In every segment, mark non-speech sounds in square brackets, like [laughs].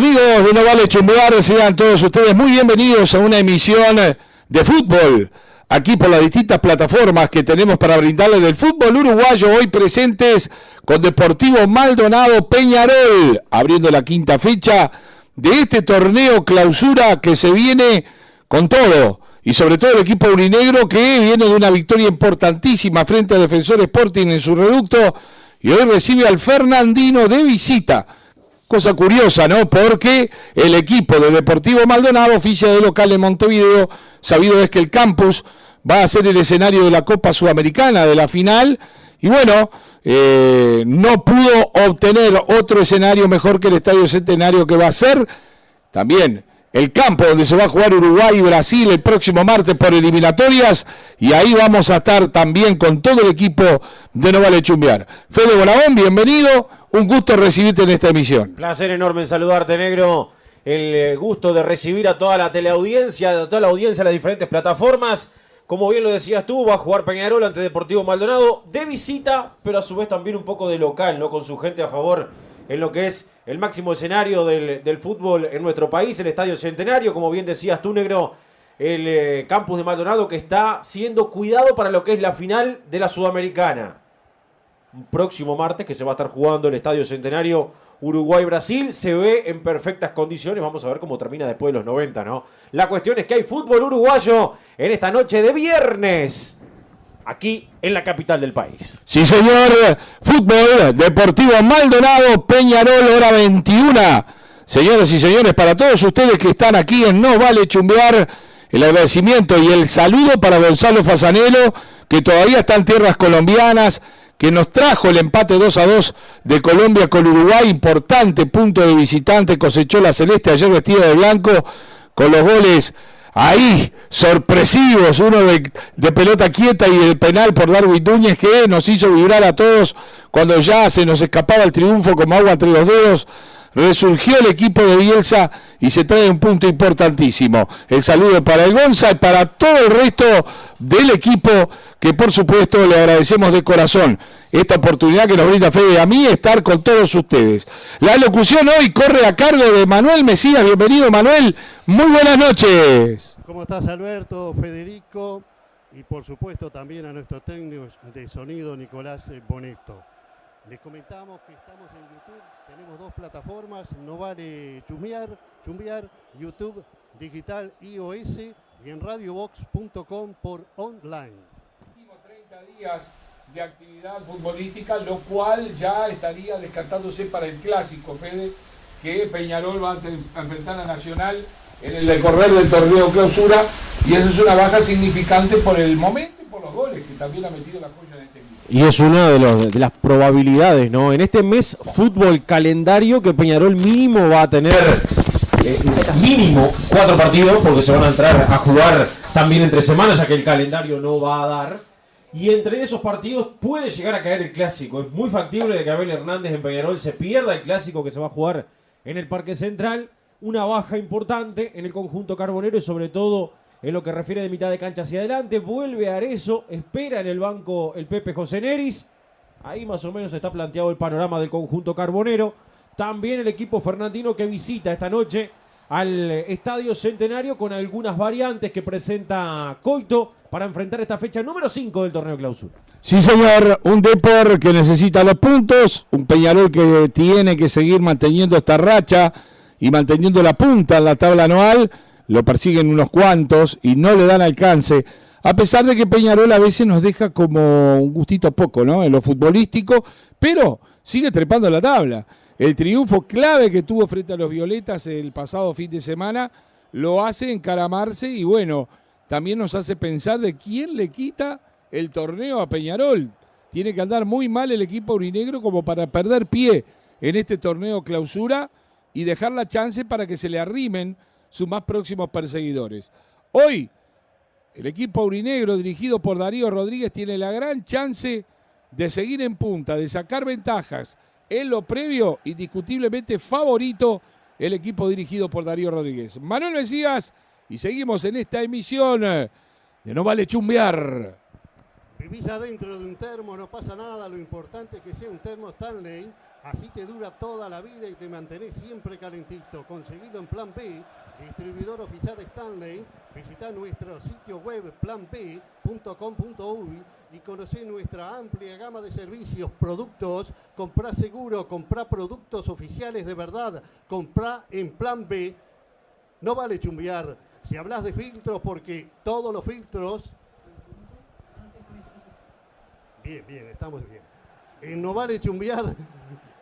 Amigos de No Vale sean todos ustedes muy bienvenidos a una emisión de fútbol. Aquí por las distintas plataformas que tenemos para brindarles del fútbol uruguayo, hoy presentes con Deportivo Maldonado Peñarol, abriendo la quinta fecha de este torneo clausura que se viene con todo. Y sobre todo el equipo urinegro que viene de una victoria importantísima frente a Defensor Sporting en su reducto y hoy recibe al Fernandino de visita Cosa curiosa, ¿no? Porque el equipo de Deportivo Maldonado, oficia de local en Montevideo, sabido es que el campus va a ser el escenario de la Copa Sudamericana, de la final, y bueno, eh, no pudo obtener otro escenario mejor que el Estadio Centenario que va a ser también el campo donde se va a jugar Uruguay y Brasil el próximo martes por eliminatorias y ahí vamos a estar también con todo el equipo de No Vale Chumbear. Fede Bonabón, bienvenido, un gusto recibirte en esta emisión. Placer enorme en saludarte, negro. El eh, gusto de recibir a toda la teleaudiencia, a toda la audiencia de las diferentes plataformas. Como bien lo decías tú, va a jugar Peñarol ante Deportivo Maldonado de visita, pero a su vez también un poco de local, ¿no? Con su gente a favor en lo que es el máximo escenario del, fútbol en nuestro país, el Estadio Centenario, como bien decías tú, negro, el eh, campus de Maldonado que está siendo cuidado para lo que es la final de la Sudamericana. Próximo martes que se va a estar jugando el Estadio Centenario Uruguay-Brasil, se ve en perfectas condiciones, vamos a ver cómo termina después de los 90, ¿no? La cuestión es que hay fútbol uruguayo en esta noche de viernes aquí en la capital del país. Sí, señor. Fútbol Deportivo Maldonado, Peñarol, hora 21. Señoras y señores, para todos ustedes que están aquí en No Vale Chumbear, el agradecimiento y el saludo para Gonzalo Fasanelo, que todavía está en tierras colombianas, que nos trajo el empate 2 a 2 de Colombia con Uruguay, importante punto de visitante, cosechó la celeste ayer vestida de blanco con los goles ahí sorpresivos, uno de, pelota quieta y el penal por Darwin Núñez que nos hizo vibrar a todos cuando ya se nos escapaba el triunfo como agua entre los dedos. Resurgió el equipo de Bielsa y se trae un punto importantísimo. El saludo para el Gonza y para todo el resto del equipo que por supuesto le agradecemos de corazón esta oportunidad que nos brinda Fede a mí estar con todos ustedes. La locución hoy corre a cargo de Manuel Mesías. Bienvenido Manuel. Muy buenas noches. ¿Cómo estás Alberto, Federico? Y por supuesto también a nuestro técnico de sonido Nicolás Boneto. Les comentamos que estamos en tenemos dos plataformas, no vale chumbear, chumbear, YouTube digital iOS y en radiobox.com por online. 30 días de actividad futbolística, lo cual ya estaría descartándose para el clásico, Fede, que Peñarol va a enfrentar a Nacional en el decorrer del torneo clausura y eso es una baja significante por el momento y por los goles que también ha metido la este y es una de, las probabilidades, ¿no? En este mes fútbol calendario que Peñarol mínimo va a tener eh, mínimo cuatro partidos porque se van a entrar a jugar también entre semanas ya que el calendario no va a dar. Y entre esos partidos puede llegar a caer el clásico. Es muy factible que Abel Hernández en Peñarol se pierda el clásico que se va a jugar en el Parque Central una baja importante en el conjunto carbonero y sobre todo en lo que refiere de mitad de cancha hacia adelante. Vuelve a Arezo, espera en el banco el Pepe José Neris. Ahí más o menos está planteado el panorama del conjunto carbonero. También el equipo fernandino que visita esta noche al Estadio Centenario con algunas variantes que presenta Coito para enfrentar esta fecha número 5 del torneo clausura. Sí, señor, un Depor que necesita los puntos, un Peñarol que tiene que seguir manteniendo esta racha y manteniendo la punta en la tabla anual, lo persiguen unos cuantos y no le dan alcance. A pesar de que Peñarol a veces nos deja como un gustito poco, ¿no? En lo futbolístico, pero sigue trepando la tabla. El triunfo clave que tuvo frente a los Violetas el pasado fin de semana lo hace encaramarse y bueno, también nos hace pensar de quién le quita el torneo a Peñarol. Tiene que andar muy mal el equipo urinegro como para perder pie en este torneo clausura y dejar la chance para que se le arrimen sus más próximos perseguidores. Hoy, el equipo aurinegro dirigido por Darío Rodríguez tiene la gran chance de seguir en punta, de sacar ventajas. En lo previo, indiscutiblemente favorito, el equipo dirigido por Darío Rodríguez. Manuel Mesías, y seguimos en esta emisión de No Vale Chumbear. Vivís adentro de un termo, no pasa nada, lo importante es que sea un termo Stanley Así te dura toda la vida y te mantenés siempre calentito. Conseguido en Plan B, distribuidor oficial Stanley. Visita nuestro sitio web planb.com.uy y conoce nuestra amplia gama de servicios, productos. Comprá seguro, comprá productos oficiales de verdad. Comprá en Plan B. No vale chumbear. Si hablas de filtros, porque todos los filtros Bien, bien, estamos bien. Eh, no vale chumbear,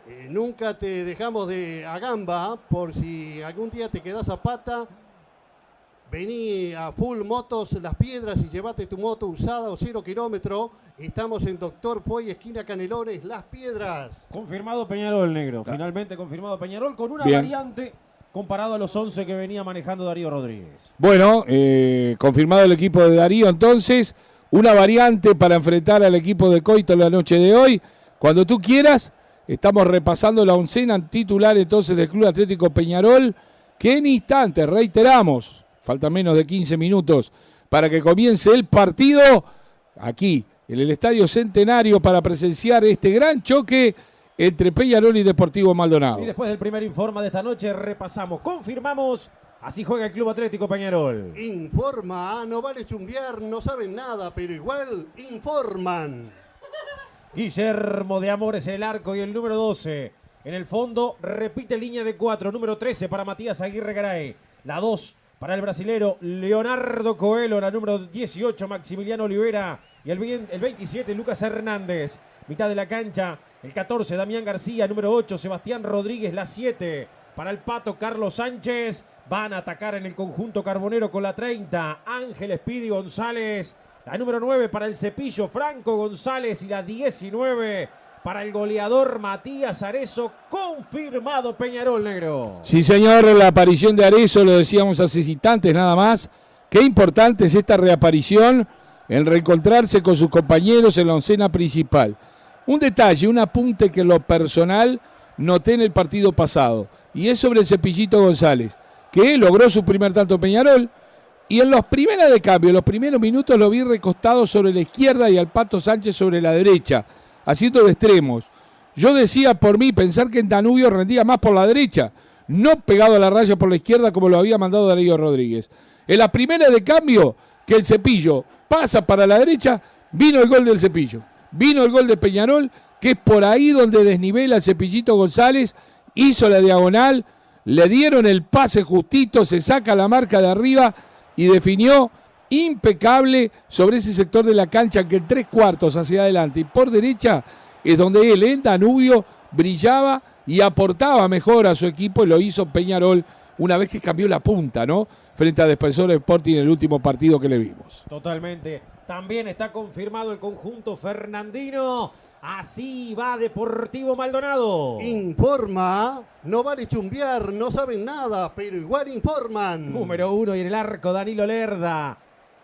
eh, nunca te dejamos de a gamba, por si algún día te quedas a pata, vení a full motos Las Piedras y llevate tu moto usada o cero kilómetro. Estamos en Doctor Puey, esquina Canelones, Las Piedras. Confirmado Peñarol, negro. Finalmente confirmado Peñarol con una Bien. variante comparado a los 11 que venía manejando Darío Rodríguez. Bueno, eh, confirmado el equipo de Darío entonces, una variante para enfrentar al equipo de Coito la noche de hoy. Cuando tú quieras, estamos repasando la oncena titular entonces del Club Atlético Peñarol, que en instantes, reiteramos, falta menos de 15 minutos para que comience el partido aquí en el Estadio Centenario para presenciar este gran choque entre Peñarol y Deportivo Maldonado. Y después del primer informe de esta noche repasamos, confirmamos, así juega el Club Atlético Peñarol. Informa, no vale chumbear, no saben nada, pero igual informan. Guillermo de Amores en el arco y el número 12. En el fondo repite línea de 4, número 13 para Matías Aguirre Garay. La 2 para el brasilero Leonardo Coelho, la número 18 Maximiliano Olivera y el, el 27 Lucas Hernández. Mitad de la cancha, el 14 Damián García, número 8 Sebastián Rodríguez, la 7 para el Pato Carlos Sánchez. Van a atacar en el conjunto carbonero con la 30 Ángel Espidi González. La número 9 para el cepillo Franco González y la 19 para el goleador Matías Arezo. Confirmado Peñarol Negro. Sí, señor, la aparición de Arezo, lo decíamos hace instantes nada más. Qué importante es esta reaparición en reencontrarse con sus compañeros en la oncena principal. Un detalle, un apunte que lo personal noté en el partido pasado, y es sobre el Cepillito González, que logró su primer tanto Peñarol, y en los primeros de cambio, en los primeros minutos lo vi recostado sobre la izquierda y al Pato Sánchez sobre la derecha, haciendo de extremos. Yo decía por mí pensar que en Danubio rendía más por la derecha, no pegado a la raya por la izquierda como lo había mandado Darío Rodríguez. En la primera de cambio, que el cepillo pasa para la derecha, vino el gol del cepillo. Vino el gol de Peñarol, que es por ahí donde desnivela el cepillito González, hizo la diagonal, le dieron el pase justito, se saca la marca de arriba y definió impecable sobre ese sector de la cancha que tres cuartos hacia adelante y por derecha es donde él en Danubio brillaba y aportaba mejor a su equipo y lo hizo Peñarol una vez que cambió la punta, ¿no? Frente a Defensor Sporting en el último partido que le vimos. Totalmente. También está confirmado el conjunto Fernandino. Así va Deportivo Maldonado. Informa, no vale chumbear, no saben nada, pero igual informan. Número uno y en el arco Danilo Lerda.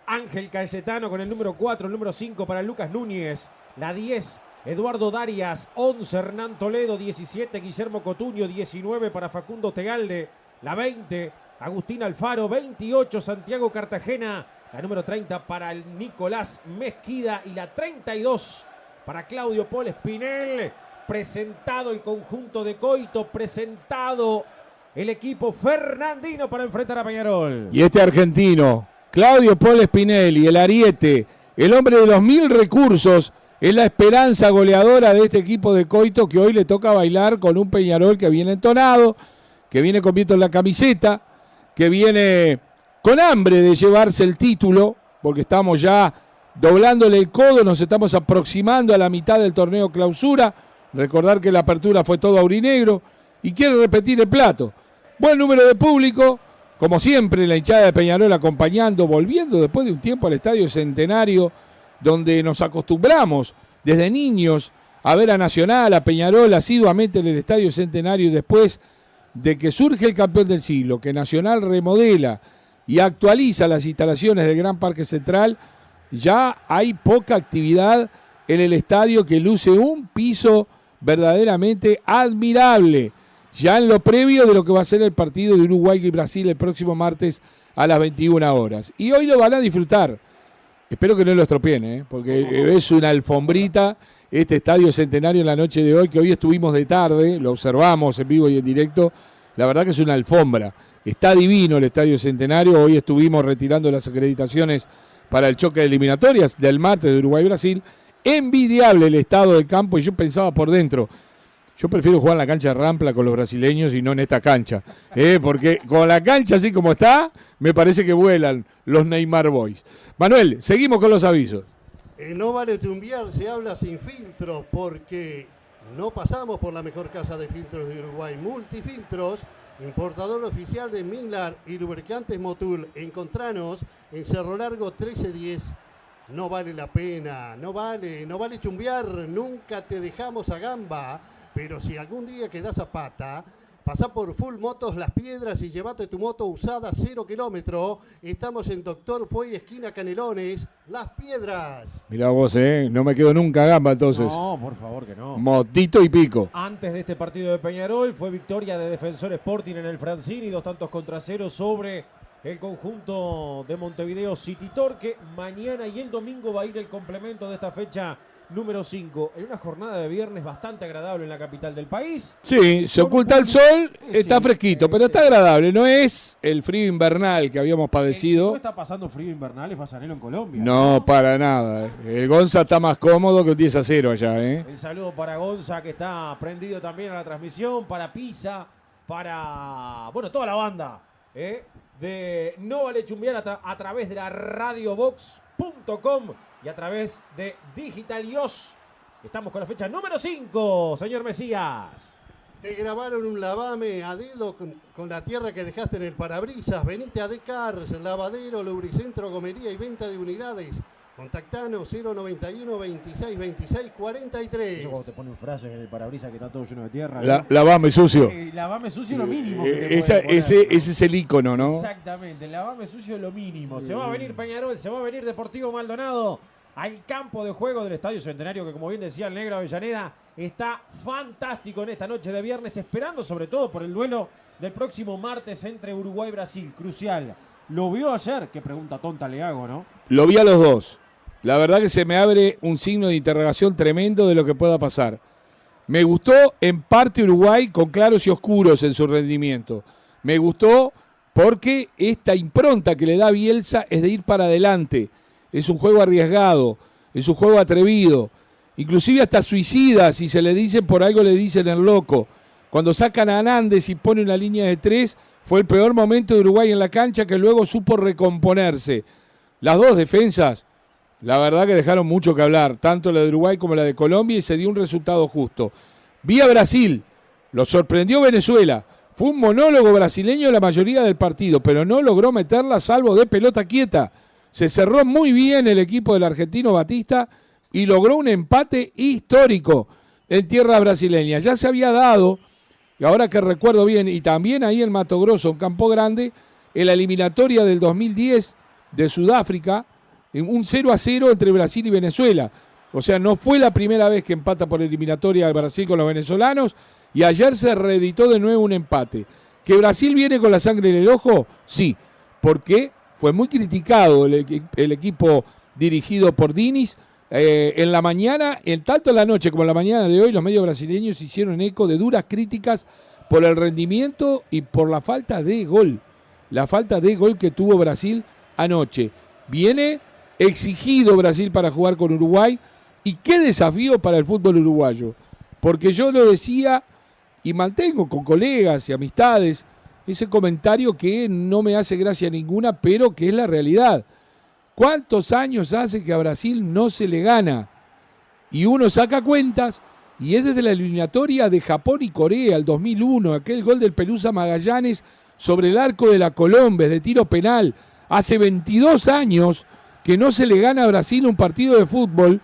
Ángel Cayetano con el número 4, el número 5 para Lucas Núñez. La 10, Eduardo Darias. 11, Hernán Toledo. 17, Guillermo Cotuño. 19 para Facundo Tegalde. La 20, Agustín Alfaro. 28, Santiago Cartagena. La número 30 para el Nicolás Mezquida. Y la 32 para Claudio Paul Espinel. Presentado el conjunto de Coito. Presentado el equipo Fernandino para enfrentar a Peñarol. Y este argentino, Claudio Paul Spinelli, el ariete, el hombre de los mil recursos, es la esperanza goleadora de este equipo de Coito que hoy le toca bailar con un Peñarol que viene entonado, que viene con viento en la camiseta, que viene con hambre de llevarse el título, porque estamos ya doblándole el codo, nos estamos aproximando a la mitad del torneo clausura. Recordar que la apertura fue todo aurinegro y quiere repetir el plato. Buen número de público, como siempre, la hinchada de Peñarol acompañando, volviendo después de un tiempo al Estadio Centenario, donde nos acostumbramos desde niños a ver a Nacional, a Peñarol asiduamente en el Estadio Centenario y después de que surge el campeón del siglo, que Nacional remodela y actualiza las instalaciones del Gran Parque Central, ya hay poca actividad en el estadio que luce un piso verdaderamente admirable, ya en lo previo de lo que va a ser el partido de Uruguay y Brasil el próximo martes a las 21 horas. Y hoy lo van a disfrutar. Espero que no lo estropien, ¿eh? porque es una alfombrita este estadio centenario en la noche de hoy, que hoy estuvimos de tarde, lo observamos en vivo y en directo. La verdad que es una alfombra. Está divino el estadio centenario. Hoy estuvimos retirando las acreditaciones para el choque de eliminatorias del martes de Uruguay-Brasil. Envidiable el estado del campo y yo pensaba por dentro. Yo prefiero jugar en la cancha de Rampla con los brasileños y no en esta cancha. ¿eh? Porque con la cancha así como está, me parece que vuelan los Neymar Boys. Manuel, seguimos con los avisos. No vale trumbiar, se habla sin filtros porque no pasamos por la mejor casa de filtros de Uruguay. Multifiltros, importador oficial de Minglar y lubricantes Motul. Encontranos en Cerro Largo 1310. No vale la pena, no vale, no vale chumbear, nunca te dejamos a gamba. Pero si algún día quedas a pata, Pasá por Full Motos Las Piedras y llévate tu moto usada cero kilómetro. Estamos en Doctor Puey, esquina Canelones, Las Piedras. Mirá vos, ¿eh? No me quedo nunca gamba entonces. No, por favor que no. Motito y pico. Antes de este partido de Peñarol fue victoria de Defensor Sporting en el Francini, dos tantos contra cero sobre el conjunto de Montevideo City Torque. Mañana y el domingo va a ir el complemento de esta fecha número 5 en una jornada de viernes bastante agradable en la capital del país. Sí, se oculta el sol, está fresquito, pero está agradable. No es el frío invernal que habíamos padecido. ¿No está pasando frío invernal es Fasanelo en Colombia? No, para nada. El Gonza está más cómodo que un 10 a 0 allá. ¿eh? El saludo para Gonza que está prendido también a la transmisión, para Pisa, para, bueno, toda la banda. ¿eh? De No Vale Chumbiar a, a través de la radiobox.com y a través de Digitalios. Estamos con la fecha número 5, señor Mesías. Te grabaron un lavame a dedo con, la tierra que dejaste en el parabrisas. Venite a Decars, lavadero, lubricentro, gomería y venta de unidades. Contactanos 091 26 26 43. Eso cuando te ponen frases en el parabrisas que está todo lleno de tierra. La, lavame sucio. Eh, lavame sucio lo mínimo. Eh, ese, ese, es el icono, ¿no? Exactamente, lavame sucio lo mínimo. Se va a venir Peñarol, se va a venir Deportivo Maldonado al campo de juego del Estadio Centenario, que como bien decía el negro Avellaneda, está fantástico en esta noche de viernes, esperando sobre todo por el duelo del próximo martes entre Uruguay y Brasil, crucial. ¿Lo vio ayer? Qué pregunta tonta le hago, ¿no? Lo vi a los dos. La verdad que se me abre un signo de interrogación tremendo de lo que pueda pasar. Me gustó en parte Uruguay con claros y oscuros en su rendimiento. Me gustó porque esta impronta que le da Bielsa es de ir para adelante es un juego arriesgado, es un juego atrevido, inclusive hasta suicida, si se le dice por algo le dicen el loco. Cuando sacan a Hernández y pone una línea de tres, fue el peor momento de Uruguay en la cancha que luego supo recomponerse. Las dos defensas, la verdad que dejaron mucho que hablar, tanto la de Uruguay como la de Colombia, y se dio un resultado justo. Vía Brasil, lo sorprendió Venezuela. Fue un monólogo brasileño la mayoría del partido, pero no logró meterla salvo de pelota quieta. Se cerró muy bien el equipo del argentino Batista y logró un empate histórico en tierra brasileña. Ya se había dado, y ahora que recuerdo bien, y también ahí en Mato Grosso, en Campo Grande, en la eliminatoria del 2010 de Sudáfrica, un 0 a 0 entre Brasil y Venezuela. O sea, no fue la primera vez que empata por eliminatoria el Brasil con los venezolanos, y ayer se reeditó de nuevo un empate. ¿Que Brasil viene con la sangre en el ojo? Sí, porque fue muy criticado el, equipo dirigido por Dinis. Eh, en la mañana, en tanto en la noche como en la mañana de hoy, los medios brasileños hicieron eco de duras críticas por el rendimiento y por la falta de gol. La falta de gol que tuvo Brasil anoche. Viene exigido Brasil para jugar con Uruguay. Y qué desafío para el fútbol uruguayo. Porque yo lo decía y mantengo con colegas y amistades ese comentario que no me hace gracia ninguna, pero que es la realidad. ¿Cuántos años hace que a Brasil no se le gana? Y uno saca cuentas y es desde la eliminatoria de Japón y Corea, el 2001, aquel gol del Pelusa Magallanes sobre el arco de la Colombia, de tiro penal. Hace 22 años que no se le gana a Brasil un partido de fútbol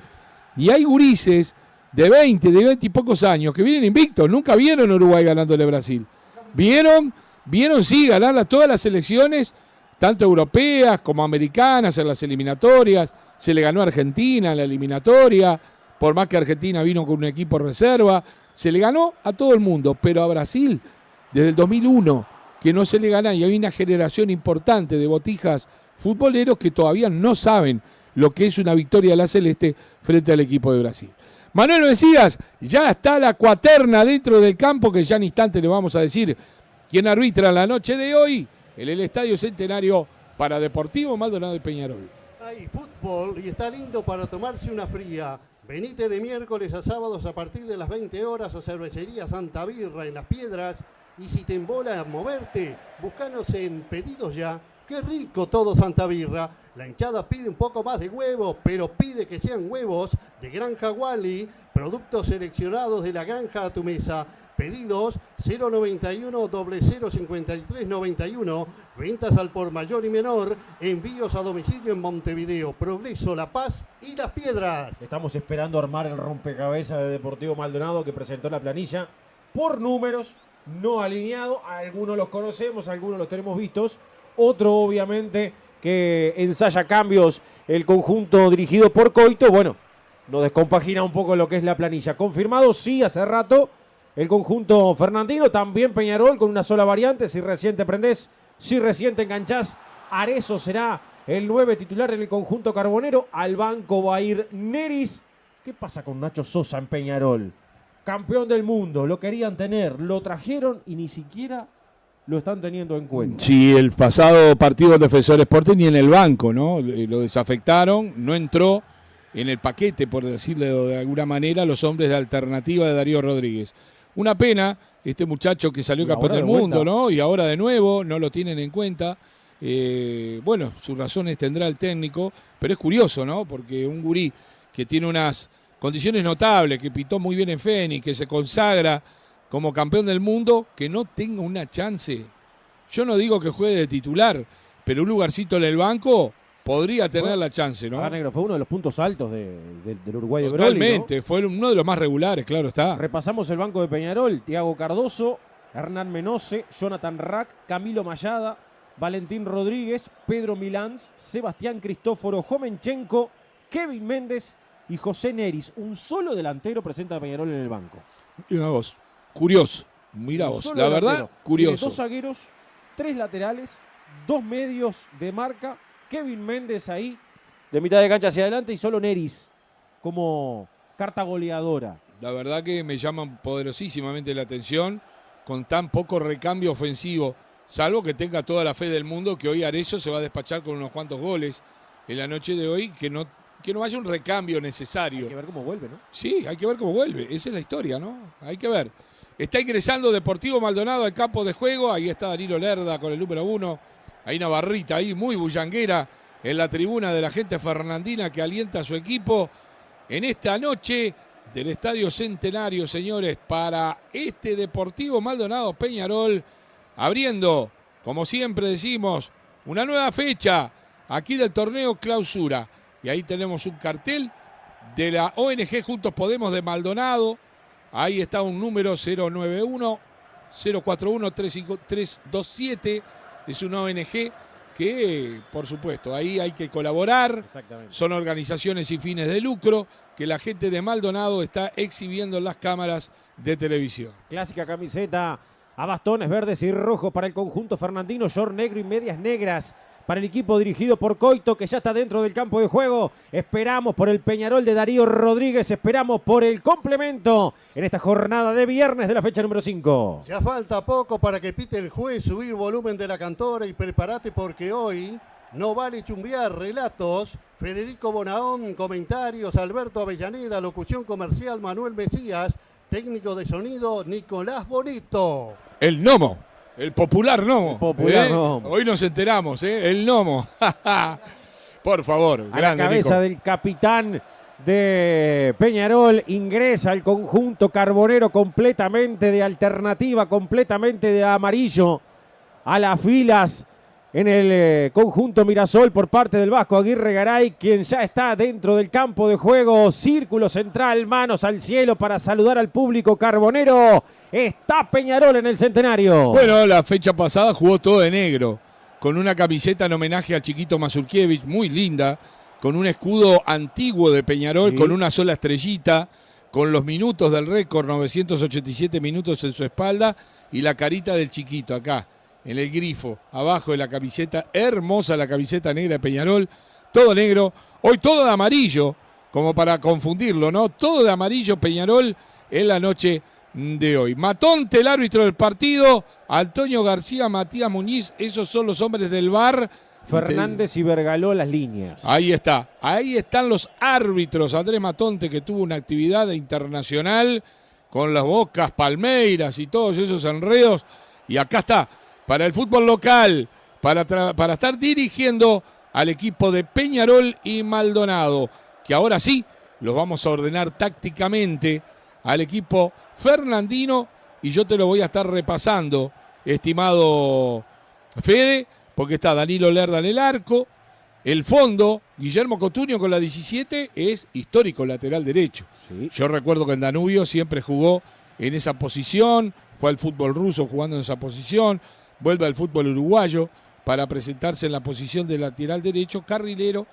y hay gurises de 20, de 20 y pocos años que vienen invictos, nunca vieron Uruguay ganándole a Brasil. Vieron Vieron, sí, ganarlas todas las elecciones, tanto europeas como americanas en las eliminatorias. Se le ganó a Argentina en la eliminatoria, por más que Argentina vino con un equipo reserva. Se le ganó a todo el mundo, pero a Brasil, desde el 2001, que no se le gana, y hay una generación importante de botijas futboleros que todavía no saben lo que es una victoria de la Celeste frente al equipo de Brasil. Manuel Mesías, ya está la cuaterna dentro del campo, que ya en instante le vamos a decir quién arbitra la noche de hoy en el Estadio Centenario para Deportivo Maldonado y Peñarol. Hay fútbol y está lindo para tomarse una fría. Venite de miércoles a sábados a partir de las 20 horas a Cervecería Santa Birra en Las Piedras. Y si te embola a moverte, búscanos en Pedidos Ya. Qué rico todo Santa Birra. La hinchada pide un poco más de huevos, pero pide que sean huevos de Granja Wally, productos seleccionados de la granja a tu mesa. Pedidos 091 0053 91. Ventas al por mayor y menor. Envíos a domicilio en Montevideo, Progreso, La Paz y Las Piedras. Estamos esperando armar el rompecabezas de Deportivo Maldonado que presentó la planilla por números, no alineado. Algunos los conocemos, algunos los tenemos vistos. Otro, obviamente, que ensaya cambios el conjunto dirigido por Coito. Bueno, nos descompagina un poco lo que es la planilla. Confirmado, sí, hace rato. El conjunto Fernandino, también Peñarol con una sola variante. Si reciente prendés, si reciente enganchás, Arezo será el 9 titular en el conjunto carbonero. Al banco va a ir Neris. ¿Qué pasa con Nacho Sosa en Peñarol? Campeón del mundo, lo querían tener, lo trajeron y ni siquiera lo están teniendo en cuenta. Sí, el pasado partido del Defensor Sporting y en el banco, ¿no? Lo desafectaron, no entró en el paquete, por decirlo de alguna manera, los hombres de alternativa de Darío Rodríguez. Una pena, este muchacho que salió campeón del de vuelta. mundo, ¿no? Y ahora de nuevo no lo tienen en cuenta. Eh, bueno, sus razones tendrá el técnico, pero es curioso, ¿no? Porque un gurí que tiene unas condiciones notables, que pitó muy bien en Fénix, que se consagra como campeón del mundo, que no tenga una chance. Yo no digo que juegue de titular, pero un lugarcito en el banco podría tener Bueno, la chance, ¿no? Acá, Negro, fue uno de los puntos altos de- de- del Uruguay de Broly, ¿no? Totalmente, fue uno de los más regulares, claro está. Repasamos el banco de Peñarol, Tiago Cardoso, Hernán Menose, Jonathan Rack, Camilo Mayada, Valentín Rodríguez, Pedro Milans, Sebastián Cristóforo, Jomenchenko, Kevin Méndez y José Neris. Un solo delantero presenta a Peñarol en el banco. Mira vos, curioso, mira Un vos, la verdad, delantero. Tiene curioso. Dos zagueros, tres laterales, dos medios de marca, Kevin Méndez ahí, de mitad de cancha hacia adelante, y solo Neris como carta goleadora. La verdad que me llaman poderosísimamente la atención con tan poco recambio ofensivo, salvo que tenga toda la fe del mundo que hoy Arezzo se va a despachar con unos cuantos goles en la noche de hoy, que no, que no haya un recambio necesario. Hay que ver cómo vuelve, ¿no? Sí, hay que ver cómo vuelve. Esa es la historia, ¿no? Hay que ver. Está ingresando Deportivo Maldonado al campo de juego. Ahí está Danilo Lerda con el número uno. Hay una barrita ahí muy bullanguera en la tribuna de la gente fernandina que alienta a su equipo en esta noche del Estadio Centenario, señores, para este Deportivo Maldonado Peñarol, abriendo, como siempre decimos, una nueva fecha aquí del torneo clausura. Y ahí tenemos un cartel de la ONG Juntos Podemos de Maldonado. Ahí está un número 091 041 327. Es una ONG que, por supuesto, ahí hay que colaborar. Son organizaciones sin fines de lucro que la gente de Maldonado está exhibiendo en las cámaras de televisión. Clásica camiseta a bastones verdes y rojos para el conjunto fernandino, short negro y medias negras para el equipo dirigido por Coito, que ya está dentro del campo de juego. Esperamos por el Peñarol de Darío Rodríguez, esperamos por el complemento en esta jornada de viernes de la fecha número 5. Ya falta poco para que pite el juez, subir volumen de la cantora y prepárate porque hoy no vale chumbear relatos. Federico Bonaón, comentarios, Alberto Avellaneda, locución comercial, Manuel Mesías, técnico de sonido, Nicolás Bonito. El Nomo, el popular Nomo. El popular ¿eh? Nomo. Hoy nos enteramos, ¿eh? el Nomo. [laughs] por favor, A la cabeza Nico. del capitán de Peñarol ingresa el conjunto carbonero completamente de alternativa, completamente de amarillo a las filas en el eh, conjunto Mirasol por parte del Vasco Aguirre Garay, quien ya está dentro del campo de juego, círculo central, manos al cielo para saludar al público carbonero. Está Peñarol en el centenario. Bueno, la fecha pasada jugó todo de negro, con una camiseta en homenaje al chiquito Mazurkiewicz, muy linda, con un escudo antiguo de Peñarol, Sí. con una sola estrellita, con los minutos del récord, 987 minutos en su espalda, y la carita del chiquito acá, en el grifo, abajo de la camiseta, hermosa la camiseta negra de Peñarol, todo negro, hoy todo de amarillo, como para confundirlo, ¿no? Todo de amarillo Peñarol en la noche de hoy. Matonte, el árbitro del partido, Antonio García, Matías Muñiz, esos son los hombres del bar. Fernández y Vergaló las líneas. Ahí está, ahí están los árbitros. Andrés Matonte que tuvo una actividad internacional con las bocas, palmeiras y todos esos enredos. Y acá está, para el fútbol local, para, para estar dirigiendo al equipo de Peñarol y Maldonado, que ahora sí los vamos a ordenar tácticamente al equipo fernandino y yo te lo voy a estar repasando, estimado Fede, porque está Danilo Lerda en el arco, el fondo, Guillermo Cotuño con la 17 es histórico lateral derecho. Yo recuerdo que en Danubio siempre jugó en esa posición, fue al fútbol ruso jugando en esa posición, vuelve al fútbol uruguayo para presentarse en la posición de lateral derecho, carrilero,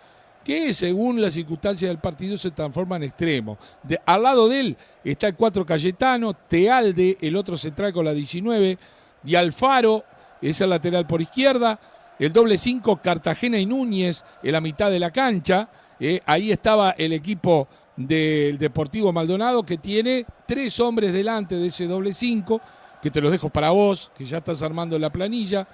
que según las circunstancias del partido se transforma en extremo. De, al lado de él está el 4 Cayetano, Tealde, el otro central con la 19, y Alfaro, es el lateral por izquierda, el doble 5 Cartagena y Núñez en la mitad de la cancha, eh, ahí estaba el equipo del Deportivo Maldonado que tiene tres hombres delante de ese doble 5, que te los dejo para vos, que ya estás armando la planilla,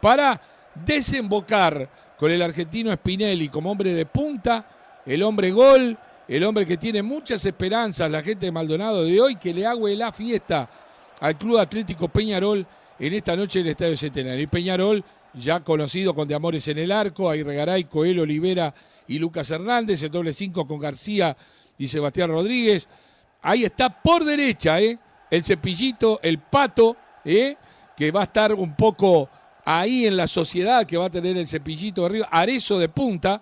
para desembocar con el argentino Spinelli como hombre de punta, el hombre gol, el hombre que tiene muchas esperanzas, la gente de Maldonado de hoy, que le haga la fiesta al Club Atlético Peñarol en esta noche en el Estadio Centenario. Y Peñarol, ya conocido con De Amores en el arco, Regaray, Coelho, Olivera y Lucas Hernández, el doble cinco con García y Sebastián Rodríguez. Ahí está por derecha, ¿eh? El cepillito, el pato, ¿eh? Que va a estar un poco ahí en la sociedad que va a tener el cepillito de arriba, Arezo de punta.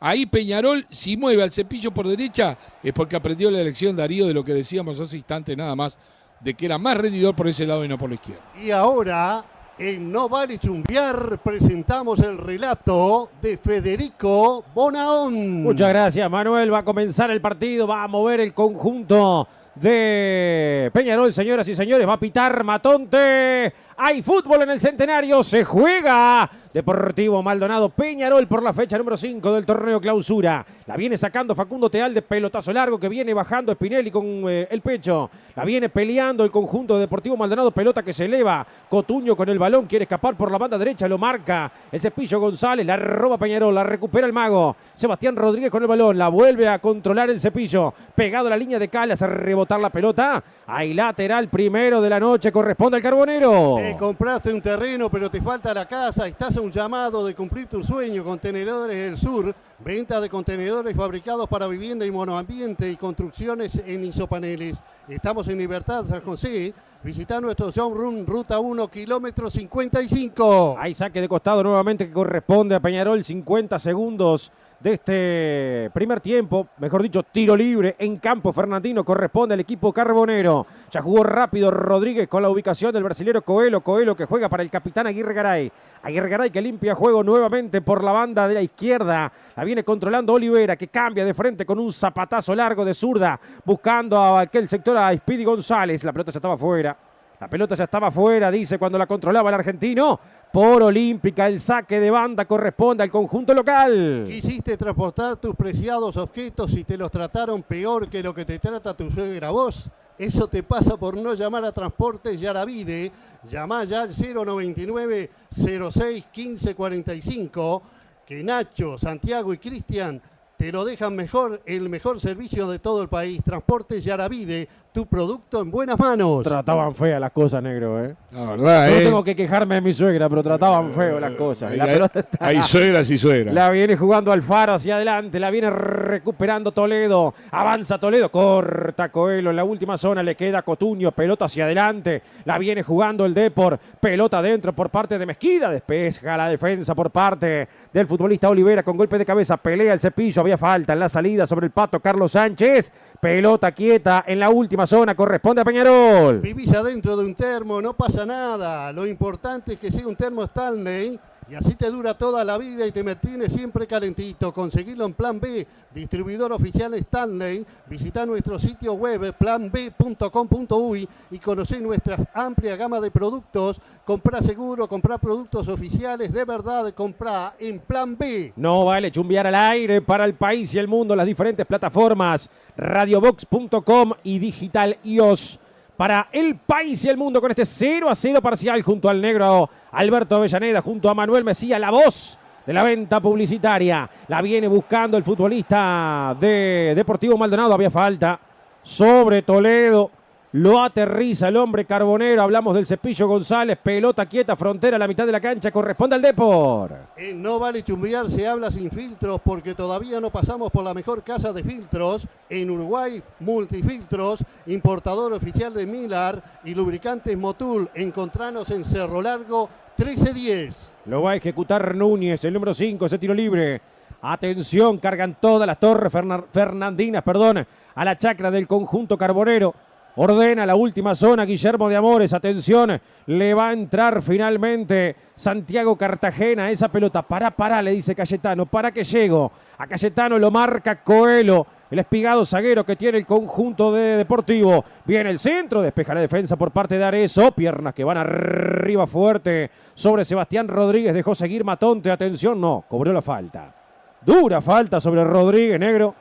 Ahí Peñarol, si mueve al cepillo por derecha, es porque aprendió la elección Darío de lo que decíamos hace instante nada más, de que era más rendidor por ese lado y no por la izquierda. Y ahora, en No Vale Chumbiar, presentamos el relato de Federico Bonaón. Muchas gracias, Manuel. Va a comenzar el partido, va a mover el conjunto de Peñarol, señoras y señores. Va a pitar Matonte. Hay fútbol en el centenario, se juega. Deportivo Maldonado Peñarol por la fecha número 5 del torneo clausura. La viene sacando Facundo Teal de pelotazo largo que viene bajando Spinelli con eh, el pecho. La viene peleando el conjunto de Deportivo Maldonado. Pelota que se eleva. Cotuño con el balón quiere escapar por la banda derecha. Lo marca el cepillo González. La roba Peñarol. La recupera el mago. Sebastián Rodríguez con el balón. La vuelve a controlar el cepillo. Pegado a la línea de Calas a rebotar la pelota. Hay lateral primero de la noche. Corresponde al Carbonero compraste un terreno pero te falta la casa, estás a un llamado de cumplir tu sueño, Contenedores del Sur, venta de contenedores fabricados para vivienda y monoambiente y construcciones en isopaneles. Estamos en Libertad, San José. Visita nuestro showroom, ruta 1, kilómetro 55. Hay saque de costado nuevamente que corresponde a Peñarol, 50 segundos de este primer tiempo, mejor dicho, tiro libre en campo Fernandino, corresponde al equipo carbonero. Ya jugó rápido Rodríguez con la ubicación del brasilero Coelho, Coelho que juega para el capitán Aguirre Garay. Aguirre Garay que limpia juego nuevamente por la banda de la izquierda. La viene controlando Olivera que cambia de frente con un zapatazo largo de zurda, buscando a aquel sector a Speedy González. La pelota ya estaba fuera. La pelota ya estaba fuera, dice cuando la controlaba el argentino. Por Olímpica, el saque de banda corresponde al conjunto local. Quisiste transportar tus preciados objetos y te los trataron peor que lo que te trata tu suegra vos. Eso te pasa por no llamar a Transportes Yaravide. Llama ya al 099 06 15 45 que Nacho, Santiago y Cristian te lo dejan mejor, el mejor servicio de todo el país. Transportes Yaravide, tu producto en buenas manos. Trataban fea las cosas, negro, ¿eh? La verdad, No ¿eh? tengo que quejarme de mi suegra, pero trataban feo las cosas. La Hay- pelota está- hay suegras y suegras. La viene jugando Alfaro hacia adelante, la viene recuperando Toledo. Avanza Toledo, corta Coelho en la última zona, le queda Cotuño, pelota hacia adelante. La viene jugando el Depor, pelota adentro por parte de Mezquida, despeja la defensa por parte del futbolista Olivera con golpe de cabeza, pelea el cepillo, había falta en la salida sobre el pato Carlos Sánchez. Pelota quieta en la última zona, corresponde a Peñarol. Vivís adentro de un termo, no pasa nada. Lo importante es que sea un termo Stanley y así te dura toda la vida y te mantiene siempre calentito. Conseguirlo en Plan B, distribuidor oficial Stanley. Visita nuestro sitio web planb.com.uy y conocer nuestra amplia gama de productos. Compra seguro, comprar productos oficiales de verdad, compra en Plan B. No vale chumbear al aire para el país y el mundo, las diferentes plataformas, radiobox.com y Digital IOS para el país y el mundo con este 0 a 0 parcial junto al negro Alberto Avellaneda, junto a Manuel Mesía, la voz de la venta publicitaria. La viene buscando el futbolista de Deportivo Maldonado. Había falta sobre Toledo. Lo aterriza el hombre carbonero. Hablamos del cepillo González. Pelota quieta, frontera a la mitad de la cancha. Corresponde al Depor. no vale chumbear, se habla sin filtros porque todavía no pasamos por la mejor casa de filtros. En Uruguay, Multifiltros, importador oficial de Milar y lubricantes Motul. Encontranos en Cerro Largo 1310. Lo va a ejecutar Núñez, el número 5, ese tiro libre. Atención, cargan todas las torres fernandinas, perdón, a la chacra del conjunto carbonero. Ordena la última zona Guillermo de Amores. Atención, le va a entrar finalmente Santiago Cartagena. Esa pelota, para, para, le dice Cayetano. Para que llego. A Cayetano lo marca Coelho. El espigado zaguero que tiene el conjunto de Deportivo. Viene el centro, despeja la defensa por parte de Arezo. Piernas que van arriba fuerte sobre Sebastián Rodríguez. Dejó seguir Matonte. Atención, no, cobró la falta. Dura falta sobre Rodríguez, negro.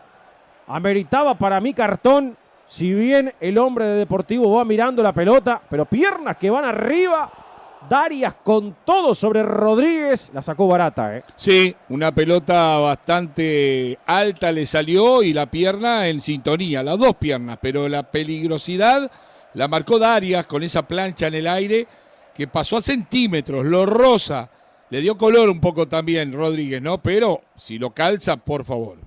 Ameritaba para mí cartón si bien el hombre de Deportivo va mirando la pelota, pero piernas que van arriba. Darias con todo sobre Rodríguez, la sacó barata, ¿eh? Sí, una pelota bastante alta le salió y la pierna en sintonía, las dos piernas, pero la peligrosidad la marcó Darias con esa plancha en el aire que pasó a centímetros, lo rosa, le dio color un poco también Rodríguez, ¿no? Pero si lo calza, por favor.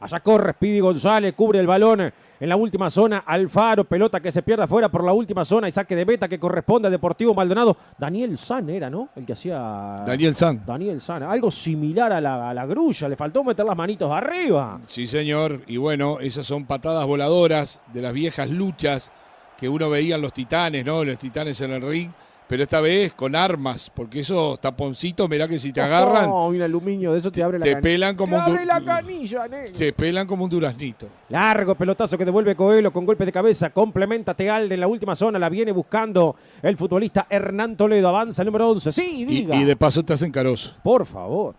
Allá corre Speedy González, cubre el balón en la última zona. Alfaro, pelota que se pierde afuera por la última zona y saque de beta que corresponde a Deportivo Maldonado. Daniel San era, ¿no? El que hacía. Daniel San. Daniel San. Algo similar a la, a la grulla. Le faltó meter las manitos arriba. Sí, señor. Y bueno, esas son patadas voladoras de las viejas luchas que uno veía en los titanes, ¿no? Los titanes en el ring pero esta vez con armas, porque esos taponcitos, mirá que si te agarran. No, un aluminio de eso te abre la Te pelan como te abre la canilla, Te pelan como un duraznito. Largo pelotazo que devuelve Coelho con golpe de cabeza. Complementa Tealde en la última zona. La viene buscando el futbolista Hernán Toledo. Avanza el número 11. Sí, diga. Y, de paso te hacen carozo. Por favor.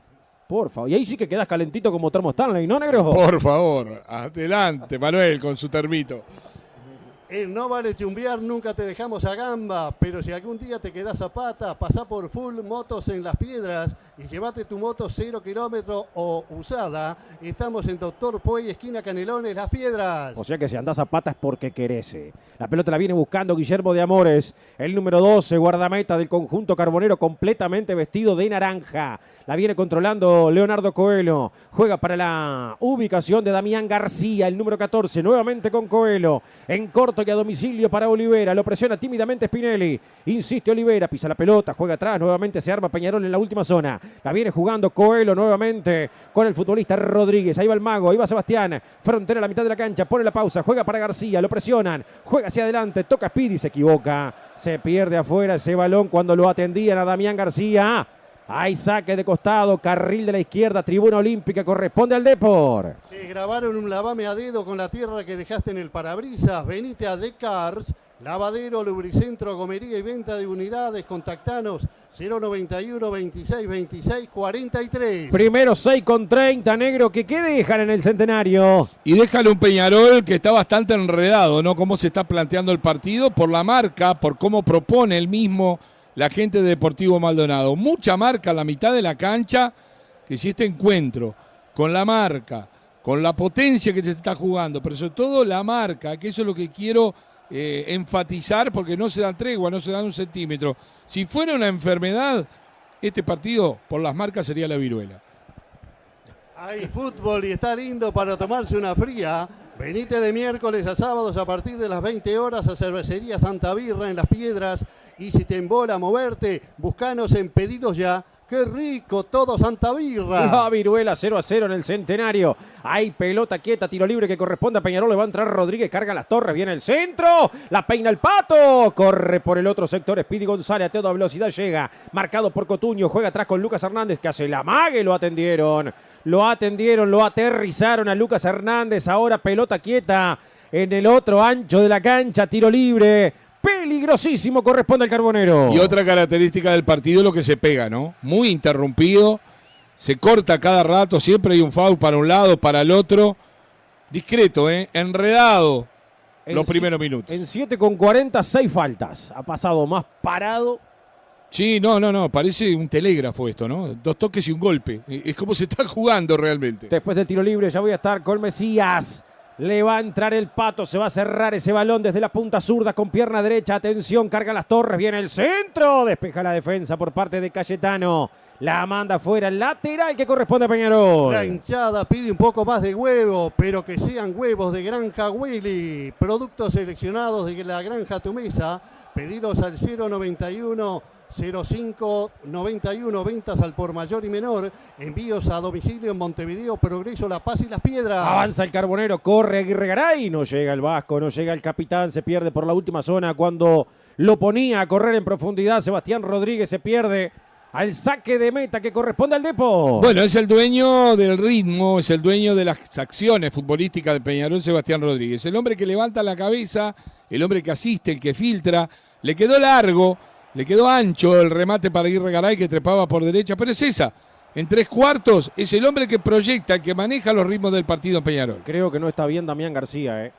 Por favor. Y ahí sí que quedas calentito como Termo Stanley, ¿no, negro? Por favor. Adelante, Manuel, con su termito. En No Vale Chumbear nunca te dejamos a gamba, pero si algún día te quedas a pata, por Full Motos en Las Piedras y llévate tu moto cero kilómetro o usada. Estamos en Doctor Puey, esquina Canelones, Las Piedras. O sea que si andás a pata es porque querés. Eh. La pelota la viene buscando Guillermo de Amores, el número 12, guardameta del conjunto carbonero, completamente vestido de naranja. La viene controlando Leonardo Coelho. Juega para la ubicación de Damián García, el número 14, nuevamente con Coelho. En corto y a domicilio para Olivera. Lo presiona tímidamente Spinelli. Insiste Olivera, pisa la pelota, juega atrás. Nuevamente se arma Peñarol en la última zona. La viene jugando Coelho nuevamente con el futbolista Rodríguez. Ahí va el mago, ahí va Sebastián. Frontera a la mitad de la cancha, pone la pausa, juega para García, lo presionan, juega hacia adelante, toca Speedy, se equivoca. Se pierde afuera ese balón cuando lo atendían a Damián García. Hay saque de costado, carril de la izquierda, tribuna olímpica, corresponde al Depor. Se grabaron un lavame a dedo con la tierra que dejaste en el parabrisas. Venite a Decars, lavadero, lubricentro, gomería y venta de unidades. Contactanos 091 26 26 43. Primero 6 con 30, negro, que qué dejan en el centenario. Y déjale un Peñarol que está bastante enredado, ¿no? Cómo se está planteando el partido por la marca, por cómo propone el mismo la gente de Deportivo Maldonado. Mucha marca a la mitad de la cancha, que si este encuentro con la marca, con la potencia que se está jugando, pero sobre todo la marca, que eso es lo que quiero eh, enfatizar porque no se dan tregua, no se dan un centímetro. Si fuera una enfermedad, este partido por las marcas sería la viruela. Hay fútbol y está lindo para tomarse una fría. Venite de miércoles a sábados a partir de las 20 horas a Cervecería Santa Birra en Las Piedras y si te embola moverte, buscanos en pedidos ya ¡Qué rico! Todo Santa Birra. La viruela 0 a 0 en el centenario. Hay pelota quieta, tiro libre que corresponde a Peñarol. Le va a entrar Rodríguez, carga las torres, viene el centro. La peina el pato. Corre por el otro sector. Speedy González a toda velocidad llega. Marcado por Cotuño. Juega atrás con Lucas Hernández que hace la mague. Lo atendieron. Lo atendieron, lo aterrizaron a Lucas Hernández. Ahora pelota quieta en el otro ancho de la cancha. Tiro libre peligrosísimo corresponde al Carbonero. Y otra característica del partido lo que se pega, ¿no? Muy interrumpido, se corta cada rato, siempre hay un foul para un lado, para el otro. Discreto, ¿eh? Enredado En los primeros minutos. En 7 con 40, 6 faltas. Ha pasado más parado. Sí, no, no, no, parece un telégrafo esto, ¿no? Dos toques y un golpe. Es como se está jugando realmente. Después del tiro libre ya voy a estar con Mesías. Le va a entrar el pato, se va a cerrar ese balón desde la punta zurda con pierna derecha. Atención, carga las torres, viene el centro. Despeja la defensa por parte de Cayetano. La manda fuera, lateral que corresponde a Peñarol. La hinchada pide un poco más de huevo, pero que sean huevos de Granja Willy. Productos seleccionados de la Granja Tu Mesa. Pedidos al 091 05 91 ventas al por mayor y menor. Envíos a domicilio en Montevideo, Progreso, La Paz y Las Piedras. Avanza el Carbonero, corre Aguirre Garay, no llega el Vasco, no llega el capitán, se pierde por la última zona cuando lo ponía a correr en profundidad. Sebastián Rodríguez se pierde al saque de meta que corresponde al Depo. Bueno, es el dueño del ritmo, es el dueño de las acciones futbolísticas de Peñarol, Sebastián Rodríguez. El hombre que levanta la cabeza, el hombre que asiste, el que filtra. Le quedó largo, le quedó ancho el remate para Aguirre Garay que trepaba por derecha, pero es esa. En tres cuartos es el hombre que proyecta, que maneja los ritmos del partido en Peñarol. Creo que no está bien Damián García, ¿eh?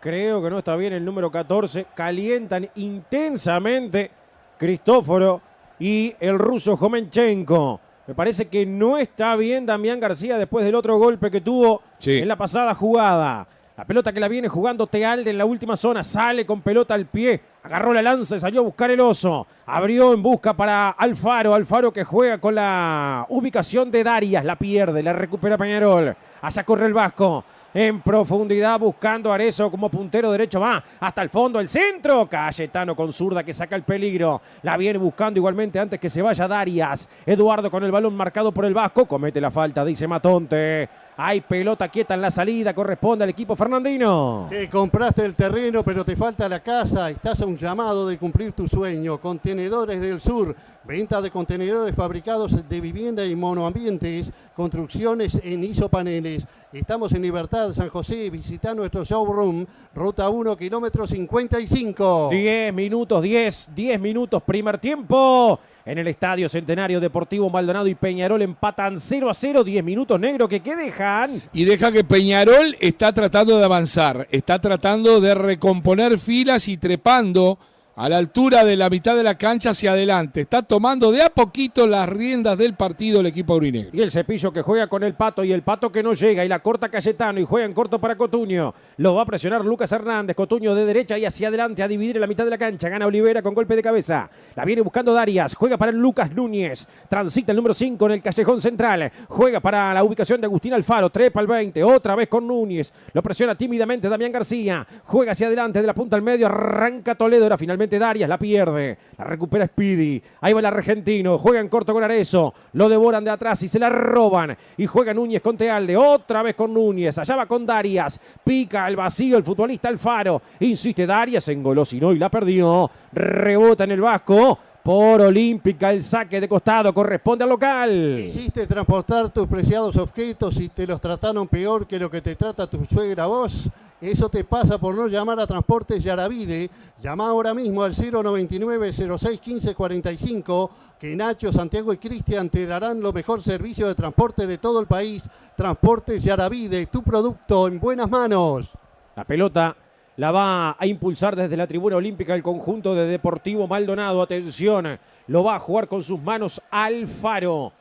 Creo que no está bien el número 14. Calientan intensamente Cristóforo y el ruso Jomenchenko. Me parece que no está bien Damián García después del otro golpe que tuvo Sí. en la pasada jugada. La pelota que la viene jugando Tealde en la última zona. Sale con pelota al pie. Agarró la lanza y salió a buscar el oso. Abrió en busca para Alfaro. Alfaro que juega con la ubicación de Darias. La pierde. La recupera Peñarol. Allá corre el Vasco. En profundidad buscando a Arezo como puntero derecho. Va hasta el fondo, el centro. Cayetano con zurda que saca el peligro. La viene buscando igualmente antes que se vaya Darias. Eduardo con el balón marcado por el Vasco. Comete la falta, dice Matonte. Hay pelota quieta en la salida. Corresponde al equipo fernandino. Te compraste el terreno, pero te falta la casa. Estás a un llamado de cumplir tu sueño. Contenedores del Sur. Venta de contenedores fabricados de vivienda y monoambientes. Construcciones en isopaneles. Estamos en Libertad, San José. Visita nuestro showroom. Ruta 1, kilómetro 55. 10 minutos, 10, 10 minutos, primer tiempo. En el Estadio Centenario Deportivo Maldonado y Peñarol empatan 0 a 0, 10 minutos negro que qué dejan. Y deja que Peñarol está tratando de avanzar, está tratando de recomponer filas y trepando a la altura de la mitad de la cancha hacia adelante. Está tomando de a poquito las riendas del partido el equipo aurinegro. Y el cepillo que juega con el pato y el pato que no llega y la corta Cayetano y juega en corto para Cotuño. Lo va a presionar Lucas Hernández, Cotuño de derecha y hacia adelante a dividir en la mitad de la cancha. Gana Olivera con golpe de cabeza. La viene buscando Darias, juega para Lucas Núñez. Transita el número 5 en el callejón central. Juega para la ubicación de Agustín Alfaro, trepa al 20, otra vez con Núñez. Lo presiona tímidamente Damián García. Juega hacia adelante de la punta al medio, arranca Toledo, era finalmente Darias, la pierde. La recupera Speedy. Ahí va el argentino, juega en corto con Arezo. Lo devoran de atrás y se la roban. Y juega Núñez con Tealde, otra vez con Núñez. Allá va con Darias. Pica al vacío el futbolista Alfaro. Insiste Darias, engolosinó y la perdió. Rebota en el Vasco. Por Olímpica el saque de costado corresponde al local. Quisiste transportar tus preciados objetos y te los trataron peor que lo que te trata tu suegra vos. Eso te pasa por no llamar a Transportes Yaravide. Llama ahora mismo al 099 06 15 45 que Nacho, Santiago y Cristian te darán lo mejor servicio de transporte de todo el país. Transportes Yaravide, tu producto en buenas manos. La pelota la va a impulsar desde la tribuna olímpica el conjunto de Deportivo Maldonado. Atención, lo va a jugar con sus manos Alfaro.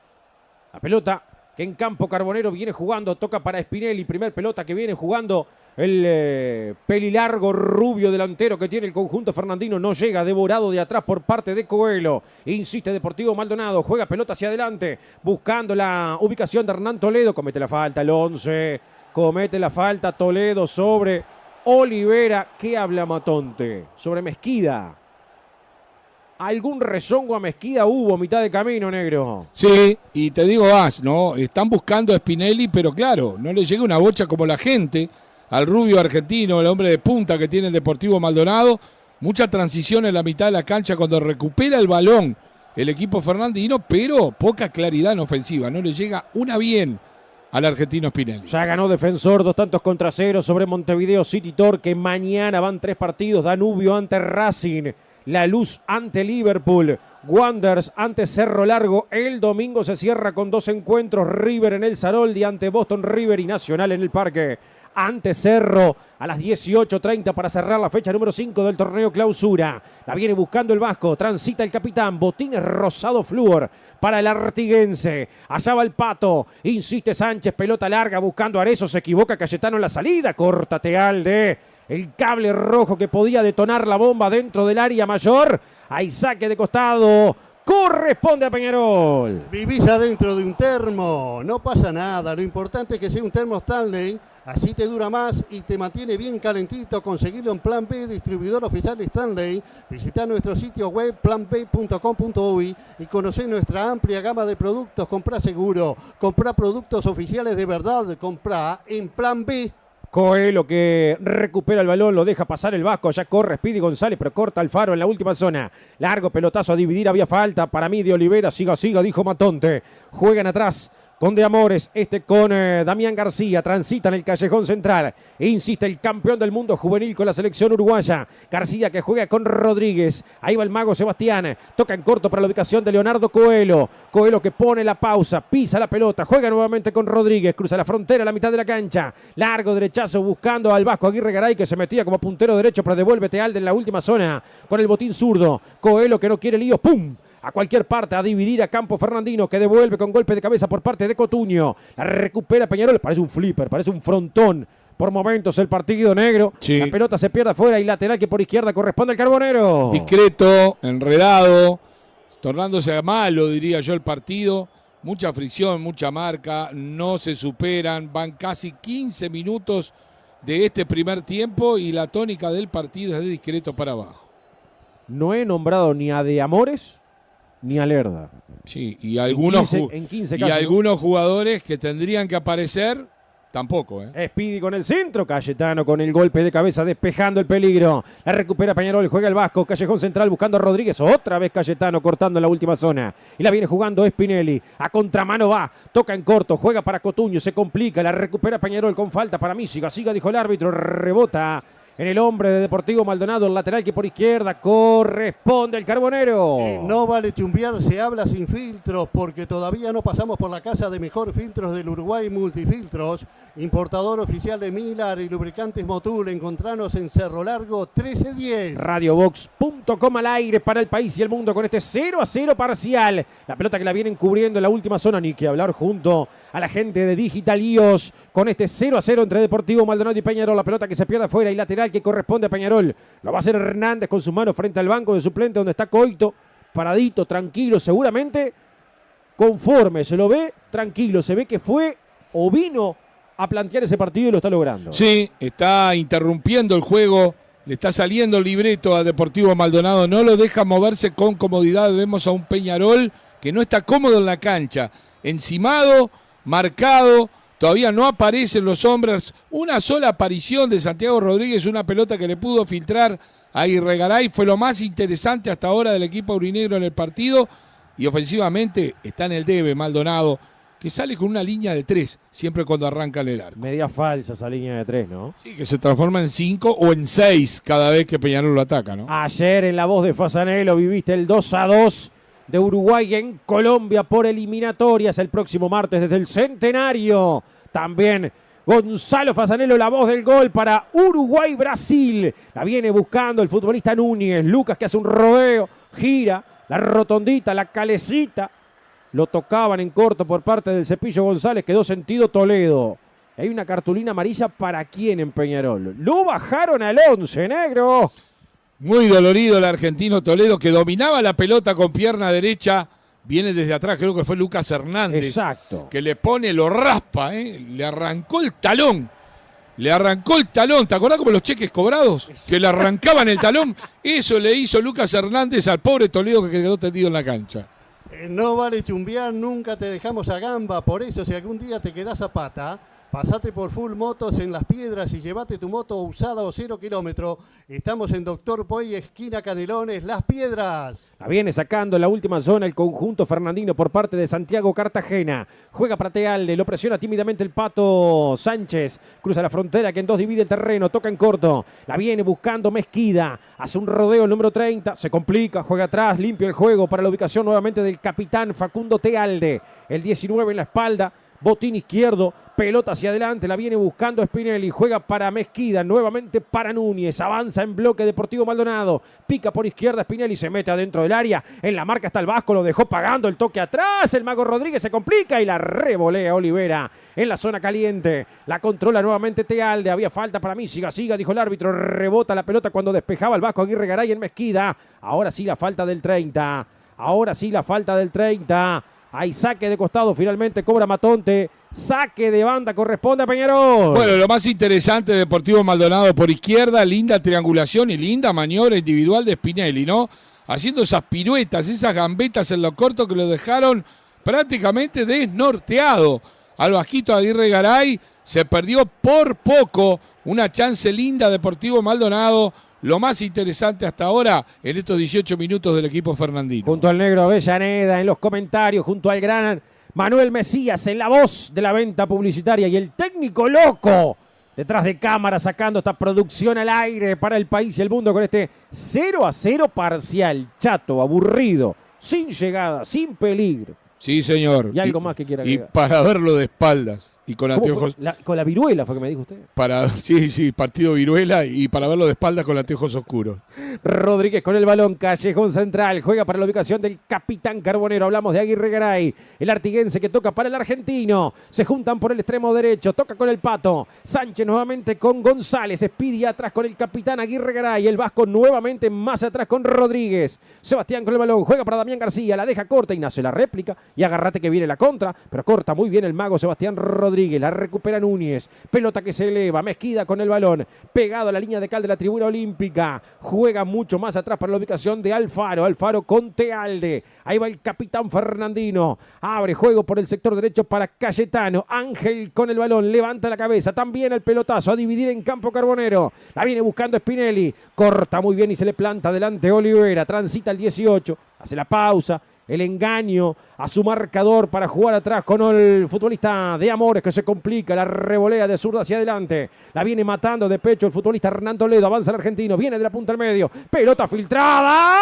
La pelota que en campo Carbonero viene jugando, toca para Spinelli. Primer pelota que viene jugando el eh, pelilargo rubio delantero que tiene el conjunto fernandino. No llega, devorado de atrás por parte de Coelho. Insiste Deportivo Maldonado, juega pelota hacia adelante, buscando la ubicación de Hernán Toledo. Comete la falta el 11. Comete la falta Toledo sobre Olivera. ¿Qué habla Matonte? Sobre Mezquida. algún rezongo a Mezquida hubo mitad de camino, negro. Sí, y te digo más, ¿no? Están buscando a Spinelli, pero claro, no le llega una bocha como la gente al rubio argentino, el hombre de punta que tiene el Deportivo Maldonado. Mucha transición en la mitad de la cancha cuando recupera el balón el equipo fernandino, pero poca claridad en ofensiva. No le llega una bien al argentino Spinelli. Ya ganó defensor, dos tantos contra cero sobre Montevideo City Torque. Mañana van tres partidos: Danubio ante Racing. La Luz ante Liverpool, Wonders ante Cerro Largo. El domingo se cierra con dos encuentros, River en el Saroldi ante Boston River y Nacional en el Parque. Ante Cerro a las 18.30 para cerrar la fecha número 5 del torneo clausura. La viene buscando el Vasco, transita el capitán, botines rosado flúor para el artiguense. Allá va el pato, insiste Sánchez, pelota larga buscando a Arezo, se equivoca Cayetano en la salida, córtate Alde el cable rojo que podía detonar la bomba dentro del área mayor. Hay saque de costado. Corresponde a Peñarol. Vivís adentro de un termo, no pasa nada. Lo importante es que sea un termo Stanley. Así te dura más y te mantiene bien calentito. Conseguirlo en Plan B, distribuidor oficial Stanley. Visita nuestro sitio web planb.com.uy y conocer nuestra amplia gama de productos. Comprá seguro, comprá productos oficiales de verdad, comprá en Plan B. Coelho que recupera el balón, lo deja pasar el Vasco, ya corre Speedy González, pero corta el faro en la última zona. Largo pelotazo a dividir, había falta para mí de Olivera, siga, siga, dijo Matonte. Juegan atrás con De Amores, este con eh, Damián García, transita en el callejón central. Insiste el campeón del mundo juvenil con la selección uruguaya. García que juega con Rodríguez. Ahí va el mago Sebastián. Toca en corto para la ubicación de Leonardo Coelho. Coelho que pone la pausa, pisa la pelota, juega nuevamente con Rodríguez, cruza la frontera a la mitad de la cancha. Largo derechazo buscando al Vasco Aguirre Garay que se metía como puntero derecho, pero devuelve Tealde en la última zona con el botín zurdo. Coelho que no quiere líos, ¡pum! A cualquier parte a dividir a Campo Fernandino que devuelve con golpe de cabeza por parte de Cotuño. La recupera Peñarol, parece un flipper, parece un frontón. Por momentos el partido negro. La pelota se pierde afuera y lateral que por izquierda corresponde al Carbonero. Discreto, enredado, tornándose a malo, diría yo, el partido. Mucha fricción, mucha marca, no se superan. Van casi 15 minutos de este primer tiempo y la tónica del partido es de discreto para abajo. No he nombrado ni a De Amores ni alerta. Sí, y algunos, y algunos jugadores que tendrían que aparecer Tampoco, ¿eh? Speedy con el centro, Cayetano con el golpe de cabeza despejando el peligro. La recupera Peñarol, juega el Vasco, Callejón Central buscando a Rodríguez. Otra vez Cayetano cortando en la última zona. Y la viene jugando Spinelli. A contramano va, toca en corto, juega para Cotuño, se complica. La recupera Peñarol con falta para mí. Siga, siga, dijo el árbitro. Rebota en el hombre de Deportivo Maldonado, el lateral que por izquierda corresponde el Carbonero. Eh, no vale chumbear, se habla sin filtros porque todavía no pasamos por la casa de mejor filtros del Uruguay Multifiltros, importador oficial de Milar y lubricantes Motul. Encontranos en Cerro Largo 1310. Radiobox.com al aire para el país y el mundo con este 0 a 0 parcial. La pelota que la vienen cubriendo en la última zona, ni que hablar junto a la gente de Digital IOS con este 0 a 0 entre Deportivo Maldonado y Peñarol. La pelota que se pierde afuera y lateral que corresponde a Peñarol. Lo va a hacer Hernández con su mano frente al banco de suplente donde está Coito, paradito, tranquilo, seguramente conforme. Se lo ve tranquilo, se ve que fue o vino a plantear ese partido y lo está logrando. Sí, está interrumpiendo el juego. Le está saliendo el libreto a Deportivo Maldonado, no lo deja moverse con comodidad. Vemos a un Peñarol que no está cómodo en la cancha, encimado, marcado, todavía no aparecen los hombres. Una sola aparición de Santiago Rodríguez, una pelota que le pudo filtrar a Irregaray, fue lo más interesante hasta ahora del equipo aurinegro en el partido. Y ofensivamente está en el debe Maldonado, que sale con una línea de tres, siempre cuando arranca el arco. Media falsa esa línea de tres, ¿no? Sí, que se transforma en cinco o en seis cada vez que Peñarol lo ataca, ¿no? Ayer en la voz de Fasanelo viviste el 2 a 2 de Uruguay en Colombia por eliminatorias el próximo martes desde el centenario. También Gonzalo Fasanelo, la voz del gol para Uruguay-Brasil. La viene buscando el futbolista Núñez. Lucas que hace un rodeo, gira la rotondita, la calecita. Lo tocaban en corto por parte del Cepillo González. Quedó sentido Toledo. Hay una cartulina amarilla para quién en Peñarol. Lo bajaron al once, negro. Muy dolorido el argentino Toledo que dominaba la pelota con pierna derecha. Viene desde atrás, creo que fue Lucas Hernández. Exacto. Que le pone, lo raspa, ¿eh? le arrancó el talón le arrancó el talón. ¿Te acordás como los cheques cobrados? Que le arrancaban el talón. Eso le hizo Lucas Hernández al pobre Toledo que quedó tendido en la cancha. Eh, no vale chumbear, nunca te dejamos a gamba. Por eso, si algún día te quedás a pata, Pasate por Full Motos en Las Piedras y llévate tu moto usada o cero kilómetro. Estamos en Doctor Poy, esquina Canelones, Las Piedras. La viene sacando la última zona el conjunto fernandino por parte de Santiago Cartagena. Juega para Tealde, lo presiona tímidamente el Pato Sánchez. Cruza la frontera que en dos divide el terreno, toca en corto. La viene buscando Mezquida. Hace un rodeo el número 30, se complica, juega atrás, limpia el juego para la ubicación nuevamente del capitán Facundo Tealde. El 19 en la espalda. Botín izquierdo, pelota hacia adelante, la viene buscando Spinelli, juega para Mezquida, nuevamente para Núñez, avanza en bloque Deportivo Maldonado, pica por izquierda Spinelli, se mete adentro del área, en la marca está el Vasco, lo dejó pagando el toque atrás, el Mago Rodríguez se complica y la revolea Olivera en la zona caliente, la controla nuevamente Tealde, había falta para mí, siga, siga, dijo el árbitro, rebota la pelota cuando despejaba el Vasco Aguirre Garay en Mezquida, ahora sí la falta del 30, ahora sí la falta del 30, hay saque de costado, finalmente cobra Matonte. Saque de banda corresponde a Peñarol. Bueno, lo más interesante de Deportivo Maldonado por izquierda, linda triangulación y linda maniobra individual de Spinelli, ¿no? Haciendo esas piruetas, esas gambetas en lo corto que lo dejaron prácticamente desnorteado. Al bajito Aguirre Garay se perdió por poco una chance linda Deportivo Maldonado lo más interesante hasta ahora en estos 18 minutos del equipo fernandino. Junto al negro Avellaneda en los comentarios, junto al gran Manuel Mesías en la voz de la venta publicitaria y el técnico loco detrás de cámara sacando esta producción al aire para el país y el mundo con este 0 a 0 parcial, chato, aburrido, sin llegada, sin peligro. Sí, señor. Y algo más que quiera Y para verlo de espaldas. Y con anteojos. con la viruela fue que me dijo usted. Para, [laughs] sí, sí, partido viruela y para verlo de espaldas con anteojos oscuros. Rodríguez con el balón, Callejón Central, juega para la ubicación del capitán Carbonero. Hablamos de Aguirre Garay, el artiguense que toca para el argentino. Se juntan por el extremo derecho, toca con el pato. Sánchez nuevamente con González, Speedy atrás con el capitán Aguirre Garay. El Vasco nuevamente más atrás con Rodríguez. Sebastián con el balón, juega para Damián García, la deja corta y nace la réplica. Y agarrate que viene la contra, pero corta muy bien el mago Sebastián Rodríguez la recupera Núñez, pelota que se eleva, Mezquida con el balón, pegado a la línea de cal de la tribuna olímpica, juega mucho más atrás para la ubicación de Alfaro, Alfaro con Tealde, ahí va el capitán Fernandino, abre juego por el sector derecho para Cayetano, Ángel con el balón, levanta la cabeza, también el pelotazo a dividir en campo Carbonero, la viene buscando Spinelli, corta muy bien y se le planta delante Olivera, transita el 18, hace la pausa, el engaño a su marcador para jugar atrás con el futbolista de Amores que se complica, la revolea de zurda hacia adelante, la viene matando de pecho el futbolista Hernán Toledo, avanza el argentino, viene de la punta al medio, pelota filtrada,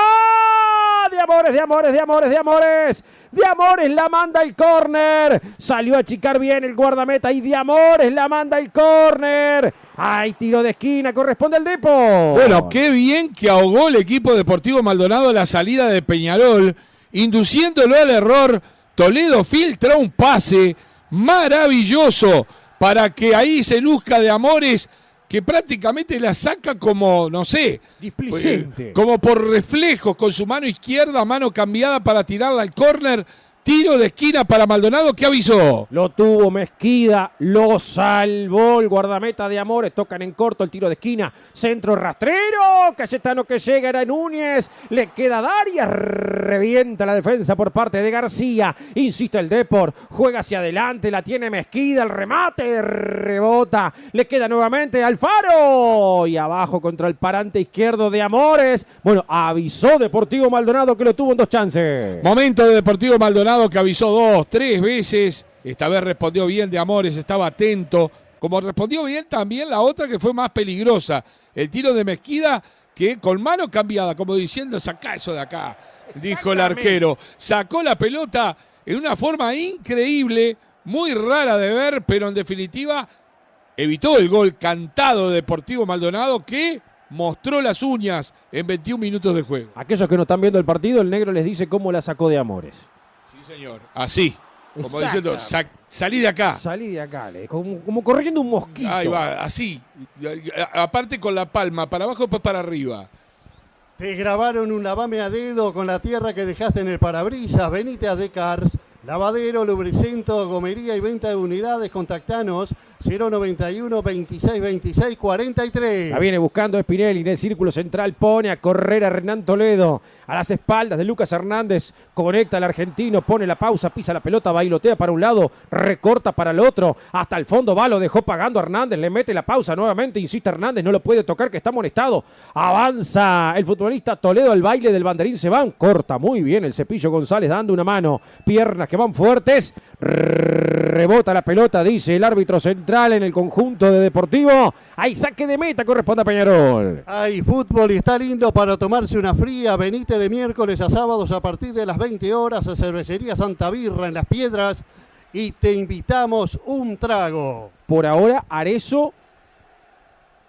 de Amores, de Amores, de Amores, de Amores, de Amores la manda el córner, salió a achicar bien el guardameta y de Amores la manda el córner, hay tiro de esquina, corresponde al Depo. Bueno, qué bien que ahogó el equipo deportivo Maldonado la salida de Peñarol induciéndolo al error. Toledo filtra un pase maravilloso para que ahí se luzca de Amores que prácticamente la saca como, no sé, Displicente. como por reflejos, con su mano izquierda, mano cambiada para tirarla al córner Tiro de esquina para Maldonado que avisó. Lo tuvo Mezquida, lo salvó el guardameta de Amores. Tocan en corto el tiro de esquina. Centro rastrero. Cayetano que llega era Núñez. Le queda Darias. Revienta la defensa por parte de García. Insiste el Depor. Juega hacia adelante. La tiene Mezquida. El remate. Rebota. Le queda nuevamente Alfaro. Y abajo contra el parante izquierdo de Amores. Bueno, avisó Deportivo Maldonado que lo tuvo en dos chances. Momento de Deportivo Maldonado que avisó dos, tres veces. Esta vez respondió bien de Amores, estaba atento. Como respondió bien también la otra que fue más peligrosa. El tiro de Mezquida que con mano cambiada, como diciendo, saca eso de acá, dijo el arquero. Sacó la pelota en una forma increíble, muy rara de ver, pero en definitiva evitó el gol cantado de Deportivo Maldonado que mostró las uñas en 21 minutos de juego. Aquellos que no están viendo el partido, el negro les dice cómo la sacó de Amores señor. Así. Como diciendo, salí de acá. Salí de acá, como, corriendo un mosquito. Ahí va, así. Aparte con la palma, para abajo, pues para arriba. Te grabaron un lavame a dedo con la tierra que dejaste en el parabrisas. Venite a Decars Lavadero, lubricento, gomería y venta de unidades. Contactanos 091 26 26 43. La viene buscando Spinelli en el círculo central. Pone a correr a Renan Toledo. A las espaldas de Lucas Hernández. Conecta al argentino. Pone la pausa. Pisa la pelota. Bailotea para un lado. Recorta para el otro. Hasta el fondo va. Lo dejó pagando Hernández. Le mete la pausa nuevamente. Insiste Hernández. No lo puede tocar que está molestado. Avanza el futbolista Toledo. al baile del banderín se van. Corta muy bien el cepillo González dando una mano. Piernas que van fuertes. Rebota la pelota, dice el árbitro central en el conjunto de Deportivo. Hay saque de meta, corresponde a Peñarol. Hay fútbol y está lindo para tomarse una fría. Venite de miércoles a sábados a partir de las 20 horas a Cervecería Santa Birra en Las Piedras y te invitamos un trago. Por ahora, Arezo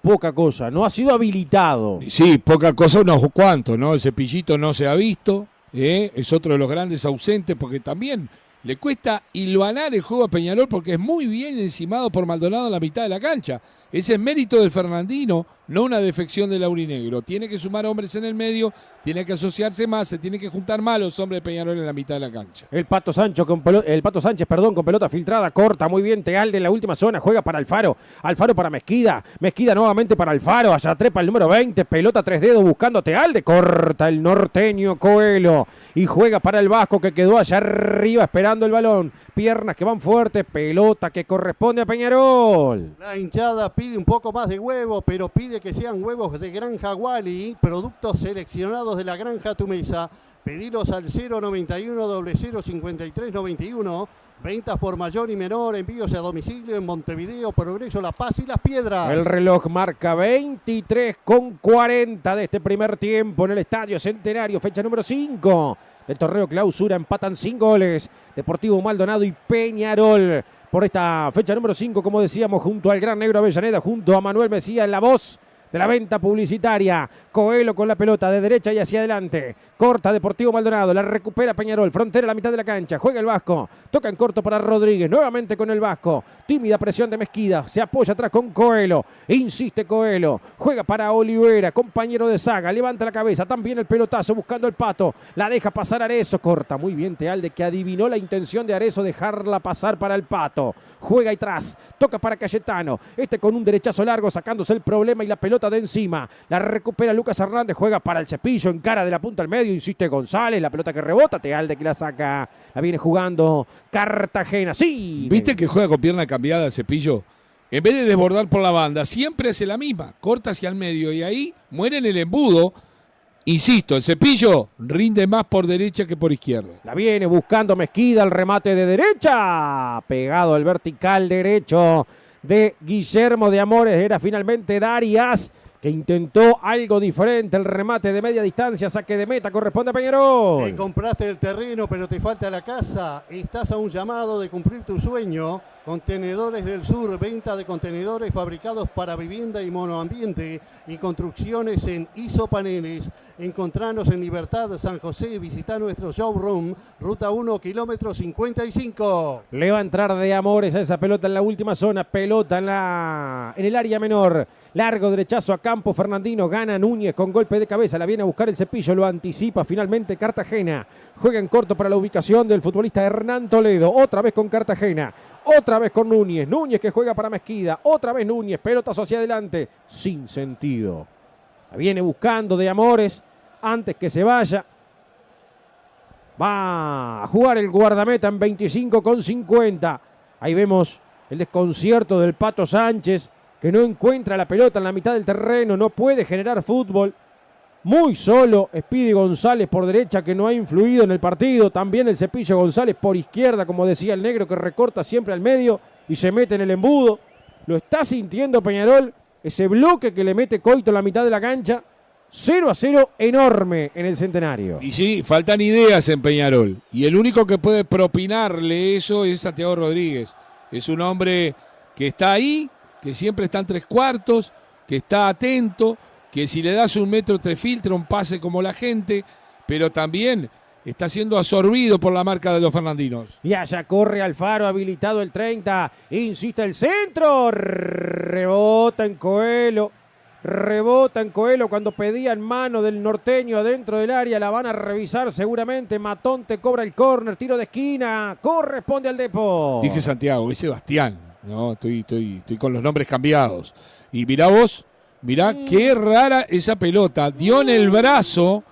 poca cosa, no ha sido habilitado. Sí, poca cosa, unos cuantos, ¿no? El cepillito no se ha visto, ¿eh? es otro de los grandes ausentes porque también le cuesta hilvanar el juego a Peñarol porque es muy bien encimado por Maldonado en la mitad de la cancha. Ese es mérito del Fernandino, no una defección del Aurinegro. Tiene que sumar hombres en el medio, tiene que asociarse más, se tiene que juntar más los hombres de Peñarol en la mitad de la cancha. El Pato, con el Pato Sánchez perdón, con pelota filtrada, corta muy bien. Tealde en la última zona, juega para Alfaro. Alfaro para Mezquida. Mezquida nuevamente para Alfaro. Allá trepa el número 20. Pelota tres dedos buscando Tealde. Corta el norteño Coelho. Y juega para el Vasco que quedó allá arriba esperando el balón. Piernas que van fuertes. Pelota que corresponde a Peñarol. La hinchada pide un poco más de huevo, pero pide que sean huevos de Granja Wally, productos seleccionados de la Granja Tu Mesa. Pedilos al 091 005391. Ventas por mayor y menor, envíos a domicilio en Montevideo, Progreso, La Paz y Las Piedras. El reloj marca 23 con 40 de este primer tiempo en el Estadio Centenario, fecha número 5 del torneo clausura. Empatan sin goles. Deportivo Maldonado y Peñarol por esta fecha número 5, como decíamos, junto al Gran Negro Avellaneda, junto a Manuel Mesía en la voz de la venta publicitaria. Coelho con la pelota de derecha y hacia adelante. Corta Deportivo Maldonado, la recupera Peñarol, frontera a la mitad de la cancha, juega el Vasco, toca en corto para Rodríguez, nuevamente con el Vasco, tímida presión de Mezquida, se apoya atrás con Coelho, insiste Coelho, juega para Olivera, compañero de saga, levanta la cabeza, también el pelotazo buscando el pato, la deja pasar Arezo, corta. Muy bien Tealde que adivinó la intención de Arezo dejarla pasar para el pato, juega y tras, toca para Cayetano, este con un derechazo largo sacándose el problema y la pelota de encima, la recupera Lucas Hernández, juega para el cepillo en cara de la punta al medio, insiste González, la pelota que rebota, Tealde que la saca, la viene jugando Cartagena, sí. ¿Viste que juega con pierna cambiada Cepillo? En vez de desbordar por la banda, siempre hace la misma, corta hacia el medio y ahí muere en el embudo. Insisto, el cepillo rinde más por derecha que por izquierda. La viene buscando Mezquida, el remate de derecha, pegado al vertical derecho de Guillermo de Amores, era finalmente Darias que intentó algo diferente, el remate de media distancia, saque de meta, corresponde a Peñarol. compraste el terreno, pero te falta la casa. Estás a un llamado de cumplir tu sueño. Contenedores del Sur, venta de contenedores fabricados para vivienda y monoambiente y construcciones en isopaneles. Encontranos en Libertad San José, visita nuestro showroom, ruta 1, kilómetro 55. Le va a entrar de amores a esa pelota en la última zona, pelota en, la, en el área menor. Largo derechazo a campo, Fernandino gana Núñez con golpe de cabeza, la viene a buscar el cepillo, lo anticipa finalmente Cartagena. Juega en corto para la ubicación del futbolista Hernán Toledo, otra vez con Cartagena, otra vez con Núñez, Núñez que juega para Mezquida, otra vez Núñez, pelotas hacia adelante, sin sentido. La viene buscando de Amores antes que se vaya. Va a jugar el guardameta en 25 con 50. Ahí vemos el desconcierto del Pato Sánchez que no encuentra la pelota en la mitad del terreno, no puede generar fútbol. Muy solo Speedy González por derecha que no ha influido en el partido. También el cepillo González por izquierda, como decía el negro, que recorta siempre al medio y se mete en el embudo. Lo está sintiendo Peñarol. Ese bloque que le mete Coito en la mitad de la cancha. 0 a 0 enorme en el centenario. Y sí, faltan ideas en Peñarol. Y el único que puede propinarle eso es Santiago Rodríguez. Es un hombre que está ahí, que siempre está en tres cuartos, que está atento, que si le das un metro te filtra un pase como la gente, pero también está siendo absorbido por la marca de los fernandinos. Y allá corre Alfaro, habilitado el 30, insiste el centro, rebota en Coelho, Rebota en Coelho cuando pedían mano del norteño adentro del área. La van a revisar seguramente. Matón te cobra el córner. Tiro de esquina. Corresponde al Depo. Dije Santiago, es Sebastián. No, estoy, estoy, estoy con los nombres cambiados. Y mirá vos, mirá Mm. qué rara esa pelota. Dio en el brazo.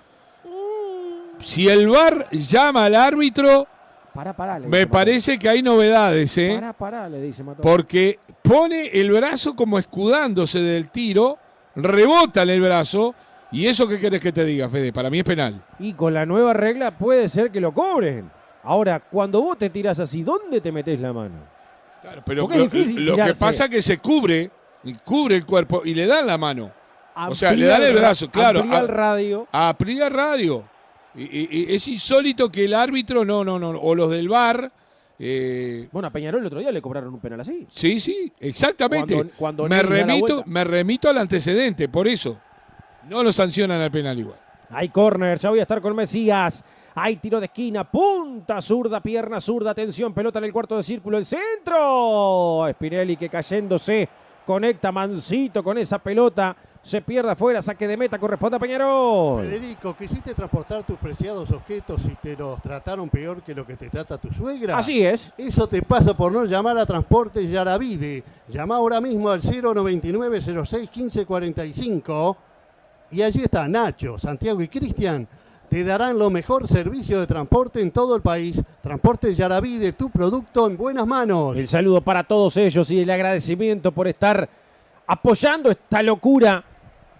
Si el VAR llama al árbitro, Pará, pará. le me dice parece que hay novedades. ¿eh? Pará, pará, le dice. Porque pone el brazo como escudándose del tiro, rebota en el brazo. ¿Y eso qué querés que te diga, Fede? Para mí es penal. Y con la nueva regla puede ser que lo cobren. Ahora, cuando vos te tirás así, ¿dónde te metés la mano? Claro, pero lo, lo que pasa es que se cubre, cubre el cuerpo y le dan la mano. O sea, le Amplía dan el ra- brazo, claro, amplía el radio. A Priya Radio. Y, es insólito que el árbitro, no, no, no, o los del bar. eh, Bueno, a Peñarol el otro día le cobraron un penal así. sí, sí, exactamente. Cuando- cuando me, remito, me remito al antecedente, por eso. No lo sancionan al penal igual. Hay corner, ya voy a estar con Mesías. Hay tiro de esquina, punta zurda, pierna zurda, atención, pelota en el cuarto de círculo, el centro. Spinelli que cayéndose, conecta Mancito con esa pelota, se pierde afuera, saque de meta, corresponde a Peñarol. Federico, ¿quisiste transportar tus preciados objetos y te los trataron peor que lo que te trata tu suegra? Así es. Eso te pasa por no llamar a Transporte Yaravide. Llama ahora mismo al 099 06 15 45 y allí está Nacho, Santiago y Cristian. Te darán lo mejor servicio de transporte en todo el país. Transporte Yaravide, tu producto en buenas manos. El saludo para todos ellos y el agradecimiento por estar apoyando esta locura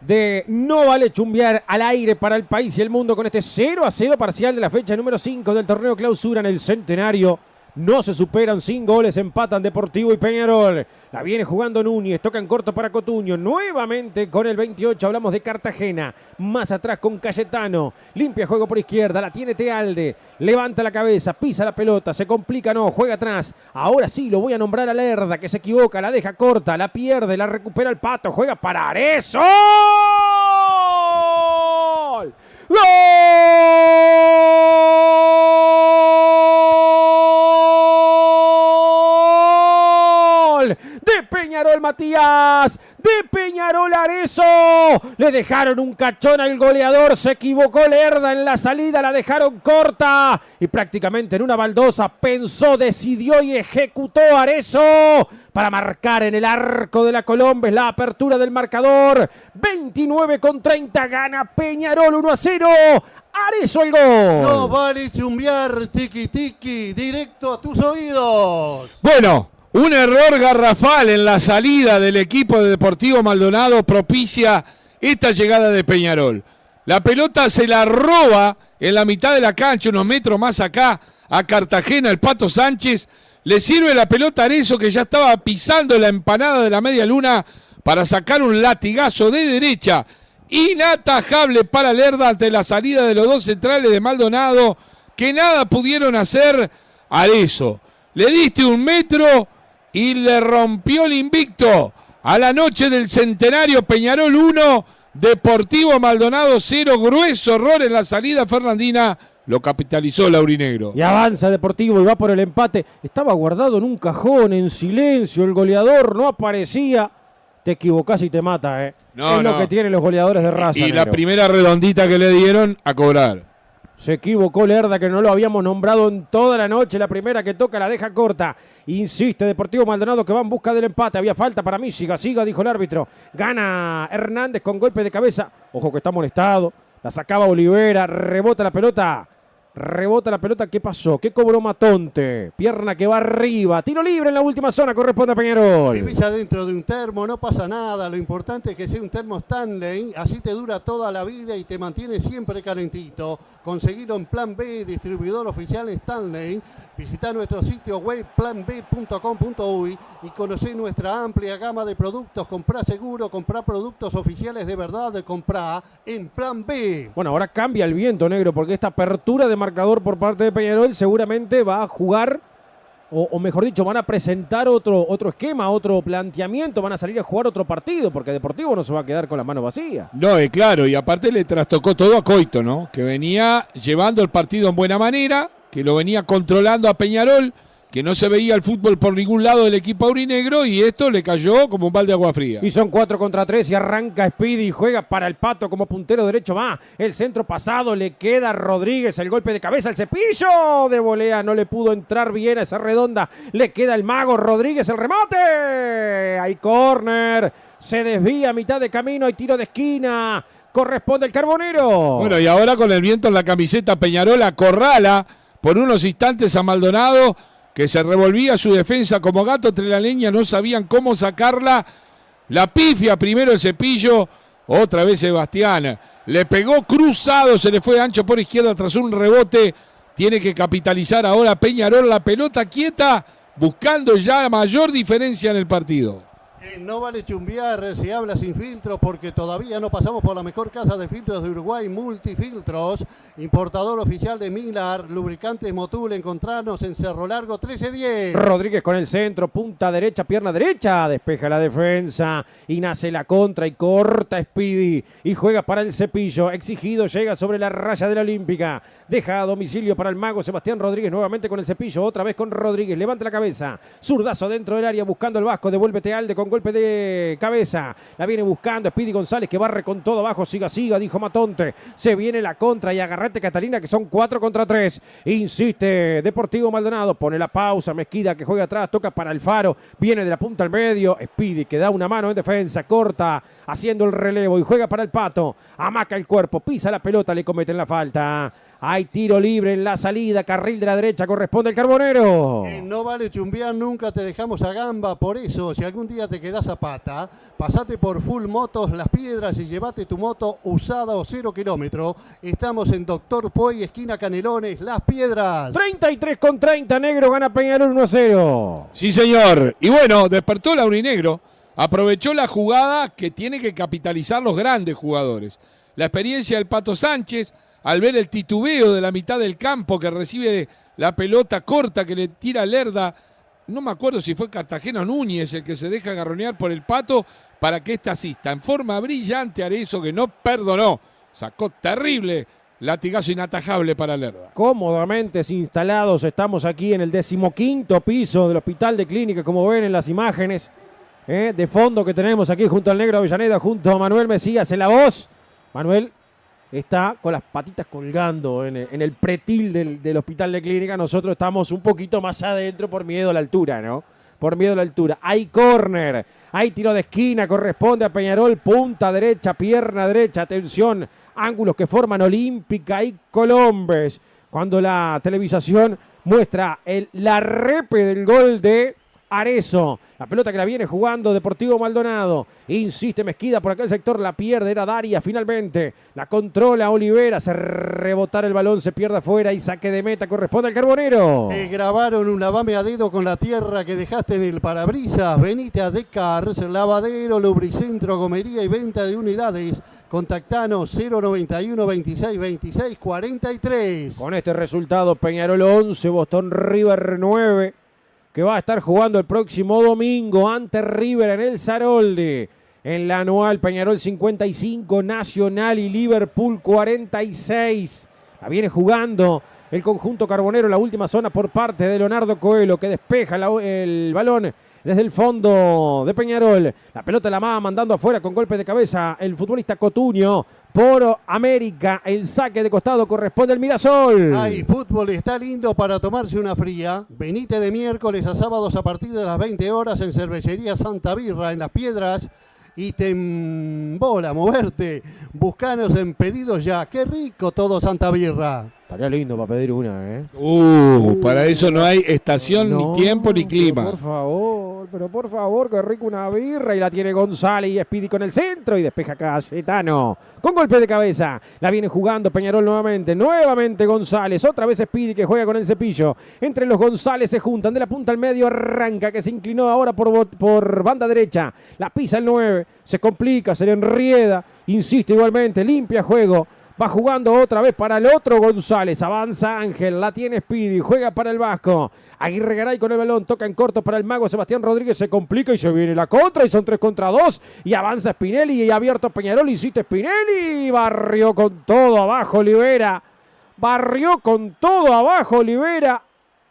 de no vale chumbear al aire para el país y el mundo con este 0 a 0 parcial de la fecha número 5 del torneo clausura en el centenario. No se superan sin goles, empatan Deportivo y Peñarol. La viene jugando Núñez, toca en corto para Cotuño. Nuevamente con el 28 hablamos de Cartagena. Más atrás con Cayetano. Limpia juego por izquierda, la tiene Tealde. Levanta la cabeza, pisa la pelota, se complica, no, juega atrás. Ahora sí lo voy a nombrar a Lerda, que se equivoca, la deja corta, la pierde, la recupera el pato, juega para Arezo. ¡Gol! Peñarol Matías, de Peñarol Arezo. Le dejaron un cachón al goleador, se equivocó Lerda en la salida, la dejaron corta y prácticamente en una baldosa pensó, decidió y ejecutó Arezo para marcar en el arco de la Colombia la apertura del marcador. 29 con 30 gana Peñarol 1 a 0. Arezo el gol. No vale chumbear tiki tiki directo a tus oídos. Bueno, un error garrafal en la salida del equipo de Deportivo Maldonado propicia esta llegada de Peñarol. La pelota se la roba en la mitad de la cancha, unos metros más acá, a Cartagena, el Pato Sánchez. Le sirve la pelota a Arezo que ya estaba pisando la empanada de la media luna para sacar un latigazo de derecha. Inatajable para Lerda ante la salida de los dos centrales de Maldonado que nada pudieron hacer a eso. Le diste un metro y le rompió el invicto a la noche del centenario Peñarol 1, Deportivo Maldonado 0, grueso error en la salida fernandina, lo capitalizó Laurinegro. Y avanza Deportivo y va por el empate. Estaba guardado en un cajón, en silencio. El goleador no aparecía. Te equivocás y te mata, ¿eh? No, es lo que tienen los goleadores de raza. Y la primera redondita que le dieron a cobrar. Se equivocó Lerda, que no lo habíamos nombrado en toda la noche. La primera que toca la deja corta. Insiste Deportivo Maldonado que va en busca del empate. Había falta para mí. Siga, siga, dijo el árbitro. Gana Hernández con golpe de cabeza. Ojo que está molestado. La sacaba Olivera. Rebota la pelota. Rebota la pelota. ¿Qué pasó? ¿Qué cobró Matonte? Pierna que va arriba. Tiro libre en la última zona. Corresponde a Peñarol. Vivís adentro de un termo, no pasa nada. Lo importante es que sea un termo Stanley, así te dura toda la vida y te mantiene siempre calentito. Conseguirlo en Plan B, distribuidor oficial Stanley. Visita nuestro sitio web planb.com.uy y conocer nuestra amplia gama de productos. Comprá seguro, comprá productos oficiales de verdad, comprá en Plan B. Bueno, ahora cambia el viento negro porque esta apertura de marcador por parte de Peñarol seguramente va a jugar, o, mejor dicho, van a presentar otro, otro esquema, otro planteamiento, van a salir a jugar otro partido porque Deportivo no se va a quedar con las manos vacías. No, es claro, y aparte le trastocó todo a Coito, ¿no? Que venía llevando el partido en buena manera, que lo venía controlando a Peñarol, que no se veía el fútbol por ningún lado del equipo aurinegro y esto le cayó como un balde de agua fría. Y son 4 contra 3 y arranca Speedy y juega para el pato como puntero derecho. Va el centro pasado, le queda Rodríguez el golpe de cabeza, el cepillo de volea, no le pudo entrar bien a esa redonda. Le queda el mago Rodríguez, el remate. Hay corner, se desvía a mitad de camino, hay tiro de esquina. Corresponde el carbonero. Bueno, y ahora con el viento en la camiseta Peñarola, corrala por unos instantes a Maldonado que se revolvía su defensa como gato entre la leña, no sabían cómo sacarla. La pifia primero el cepillo, otra vez Sebastián. Le pegó cruzado, se le fue ancho por izquierda tras un rebote. Tiene que capitalizar ahora Peñarol la pelota quieta, buscando ya mayor diferencia en el partido. Eh, no vale chumbear, se habla sin filtros porque todavía no pasamos por la mejor casa de filtros de Uruguay, Multifiltros, importador oficial de Milar, lubricantes Motul, encontrarnos en Cerro Largo 1310. Rodríguez con el centro, punta derecha, pierna derecha, despeja la defensa y nace la contra y corta Speedy y juega para el cepillo, exigido, llega sobre la raya de la Olímpica, deja a domicilio para el mago Sebastián Rodríguez nuevamente con el cepillo, otra vez con Rodríguez, levanta la cabeza, zurdazo dentro del área buscando el vasco, devuélvete Alde con golpe de cabeza. La viene buscando Speedy González que barre con todo abajo. Siga, siga, dijo Matonte. Se viene la contra y agarrate Catalina que son cuatro contra tres. Insiste Deportivo Maldonado. Pone la pausa. Mezquida que juega atrás. Toca para el faro. Viene de la punta al medio. Speedy que da una mano en defensa. Corta haciendo el relevo y juega para el pato. Amaca el cuerpo. Pisa la pelota. Le cometen la falta. Hay tiro libre en la salida, carril de la derecha, corresponde el Carbonero. Eh, no vale chumbear, nunca te dejamos a gamba. Por eso, si algún día te quedas a pata, pasate por Full Motos Las Piedras y llévate tu moto usada o cero kilómetro. Estamos en Doctor Poy, esquina Canelones, Las Piedras. 33 con 30, negro gana Peñarol 1 0. Sí, señor. Y bueno, despertó el Aurinegro. Aprovechó la jugada que tiene que capitalizar los grandes jugadores. La experiencia del Pato Sánchez al ver el titubeo de la mitad del campo que recibe la pelota corta que le tira Lerda. No me acuerdo si fue Cartagena Núñez el que se deja agarronear por el pato para que ésta asista. En forma brillante Arezo que no perdonó. Sacó terrible latigazo inatajable para Lerda. Cómodamente instalados estamos aquí en el decimoquinto piso del Hospital de Clínica, como ven en las imágenes ¿eh? de fondo que tenemos aquí junto al Negro Avellaneda, junto a Manuel Mesías en la voz. Manuel, está con las patitas colgando en el, pretil del, hospital de clínica. Nosotros estamos un poquito más adentro por miedo a la altura, ¿no? Por miedo a la altura. Hay córner, hay tiro de esquina, corresponde a Peñarol, punta derecha, pierna derecha, atención, ángulos que forman Olímpica y Colombes. Cuando la televisación muestra el, la repe del gol de Arezo. La pelota que la viene jugando Deportivo Maldonado. Insiste Mezquida por aquel sector. La pierde. Era Daria finalmente. La controla Olivera. Se rebotar el balón. Se pierde afuera. Y saque de meta. Corresponde al Carbonero. Te grabaron un lavame a dedo con la tierra que dejaste en el parabrisas. Venite a Decars. Lavadero, lubricentro, gomería y venta de unidades. Contactanos 091 26 26 43. Con este resultado, Peñarol 11, Boston River 9 que va a estar jugando el próximo domingo ante River en el Zarolde. En la anual Peñarol 55, Nacional y Liverpool 46. La viene jugando el conjunto carbonero, la última zona por parte de Leonardo Coelho, que despeja el balón desde el fondo de Peñarol. La pelota la va mandando afuera con golpe de cabeza el futbolista Cotuño por América. El saque de costado corresponde al Mirasol. Ay, fútbol está lindo para tomarse una fría. Venite de miércoles a sábados a partir de las 20 horas en Cervecería Santa Birra en Las Piedras y te embola moverte. Buscanos en pedidos ya. Qué rico todo Santa Birra. Estaría lindo para pedir una, ¿eh? Uh, para eso no hay estación, ni tiempo, ni clima. Por favor, pero por favor, qué rico una birra. Y la tiene González y Speedy con el centro y despeja Cayetano. Con golpe de cabeza. La viene jugando Peñarol nuevamente. Nuevamente González. Otra vez Speedy que juega con el cepillo. Entre los González se juntan. De la punta al medio arranca que se inclinó ahora por, por banda derecha. La pisa el 9. Se complica, se le enrieda. Insiste igualmente. Limpia juego. Va jugando otra vez para el otro González. Avanza Ángel. La tiene Speedy. Juega para el Vasco. Aguirre Garay con el balón. Toca en corto para el mago Sebastián Rodríguez. Se complica y se viene la contra. Y son tres contra dos. Y avanza Spinelli. Y abierto Peñarol. Insiste Spinelli. Barrió con todo abajo Olivera. Barrió con todo abajo Olivera.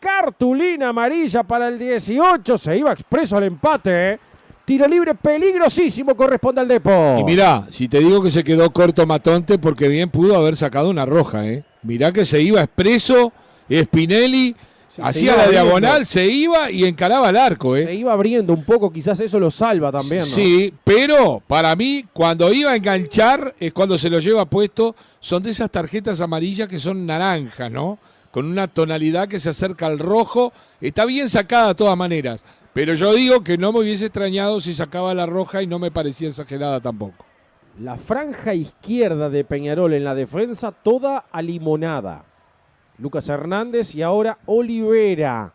cartulina amarilla para el 18. Se iba expreso al empate. ¿eh? Tiro libre peligrosísimo corresponde al Depo. Y mirá, si te digo que se quedó corto Matonte, porque bien pudo haber sacado una roja, ¿eh? Mirá que se iba expreso, Spinelli, hacía la diagonal, se iba y encaraba el arco, ¿eh? Se iba abriendo un poco, quizás eso lo salva también, ¿no? Sí, pero para mí, cuando iba a enganchar, es cuando se lo lleva puesto, son de esas tarjetas amarillas que son naranjas, ¿no? Con una tonalidad que se acerca al rojo. Está bien sacada de todas maneras. Pero yo digo que no me hubiese extrañado si sacaba la roja y no me parecía exagerada tampoco. La franja izquierda de Peñarol en la defensa, toda alimonada. Lucas Hernández y ahora Olivera.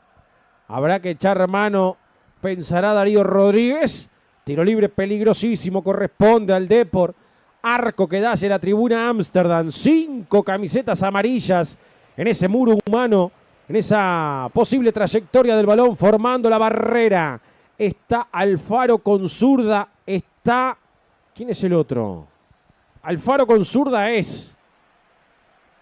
Habrá que echar mano, pensará Darío Rodríguez. Tiro libre peligrosísimo, corresponde al Depor. Arco que da hacia la tribuna Ámsterdam. Cinco camisetas amarillas en ese muro humano en esa posible trayectoria del balón, formando la barrera. Está Alfaro con zurda, está... ¿Quién es el otro? Alfaro con zurda es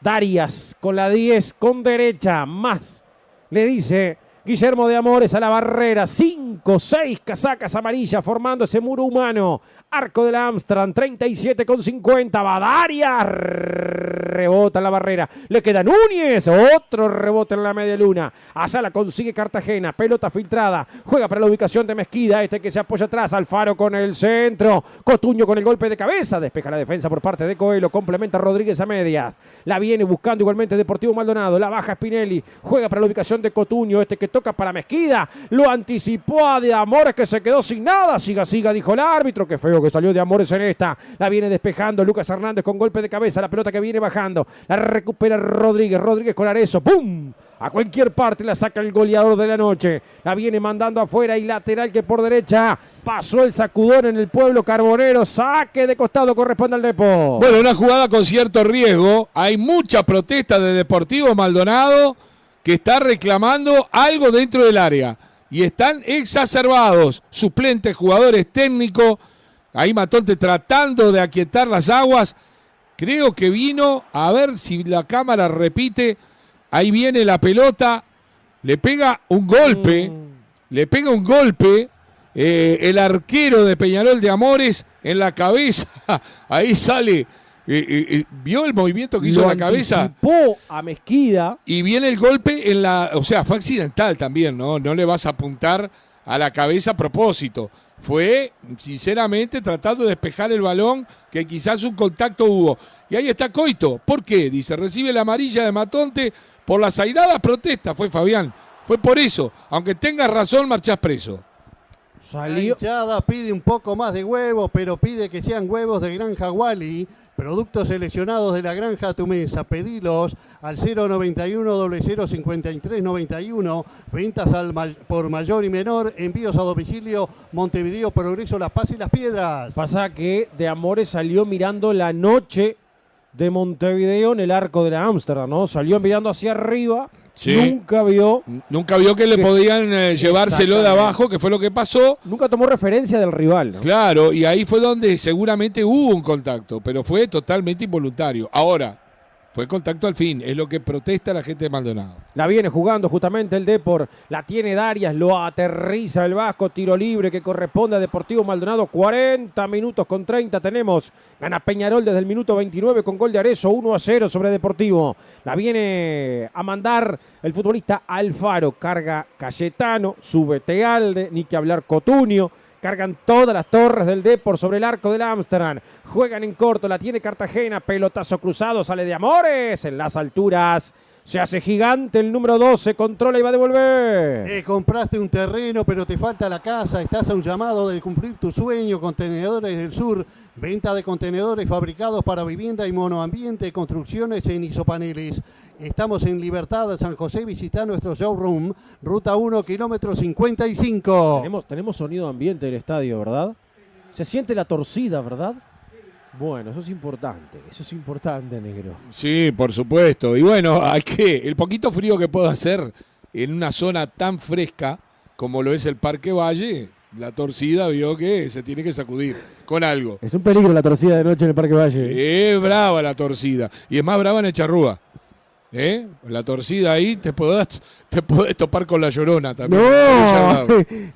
Darias con la 10, con derecha, más. Le dice Guillermo de Amores a la barrera. 5, 6 casacas amarillas formando ese muro humano. Arco de la Amsterdam, 37 con 50. Badaria rebota la barrera. Le queda Núñez. Otro rebote en la media luna. Allá la consigue Cartagena. Pelota filtrada. Juega para la ubicación de Mezquida. Este que se apoya atrás. Alfaro con el centro. Cotuño con el golpe de cabeza. Despeja la defensa por parte de Coelho. Complementa Rodríguez a medias. La viene buscando igualmente Deportivo Maldonado. La baja Spinelli. Juega para la ubicación de Cotuño. Este que toca para Mezquida. Lo anticipó a De Amores que se quedó sin nada. Siga, siga, dijo el árbitro. Que feo que salió de Amores en esta. La viene despejando Lucas Hernández con golpe de cabeza. La pelota que viene bajando. La recupera Rodríguez. Rodríguez con Arezo. ¡Pum! A cualquier parte la saca el goleador de la noche. La viene mandando afuera y lateral que por derecha pasó el sacudón en el pueblo carbonero. Saque de costado corresponde al Depo. Bueno, una jugada con cierto riesgo. Hay mucha protesta de Deportivo Maldonado que está reclamando algo dentro del área. Y están exacerbados. Suplentes, jugadores técnicos. Ahí Matonte tratando de aquietar las aguas. Creo que vino, a ver si la cámara repite. Ahí viene la pelota. Le pega un golpe. Le pega un golpe. eh, el arquero de Peñarol de Amores en la cabeza. [laughs] Ahí sale. Eh, eh, eh, ¿Vio el movimiento que hizo Lo la cabeza? anticipó a Mezquida. Y viene el golpe en la. O sea, fue accidental también, ¿no? No le vas a apuntar a la cabeza a propósito. Fue, sinceramente, tratando de despejar el balón, que quizás un contacto hubo. Y ahí está Coito. ¿Por qué? Dice, recibe la amarilla de Matonte por las airadas protestas. Fue Fabián. Fue por eso. Aunque tengas razón, marchás preso. La Salió. hinchada pide un poco más de huevos, pero pide que sean huevos de Granja Wally. Productos seleccionados de la Granja a tu mesa. Pedilos al 091 0053 91. Ventas al por mayor y menor. Envíos a domicilio Montevideo, Progreso, La Paz y Las Piedras. Pasa que de Amores salió mirando la noche de Montevideo en el arco de la Ámsterdam, ¿no? Salió mirando hacia arriba. Sí. Nunca vio, Nunca vio que le podían eh, llevárselo de abajo, que fue lo que pasó. nunca tomó referencia del rival, ¿no? Claro, y ahí fue donde seguramente hubo un contacto, pero fue totalmente involuntario. Ahora, fue contacto al fin, es lo que protesta la gente de Maldonado. La viene jugando justamente el Depor. La tiene Darias, lo aterriza el Vasco. Tiro libre que corresponde a Deportivo Maldonado. 40 minutos con 30 tenemos. Gana Peñarol desde el minuto 29 con gol de Arezo. 1 a 0 sobre Deportivo. La viene a mandar el futbolista Alfaro. Carga Cayetano, sube Tealde, ni que hablar Cotunio. Cargan todas las torres del Depor sobre el arco del Ámsterdam. Juegan en corto, la tiene Cartagena. Pelotazo cruzado, sale de Amores en las alturas. Se hace gigante el número 12, controla y va a devolver. Eh, compraste un terreno, pero te falta la casa. Estás a un llamado de cumplir tu sueño. Contenedores del Sur. Venta de contenedores fabricados para vivienda y monoambiente. Construcciones en isopaneles. Estamos en Libertad, San José. Visita nuestro showroom. Ruta 1, kilómetro 55. Tenemos, tenemos sonido ambiente del estadio, ¿verdad? Se siente la torcida, ¿verdad? Bueno, eso es importante, eso es importante, negro. Sí, por supuesto. Y bueno, hay que, el poquito frío que puedo hacer en una zona tan fresca como lo es el Parque Valle, la torcida vio que se tiene que sacudir con algo. Es un peligro la torcida de noche en el Parque Valle. Es brava la torcida. Y es más brava en el charrúa. ¿Eh? La torcida ahí te podés, te podés topar con la llorona también. No,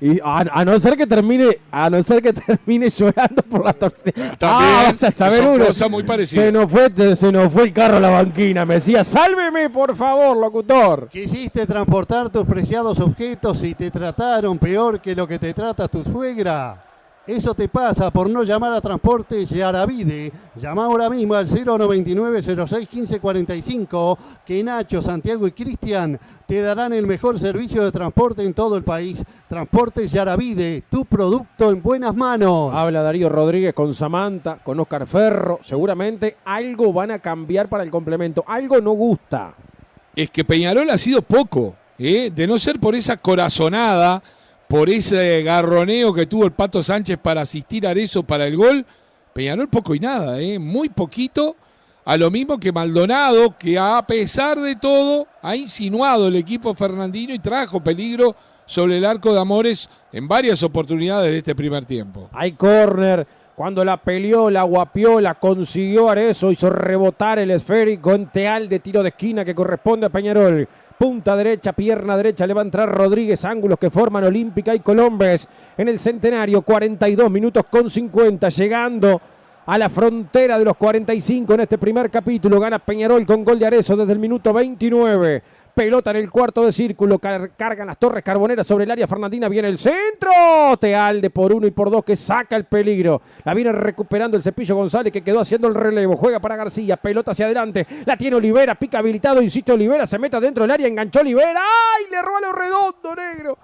[laughs] y a, no ser que termine, a no ser que [laughs] termine llorando por la torcida. También, ah, vas a saber uno. Cosa muy parecida. Se nos fue, se nos fue el carro a la banquina. Me decía, sálveme por favor, locutor. Quisiste transportar tus preciados objetos y te trataron peor que lo que te trata tu suegra. Eso te pasa por no llamar a Transportes Yaravide. Llama ahora mismo al 099 06 1545 que Nacho, Santiago y Cristian te darán el mejor servicio de transporte en todo el país. Transportes Yaravide, tu producto en buenas manos. Habla Darío Rodríguez con Samantha, con Oscar Ferro. Seguramente algo van a cambiar para el complemento. Algo no gusta. Es que Peñarol ha sido poco, ¿eh? de no ser por esa corazonada por ese garroneo que tuvo el Pato Sánchez para asistir a Arezo para el gol, Peñarol poco y nada, ¿eh? muy poquito, a lo mismo que Maldonado, que a pesar de todo ha insinuado el equipo fernandino y trajo peligro sobre el arco de Amores en varias oportunidades de este primer tiempo. Hay córner, cuando la peleó, la guapió, la consiguió Arezo, hizo rebotar el esférico en Teal de tiro de esquina que corresponde a Peñarol punta derecha, pierna derecha, le va a entrar Rodríguez, ángulos que forman Olímpica y Colombes en el centenario, 42 minutos con 50, llegando a la frontera de los 45 en este primer capítulo, gana Peñarol con gol de Arezo desde el minuto 29. Pelota en el cuarto de círculo. cargan las torres carboneras sobre el área. Fernandina viene el centro. Tealde por uno y por dos que saca el peligro. La viene recuperando el cepillo González que quedó haciendo el relevo. Juega para García. Pelota hacia adelante. La tiene Olivera. Pica habilitado. Insiste Olivera. Se mete dentro del área. Enganchó Olivera. ¡Ay! Le roba lo redondo, negro.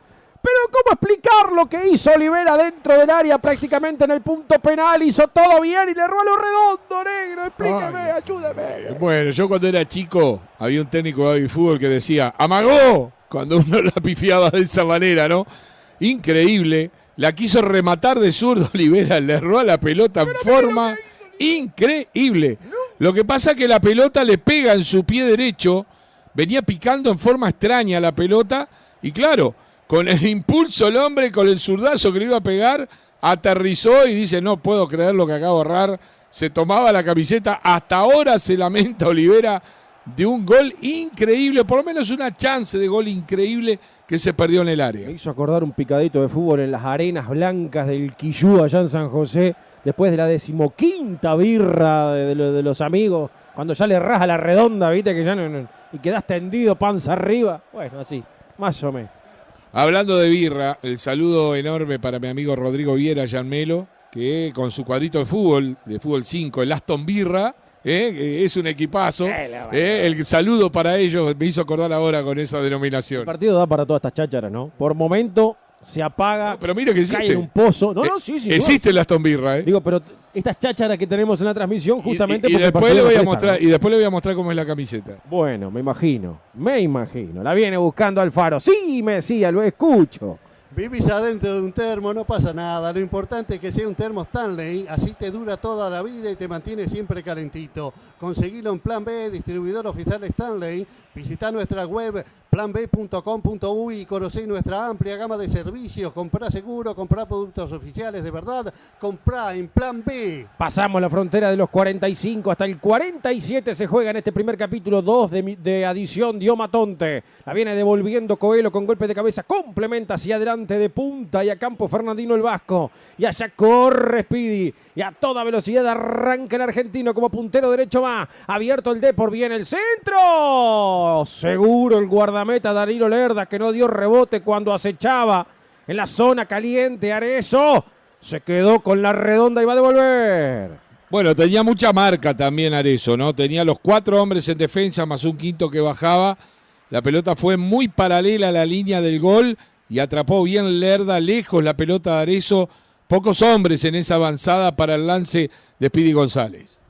Pero ¿cómo explicar lo que hizo Olivera dentro del área prácticamente en el punto penal? Hizo todo bien y le robó lo redondo, negro. Explíqueme, ayúdeme. Bueno, yo cuando era chico había un técnico de fútbol que decía, amagó, cuando uno [laughs] la pifiaba de esa manera, ¿no? Increíble. La quiso rematar de zurdo [laughs] Olivera, le erró a la pelota en forma increíble. Lo que pasa es que la pelota le pega en su pie derecho, venía picando en forma extraña la pelota y claro, con el impulso el hombre, con el zurdazo que le iba a pegar, aterrizó y dice, no puedo creer lo que acabo de ahorrar. Se tomaba la camiseta, hasta ahora se lamenta Olivera de un gol increíble, por lo menos una chance de gol increíble que se perdió en el área. Me hizo acordar un picadito de fútbol en las arenas blancas del Quillú allá en San José, después de la decimoquinta birra de, los amigos, cuando ya le raja la redonda, viste que ya no, y quedas tendido panza arriba. Bueno, así, más o menos. Hablando de birra, el saludo enorme para mi amigo Rodrigo Viera Melo, que con su cuadrito de fútbol, de fútbol 5, el Aston Birra, ¿eh? es un equipazo. ¿eh? el saludo para ellos me hizo acordar ahora con esa denominación. El partido da para todas estas chácharas, ¿no? Por momento se apaga, pero mira que existe. cae en un pozo. No, no, eh, sí, sí. Existe el Aston Birra, ¿eh? Digo, pero estas chácharas que tenemos en la transmisión, justamente y, después le voy a mostrar Y después le voy a mostrar cómo es la camiseta. Bueno, me imagino, me imagino. La viene buscando Alfaro. Sí, me decía, lo escucho. Vivís adentro de un termo, no pasa nada. Lo importante es que sea un termo Stanley, así te dura toda la vida y te mantiene siempre calentito. Conseguilo en Plan B, distribuidor oficial Stanley. Visita nuestra web planb.com.uy y conocé nuestra amplia gama de servicios. Comprá seguro, comprá productos oficiales de verdad, comprá en Plan B. Pasamos la frontera de los 45 hasta el 47 se juega en este primer capítulo 2 de, de adición Dioma Tonte. La viene devolviendo Coelho con golpe de cabeza, complementa hacia adelante de punta y a campo Fernandino el Vasco. Y allá corre Speedy y a toda velocidad arranca el argentino como puntero derecho va. Abierto el Depor, viene el centro. Seguro el guarda meta Danilo Lerda que no dio rebote cuando acechaba en la zona caliente. Arezo se quedó con la redonda y va a devolver. Bueno, tenía mucha marca también Arezo, ¿no? Tenía los cuatro hombres en defensa más un quinto que bajaba. La pelota fue muy paralela a la línea del gol y atrapó bien Lerda lejos la pelota de Arezo. Pocos hombres en esa avanzada para el lance de Pidi González.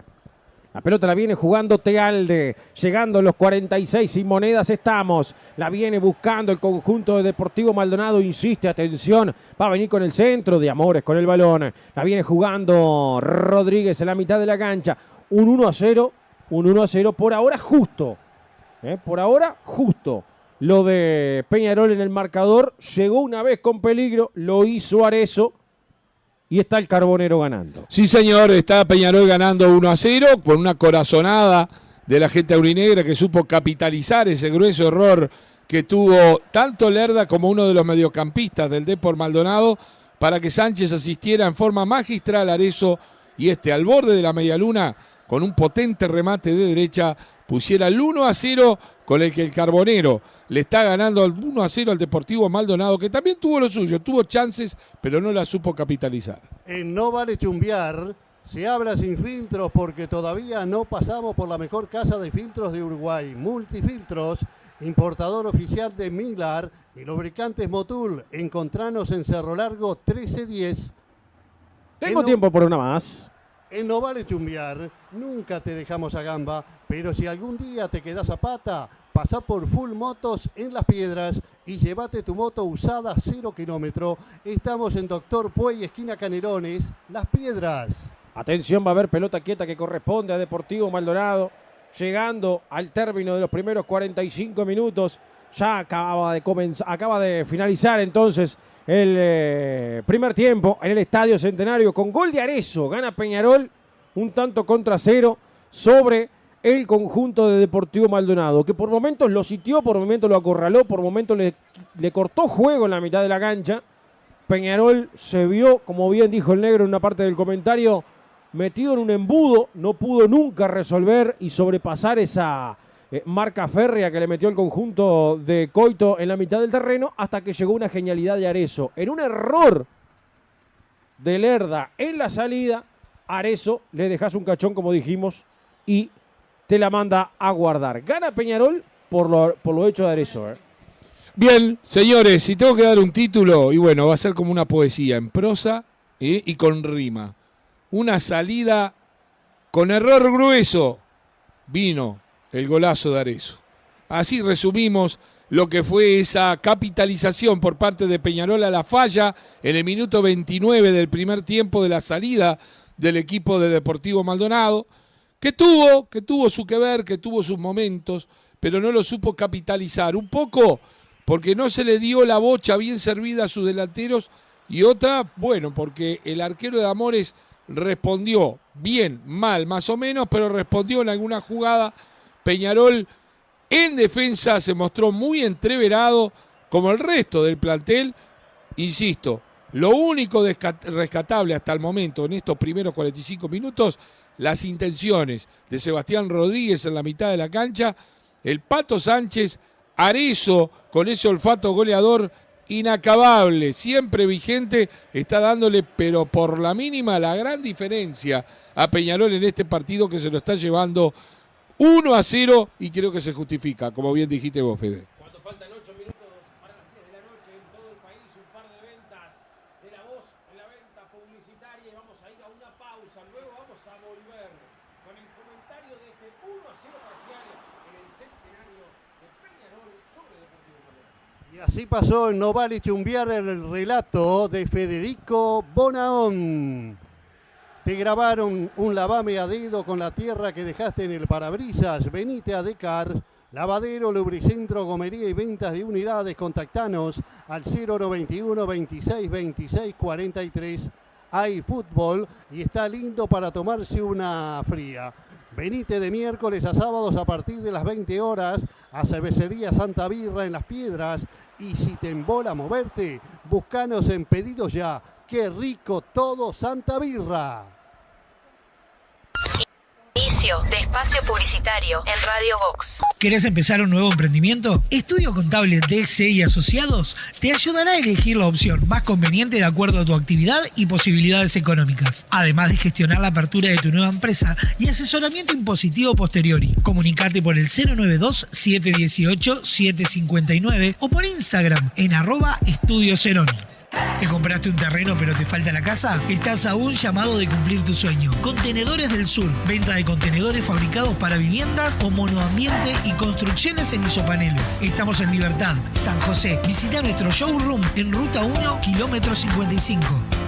La pelota la viene jugando Tealde, llegando a los 46 sin monedas estamos. La viene buscando el conjunto de Deportivo Maldonado, insiste, atención, va a venir con el centro de Amores con el balón. La viene jugando Rodríguez en la mitad de la cancha. Un 1 a 0, un 1 a 0 por ahora justo. ¿eh? Por ahora justo. Lo de Peñarol en el marcador llegó una vez con peligro, lo hizo Arezo y está el Carbonero ganando. Sí, señor, está Peñarol ganando 1 a 0 con una corazonada de la gente aurinegra que supo capitalizar ese grueso error que tuvo tanto Lerda como uno de los mediocampistas del Depor Maldonado para que Sánchez asistiera en forma magistral a Arezo y este al borde de la medialuna con un potente remate de derecha pusiera el 1 a 0 con el que el Carbonero le está ganando el 1 a 0 al Deportivo Maldonado, que también tuvo lo suyo, tuvo chances, pero no la supo capitalizar. En No Vale Chumbiar se habla sin filtros porque todavía no pasamos por la mejor casa de filtros de Uruguay, Multifiltros, importador oficial de Milar y lubricantes Motul. Encontranos en Cerro Largo 1310. Tengo En tiempo por una más. En No Vale Chumbiar nunca te dejamos a gamba, pero si algún día te quedas a pata, pasá por Full Motos en Las Piedras y llévate tu moto usada cero kilómetro. Estamos en Doctor Puey, esquina Canelones, Las Piedras. Atención, va a haber pelota quieta que corresponde a Deportivo Maldonado. Llegando al término de los primeros 45 minutos. Ya acaba de comenzar, acaba de finalizar entonces el eh, primer tiempo en el Estadio Centenario con gol de Arezo. Gana Peñarol un tanto contra cero sobre el conjunto de Deportivo Maldonado, que por momentos lo sitió, por momentos lo acorraló, por momentos le, cortó juego en la mitad de la cancha. Peñarol se vio, como bien dijo el negro en una parte del comentario, metido en un embudo, no pudo nunca resolver y sobrepasar esa eh, marca férrea que le metió el conjunto de Coito en la mitad del terreno hasta que llegó una genialidad de Arezo. En un error de Lerda en la salida, Arezo le dejas un cachón, como dijimos, y te la manda a guardar. Gana Peñarol por lo, por hecho de Arezo. ¿eh? Bien, señores, si tengo que dar un título, y bueno, va a ser como una poesía en prosa ¿eh? y con rima. Una salida con error grueso. Vino el golazo de Arezo. Así resumimos lo que fue esa capitalización por parte de Peñarol a la falla en el minuto 29 del primer tiempo de la salida del equipo de Deportivo Maldonado, que tuvo, que tuvo su que ver, que tuvo sus momentos, pero no lo supo capitalizar. Un poco porque no se le dio la bocha bien servida a sus delanteros y otra, bueno, porque el arquero de Amores respondió bien, mal, más o menos, pero respondió en alguna jugada. Peñarol en defensa se mostró muy entreverado, como el resto del plantel. Insisto, lo único rescatable hasta el momento en estos primeros 45 minutos, las intenciones de Sebastián Rodríguez en la mitad de la cancha, el Pato Sánchez, Arezo con ese olfato goleador inacabable, siempre vigente, está dándole, pero por la mínima, la gran diferencia a Peñarol en este partido que se lo está llevando 1 a 0 y creo que se justifica, como bien dijiste vos, Fede. Cuando faltan 8 minutos para las 10 de la noche en todo el país, un par de ventas de la voz en la venta publicitaria y vamos a ir a una pausa. Luego vamos a volver con el comentario de este 1 a 0 parcial en el centenario de Peñarol sobre Deportivo Maldonado. Y así pasó en No Vale Chumbiar el relato de Federico Bonaón. Te grabaron un lavame a dedo con la tierra que dejaste en el parabrisas. Venite a Decar. Lavadero, lubricentro, gomería y ventas de unidades. Contactanos al 091 26 26 43. Hay fútbol y está lindo para tomarse una fría. Venite de miércoles a sábados a partir de las 20 horas a Cervecería Santa Birra en Las Piedras. Y si te embola moverte, buscanos en pedidos ya. ¡Qué rico todo Santa Birra! De espacio publicitario en Radio Vox. ¿Querés empezar un nuevo emprendimiento? Estudio Contable DXE y Asociados te ayudará a elegir la opción más conveniente de acuerdo a tu actividad y posibilidades económicas. Además de gestionar la apertura de tu nueva empresa y asesoramiento impositivo posteriori. Comunicate por el 092-718-759 o por Instagram en arroba Estudio Cerón. ¿Te compraste un terreno pero te falta la casa? Estás a un llamado de cumplir tu sueño. Contenedores del Sur. Venta de contenedores fabricados para viviendas o monoambiente y construcciones en isopaneles. Estamos en Libertad, San José. Visita nuestro showroom en Ruta 1, kilómetro 55.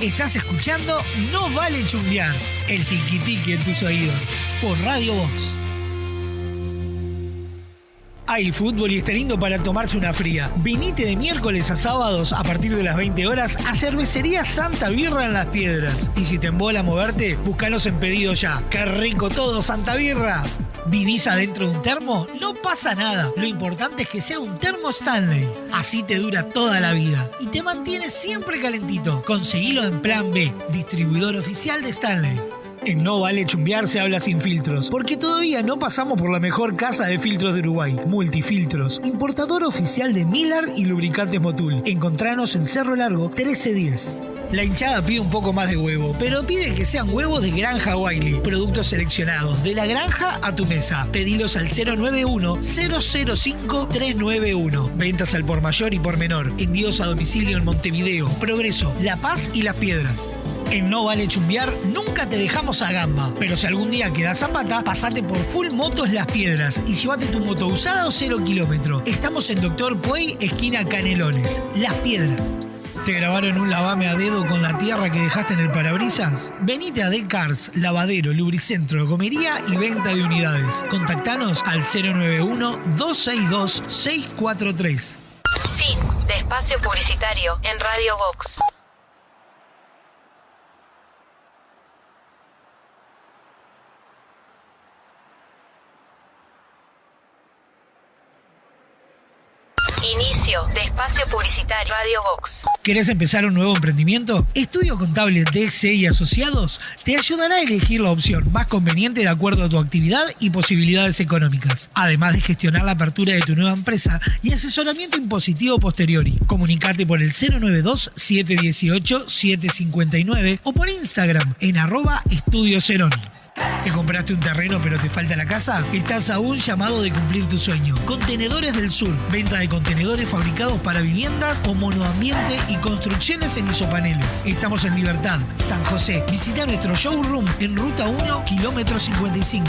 Estás escuchando No Vale Chumbear, el tiki tiki en tus oídos, por Radio Box. Hay fútbol y está lindo para tomarse una fría. Vinite de miércoles a sábados a partir de las 20 horas a Cervecería Santa Birra en Las Piedras. Y si te embola moverte, búscanos en pedido ya. ¡Qué rico todo, Santa Birra! ¿Vivís adentro de un termo? No pasa nada. Lo importante es que sea un termo Stanley. Así te dura toda la vida y te mantiene siempre calentito. Conseguilo en Plan B, distribuidor oficial de Stanley. No Vale Chumbear se habla sin filtros, porque todavía no pasamos por la mejor casa de filtros de Uruguay, Multifiltros, importador oficial de Miller y lubricantes Motul. Encontranos en Cerro Largo 1310. La hinchada pide un poco más de huevo, pero pide que sean huevos de Granja Wiley. Productos seleccionados, de la granja a tu mesa. Pedilos al 091-005-391. Ventas al por mayor y por menor. Envíos a domicilio en Montevideo, Progreso, La Paz y Las Piedras. En No Vale Chumbear nunca te dejamos a gamba, pero si algún día quedas zapata, pasate por Full Motos Las Piedras y llévate tu moto usada o cero kilómetro. Estamos en Doctor Puey, esquina Canelones, Las Piedras. ¿Te grabaron un lavame a dedo con la tierra que dejaste en el parabrisas? Venite a Decars, lavadero, lubricentro, comería y venta de unidades. Contactanos al 091-262-643. Fin de espacio publicitario en Radio Vox. Inicio de espacio publicitario Radio Vox. ¿Querés empezar un nuevo emprendimiento? Estudio Contable DXE y Asociados te ayudará a elegir la opción más conveniente de acuerdo a tu actividad y posibilidades económicas, además de gestionar la apertura de tu nueva empresa y asesoramiento impositivo posteriori. Comunicate por el 092-718-759 o por Instagram en arroba Estudio. ¿Te compraste un terreno pero te falta la casa? Estás a un llamado de cumplir tu sueño. Contenedores del Sur. Venta de contenedores fabricados para viviendas o monoambiente y construcciones en isopaneles. Estamos en Libertad, San José. Visita nuestro showroom en Ruta 1, kilómetro 55.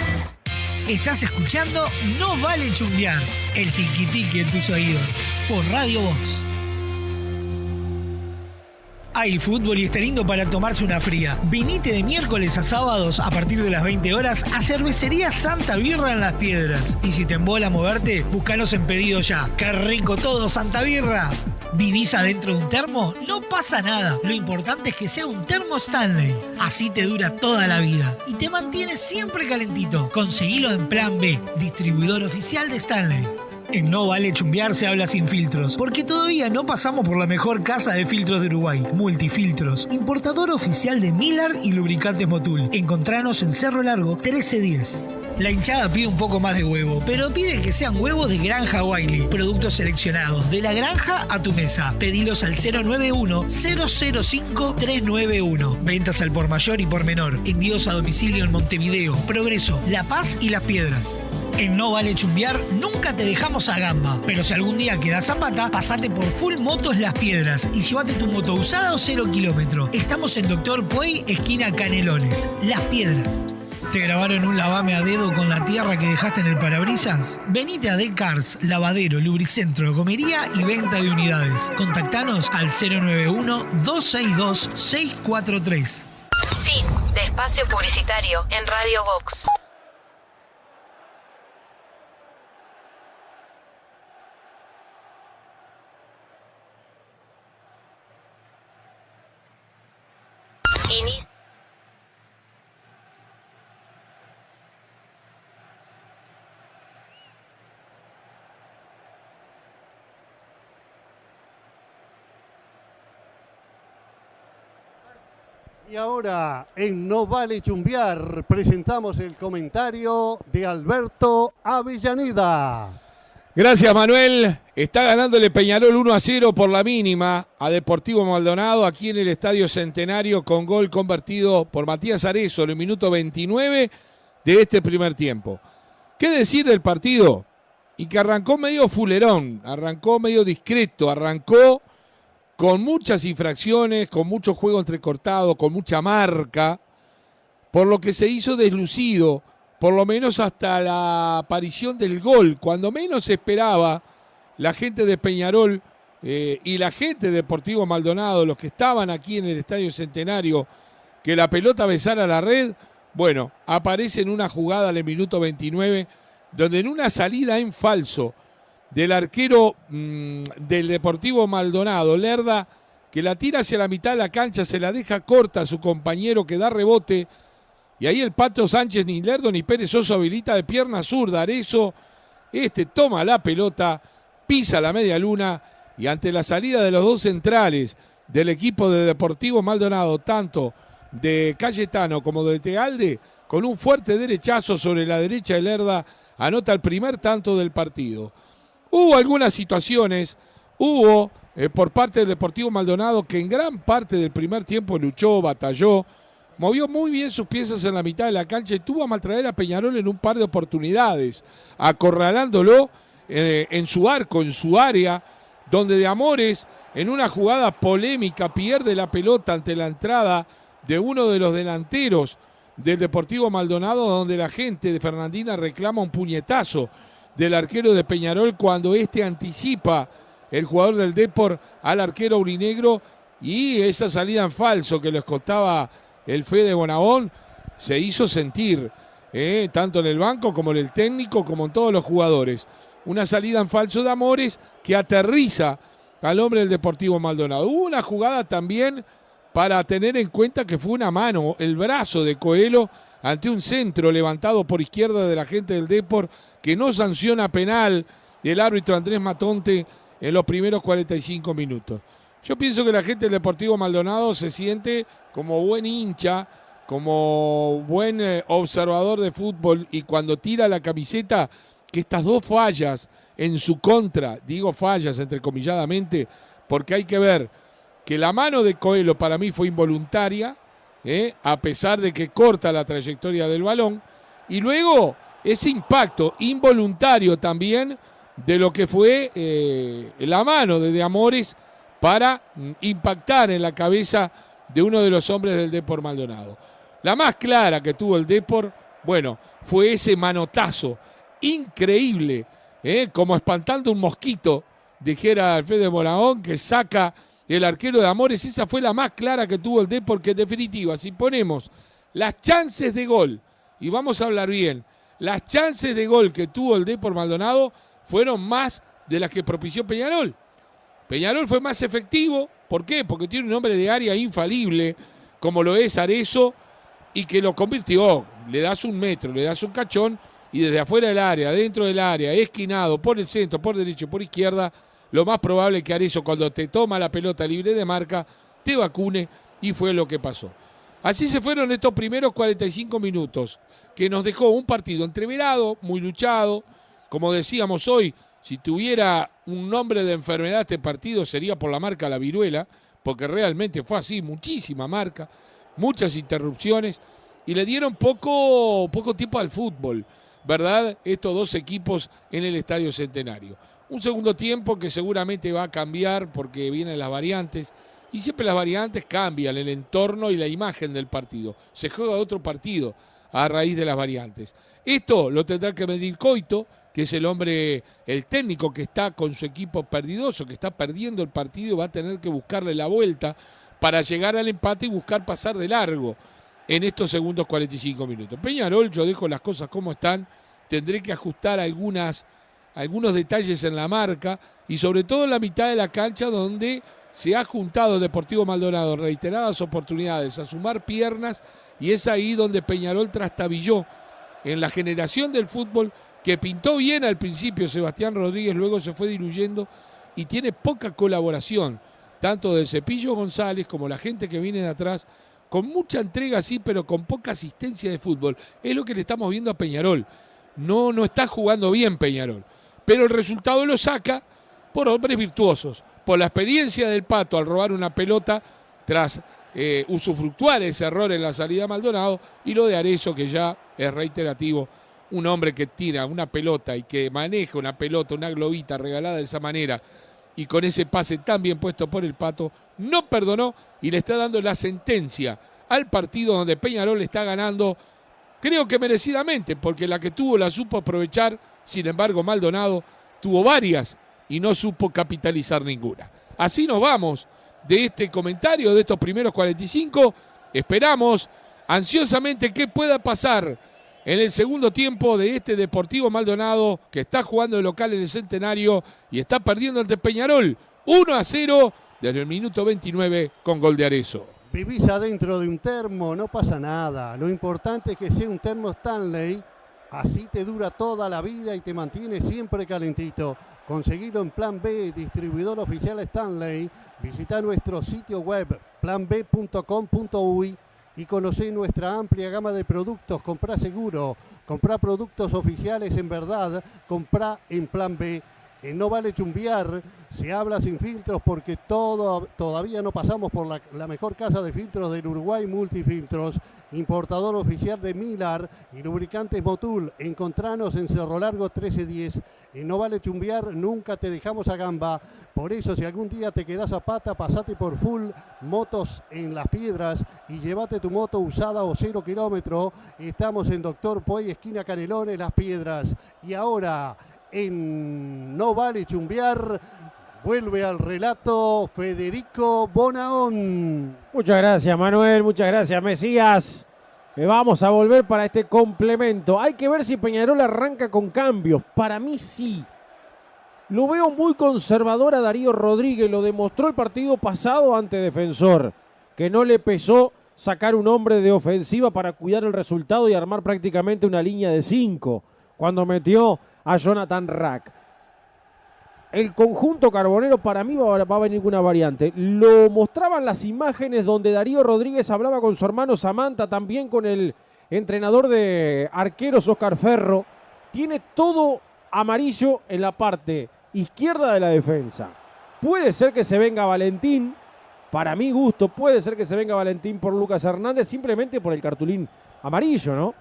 Estás escuchando No Vale Chumbear, el tiki tiki en tus oídos, por Radio Box. Hay fútbol y está lindo para tomarse una fría. Vinite de miércoles a sábados a partir de las 20 horas a Cervecería Santa Birra en Las Piedras. Y si te embola moverte, búscanos en pedido ya. ¡Qué rico todo, Santa Birra! ¿Vivís adentro de un termo? No pasa nada. Lo importante es que sea un termo Stanley. Así te dura toda la vida y te mantiene siempre calentito. Conseguilo en Plan B, distribuidor oficial de Stanley. En No Vale Chumbear se habla sin filtros, porque todavía no pasamos por la mejor casa de filtros de Uruguay, Multifiltros, importador oficial de Miller y lubricantes Motul. Encontranos en Cerro Largo 1310. La hinchada pide un poco más de huevo, pero pide que sean huevos de Granja Wiley. Productos seleccionados, de la granja a tu mesa. Pedilos al 091-005-391. Ventas al por mayor y por menor. Envíos a domicilio en Montevideo, Progreso, La Paz y Las Piedras. En No Vale Chumbear nunca te dejamos a gamba, pero si algún día quedas zapata, pasate por Full Motos Las Piedras y llévate tu moto usada o cero kilómetro. Estamos en Doctor Puey, esquina Canelones, Las Piedras. ¿Te grabaron un lavame a dedo con la tierra que dejaste en el parabrisas? Venite a Decars, lavadero, lubricentro, comería y venta de unidades. Contactanos al 091-262-643. Fin de espacio publicitario en Radio Vox. Y ahora, en No Vale Chumbiar, presentamos el comentario de Alberto Avellaneda. Gracias, Manuel. Está ganándole Peñarol 1 a 0 por la mínima a Deportivo Maldonado aquí en el Estadio Centenario con gol convertido por Matías Arezo en el minuto 29 de este primer tiempo. ¿Qué decir del partido? Y que arrancó medio fulerón, arrancó medio discreto, arrancó con muchas infracciones, con mucho juego entrecortado, con mucha marca, por lo que se hizo deslucido, por lo menos hasta la aparición del gol, cuando menos esperaba la gente de Peñarol eh, y la gente de Deportivo Maldonado, los que estaban aquí en el Estadio Centenario, que la pelota besara la red, bueno, aparece en una jugada el minuto 29, donde en una salida en falso del arquero mm, del Deportivo Maldonado, Lerda, que la tira hacia la mitad de la cancha, se la deja corta a su compañero que da rebote, y ahí el Pato Sánchez, ni Lerdo ni Pérez Oso habilita de pierna zurda, Arezo, este toma la pelota, pisa la media luna, y ante la salida de los dos centrales del equipo de Deportivo Maldonado, tanto de Cayetano como de Tealde, con un fuerte derechazo sobre la derecha de Lerda, anota el primer tanto del partido. Hubo algunas situaciones, hubo eh, por parte del Deportivo Maldonado que en gran parte del primer tiempo luchó, batalló, movió muy bien sus piezas en la mitad de la cancha y tuvo a maltraer a Peñarol en un par de oportunidades, acorralándolo eh, en su arco, en su área, donde de Amores, en una jugada polémica, pierde la pelota ante la entrada de uno de los delanteros del Deportivo Maldonado, donde la gente de Fernandina reclama un puñetazo del arquero de Peñarol cuando este anticipa el jugador del Depor al arquero urinegro y esa salida en falso que les costaba el Fede Bonabón se hizo sentir, eh, tanto en el banco como en el técnico, como en todos los jugadores. Una salida en falso de Amores que aterriza al hombre del Deportivo Maldonado. Hubo una jugada también para tener en cuenta que fue una mano, el brazo de Coelho ante un centro levantado por izquierda de la gente del Depor que no sanciona penal el árbitro Andrés Matonte en los primeros 45 minutos. Yo pienso que la gente del Deportivo Maldonado se siente como buen hincha, como buen eh, observador de fútbol y cuando tira la camiseta que estas dos fallas en su contra, digo fallas entrecomilladamente, porque hay que ver que la mano de Coelho para mí fue involuntaria, ¿eh? a pesar de que corta la trayectoria del balón, y luego ese impacto involuntario también de lo que fue eh, la mano de, de Amores para mm, impactar en la cabeza de uno de los hombres del Depor Maldonado. La más clara que tuvo el Depor, bueno, fue ese manotazo increíble, ¿eh? como espantando un mosquito, dijera Alfredo Moraón, que saca el arquero de Amores. Esa fue la más clara que tuvo el Depor, que en definitiva, si ponemos las chances de gol, y vamos a hablar bien, las chances de gol que tuvo el Depor Maldonado fueron más de las que propició Peñarol. Peñarol fue más efectivo, ¿por qué? Porque tiene un hombre de área infalible, como lo es Arezo, y que lo convirtió. Le das un metro, le das un cachón, y desde afuera del área, dentro del área, esquinado, por el centro, por derecho, por izquierda, lo más probable es que Arezo cuando te toma la pelota libre de marca, te vacune, y fue lo que pasó. Así se fueron estos primeros 45 minutos, que nos dejó un partido entreverado, muy luchado, como decíamos hoy, si tuviera un nombre de enfermedad este partido sería por la marca La Viruela, porque realmente fue así, muchísima marca, muchas interrupciones, y le dieron poco, poco tiempo al fútbol, ¿verdad? Estos dos equipos en el Estadio Centenario. Un segundo tiempo que seguramente va a cambiar porque vienen las variantes, y siempre las variantes cambian el entorno y la imagen del partido. Se juega otro partido a raíz de las variantes. Esto lo tendrá que medir Coito, que es el hombre, el técnico que está con su equipo perdidoso, que está perdiendo el partido, va a tener que buscarle la vuelta para llegar al empate y buscar pasar de largo en estos segundos 45 minutos. Peñarol, yo dejo las cosas como están, tendré que ajustar algunas, algunos detalles en la marca y sobre todo en la mitad de la cancha donde se ha juntado Deportivo Maldonado reiteradas oportunidades a sumar piernas y es ahí donde Peñarol trastabilló en la generación del fútbol que pintó bien al principio Sebastián Rodríguez, luego se fue diluyendo y tiene poca colaboración, tanto de Cepillo González como la gente que viene de atrás, con mucha entrega sí, pero con poca asistencia de fútbol. Es lo que le estamos viendo a Peñarol. No, no está jugando bien Peñarol, pero el resultado lo saca por hombres virtuosos, por la experiencia del Pato al robar una pelota tras eh, usufructuar ese error en la salida a Maldonado y lo de Arezo que ya es reiterativo un hombre que tira una pelota y que maneja una pelota, una globita regalada de esa manera y con ese pase tan bien puesto por el Pato, no perdonó y le está dando la sentencia al partido donde Peñarol está ganando, creo que merecidamente, porque la que tuvo la supo aprovechar, sin embargo Maldonado tuvo varias y no supo capitalizar ninguna. Así nos vamos de este comentario, de estos primeros 45, esperamos ansiosamente qué pueda pasar en el segundo tiempo de este Deportivo Maldonado que está jugando de local en el Centenario y está perdiendo ante Peñarol 1 a 0 desde el minuto 29 con gol de Arezo. Vivís adentro de un termo, no pasa nada. Lo importante es que sea un termo Stanley, así te dura toda la vida y te mantiene siempre calentito. Conseguirlo en Plan B, distribuidor oficial Stanley. Visita nuestro sitio web planb.com.uy y conocer nuestra amplia gama de productos. Comprá seguro, comprá productos oficiales en verdad, comprá en Plan B. En no vale chumbiar, se habla sin filtros porque todo, todavía no pasamos por la, la, mejor casa de filtros del Uruguay, Multifiltros, importador oficial de Milar y lubricantes Motul. Encontranos en Cerro Largo 1310. En no vale chumbiar, nunca te dejamos a gamba. Por eso, si algún día te quedas a pata, pasate por full motos en las piedras y llévate tu moto usada o cero kilómetro. Estamos en Doctor Poy, esquina Canelones, Las Piedras. Y ahora en No Vale Chumbear. Vuelve al relato Federico Bonaón. Muchas gracias, Manuel. Muchas gracias, Mesías. Eh, vamos a volver para este complemento. Hay que ver si Peñarol arranca con cambios. Para mí sí. Lo veo muy conservador a Darío Rodríguez. Lo demostró el partido pasado ante Defensor. Que no le pesó sacar un hombre de ofensiva para cuidar el resultado y armar prácticamente una línea de cinco. Cuando metió a Jonathan Rack. El conjunto carbonero para mí va, a venir una variante. Lo mostraban las imágenes donde Darío Rodríguez hablaba con su hermano Samantha, también con el entrenador de arqueros Oscar Ferro. Tiene todo amarillo en la parte izquierda de la defensa. Puede ser que se venga Valentín, para mi gusto, puede ser que se venga Valentín por Lucas Hernández, simplemente por el cartulín amarillo, ¿no?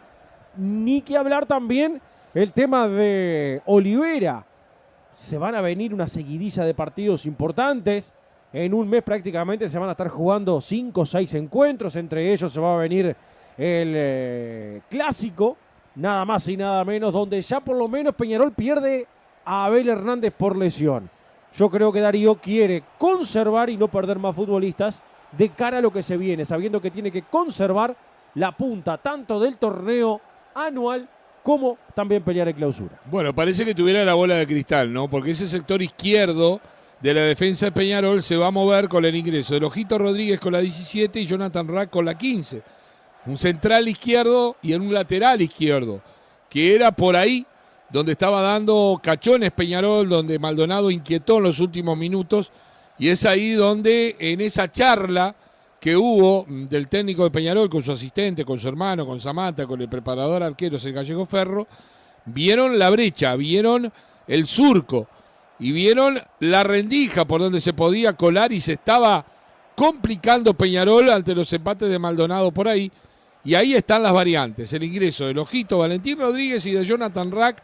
Ni que hablar también el tema de Olivera. Se van a venir una seguidilla de partidos importantes. En un mes prácticamente se van a estar jugando cinco o seis encuentros. Entre ellos se va a venir el eh, clásico, nada más y nada menos, donde ya por lo menos Peñarol pierde a Abel Hernández por lesión. Yo creo que Darío quiere conservar y no perder más futbolistas de cara a lo que se viene, sabiendo que tiene que conservar la punta tanto del torneo anual como también pelear en clausura. Bueno, parece que tuviera la bola de cristal, ¿no? Porque ese sector izquierdo de la defensa de Peñarol se va a mover con el ingreso de Ojito Rodríguez con la 17 y Jonathan Rack con la 15. Un central izquierdo y en un lateral izquierdo, que era por ahí donde estaba dando cachones Peñarol, donde Maldonado inquietó en los últimos minutos, y es ahí donde en esa charla que hubo del técnico de Peñarol con su asistente, con su hermano, con Samantha, con el preparador arquero, el Gallego Ferro, vieron la brecha, vieron el surco y vieron la rendija por donde se podía colar y se estaba complicando Peñarol ante los empates de Maldonado por ahí. Y ahí están las variantes, el ingreso del Ojito Valentín Rodríguez y de Jonathan Rack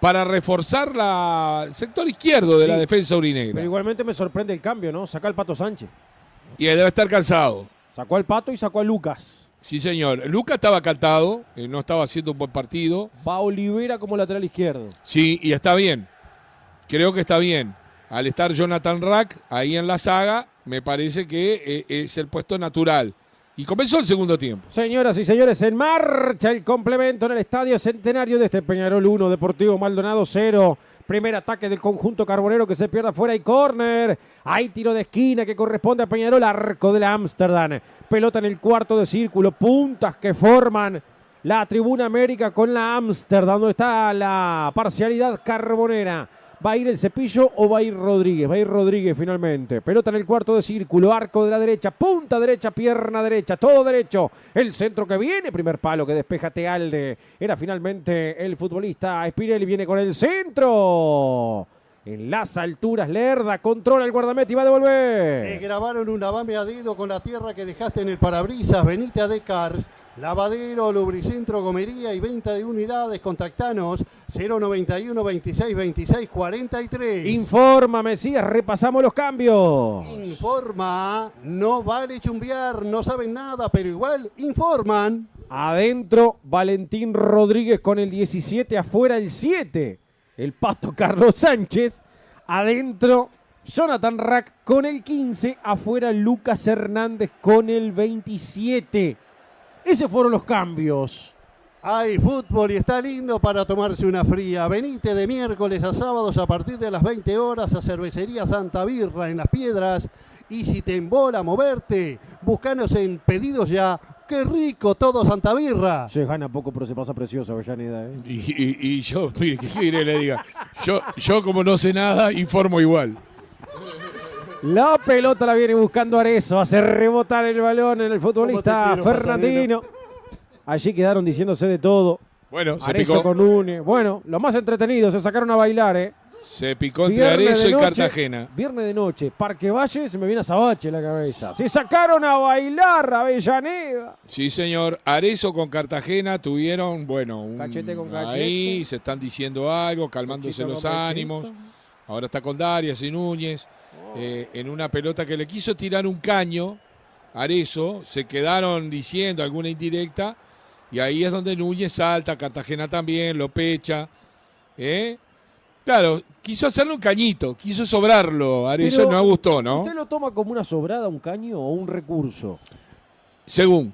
para reforzar la, el sector izquierdo de Sí. la defensa urinegra. Pero igualmente me sorprende el cambio, ¿no? Saca al Pato Sánchez. Y debe estar cansado. Sacó al Pato y sacó a Lucas. Sí, señor. Lucas estaba cantado, eh, no estaba haciendo un buen partido. Va Olivera como lateral izquierdo. Sí, y está bien. Creo que está bien. Al estar Jonathan Rack ahí en la saga, me parece que eh, es el puesto natural. Y comenzó el segundo tiempo. Señoras y señores, en marcha el complemento en el Estadio Centenario de este Peñarol 1, Deportivo Maldonado 0. Primer ataque del conjunto carbonero que se pierde afuera y córner. Hay tiro de esquina que corresponde a Peñarol, arco del Ámsterdam. Pelota en el cuarto de círculo, puntas que forman la tribuna América con la Ámsterdam, donde está la parcialidad carbonera. ¿Va a ir el cepillo o va a ir Rodríguez? Va a ir Rodríguez finalmente. Pelota en el cuarto de círculo, arco de la derecha, punta derecha, pierna derecha, todo derecho. El centro que viene, primer palo que despeja Tealde. Era finalmente el futbolista Spinelli, viene con el centro. En las alturas, Lerda controla el guardameta y va a devolver. Te grabaron un lavame a dedo con la tierra que dejaste en el parabrisas. Venite a Decars. Lavadero, Lubricentro, Gomería y venta de unidades. Contactanos 091 26 26 43. Informa, Mesías, repasamos los cambios. Informa, no vale chumbear, no saben nada, pero igual informan. Adentro, Valentín Rodríguez con el 17, afuera el 7. El pato Carlos Sánchez. Adentro, Jonathan Rack con el 15, afuera Lucas Hernández con el 27. Esos fueron los cambios. Hay fútbol y está lindo para tomarse una fría. Venite de miércoles a sábados a partir de las 20 horas a Cervecería Santa Birra en Las Piedras. Y si te embola moverte, búscanos en Pedidos Ya. ¡Qué rico todo Santa Birra! Se gana poco, pero se pasa precioso, Avellaneda. ¿eh? Y, y- y yo, [laughs] mire, ¿qué quiere le diga? Yo, yo como no sé nada, informo igual. La pelota la viene buscando Arezo. Hace rebotar el balón en el futbolista ¿Cómo te quiero, Fernandino. Allí quedaron diciéndose de todo. Bueno, se Arezo picó, con Une. Bueno, lo más entretenido, se sacaron a bailar, ¿eh? se picó entre Viernes de y noche- Cartagena. Viernes de noche, Parque Valle, se me viene a Sabache en la cabeza. Se sacaron a bailar Avellaneda. Sí, señor. Arezzo con Cartagena tuvieron, bueno, un, Cachete con ahí cachete. se están diciendo algo, calmándose los ánimos. Ahora está con Darias y Núñez eh, en una pelota que le quiso tirar un caño. Arezzo, se quedaron diciendo alguna indirecta y ahí es donde Núñez salta, Cartagena también, lo pecha. ¿eh? Claro, quiso hacerle un cañito, quiso sobrarlo. Arezzo Pero, no gustó, ¿no? ¿Usted lo toma como una sobrada, un caño o un recurso? Según,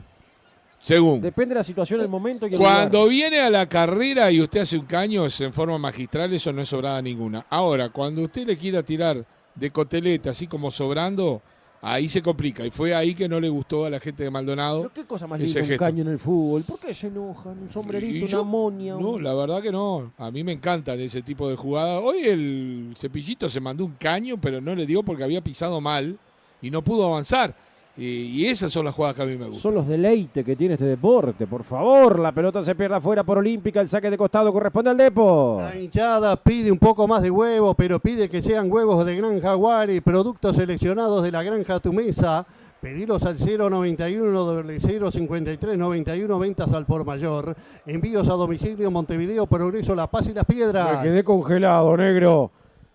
según. Depende de la situación, el momento y el Cuando lugar. viene a la carrera y usted hace un caño en forma magistral, eso no es sobrada ninguna. Ahora, cuando usted le quiera tirar de coteleta, así como sobrando, ahí se complica. Y fue ahí que no le gustó a la gente de Maldonado. ¿Pero qué cosa más linda un caño en el fútbol? ¿Por qué se enojan? Un sombrerito, una amonia. No, un- la verdad que no. A mí me encantan ese tipo de jugadas. Hoy el cepillito se mandó un caño, pero no le dio porque había pisado mal y no pudo avanzar. Y, y esas son las jugadas que a mí me gustan. Son los deleites que tiene este deporte. Por favor, la pelota se pierde afuera por Olímpica. El saque de costado corresponde al Depo. La hinchada pide un poco más de huevo, pero pide que sean huevos de Granja Guari, productos seleccionados de la Granja Tu Mesa. Pedilos al 091 053 91 ventas al por mayor. Envíos a domicilio Montevideo, Progreso, La Paz y Las Me Piedras. quedé congelado, negro.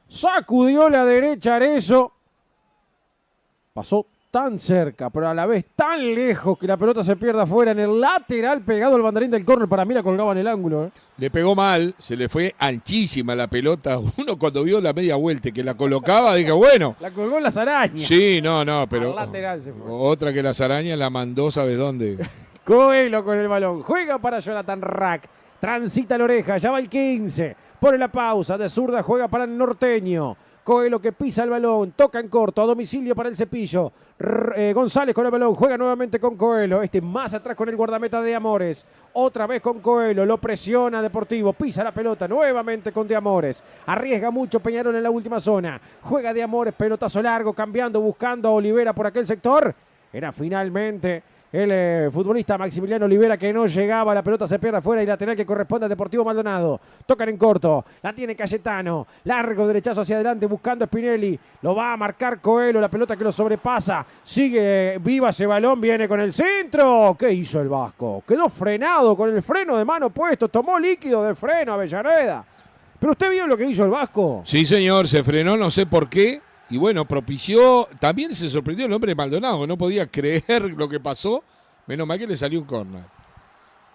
Sacudió la derecha Arezo. Pasó tan cerca, pero a la vez tan lejos que la pelota se pierde afuera en el lateral pegado al banderín del córner. Para mí la colgaba en el ángulo. ¿eh? Le pegó mal, se le fue anchísima la pelota. [laughs] Uno cuando vio la media vuelta y que la colocaba, dije, bueno. La colgó en las arañas. Sí, no, no, pero Al lateral se fue. otra que las arañas la mandó, ¿sabes dónde? [laughs] Coelho con el balón. Juega para Jonathan Rack. Transita la oreja. Ya va el 15. Pone la pausa. De zurda juega para el norteño. Coelho que pisa el balón. Toca en corto. A domicilio para el cepillo. Eh, González con el balón. Juega nuevamente con Coelho. Este más atrás con el guardameta de Amores. Otra vez con Coelho. Lo presiona Deportivo. Pisa la pelota nuevamente con De Amores. Arriesga mucho Peñarol en la última zona. Juega De Amores. Pelotazo largo. Cambiando. Buscando a Olivera por aquel sector. Era finalmente el eh, futbolista Maximiliano Olivera que no llegaba, la pelota se pierde afuera y lateral que corresponde a Deportivo Maldonado. Tocan en corto, la tiene Cayetano, largo derechazo hacia adelante buscando a Spinelli, lo va a marcar Coelho, la pelota que lo sobrepasa, sigue viva ese balón, viene con el centro. ¿Qué hizo el Vasco? Quedó frenado con el freno de mano puesto, tomó líquido de freno Avellaneda. Pero usted vio lo que hizo el Vasco. Sí, señor, se frenó, no sé por qué. Y bueno, propició. También se sorprendió el hombre de Maldonado, no podía [laughs] creer lo que pasó. Menos mal que le salió un córner.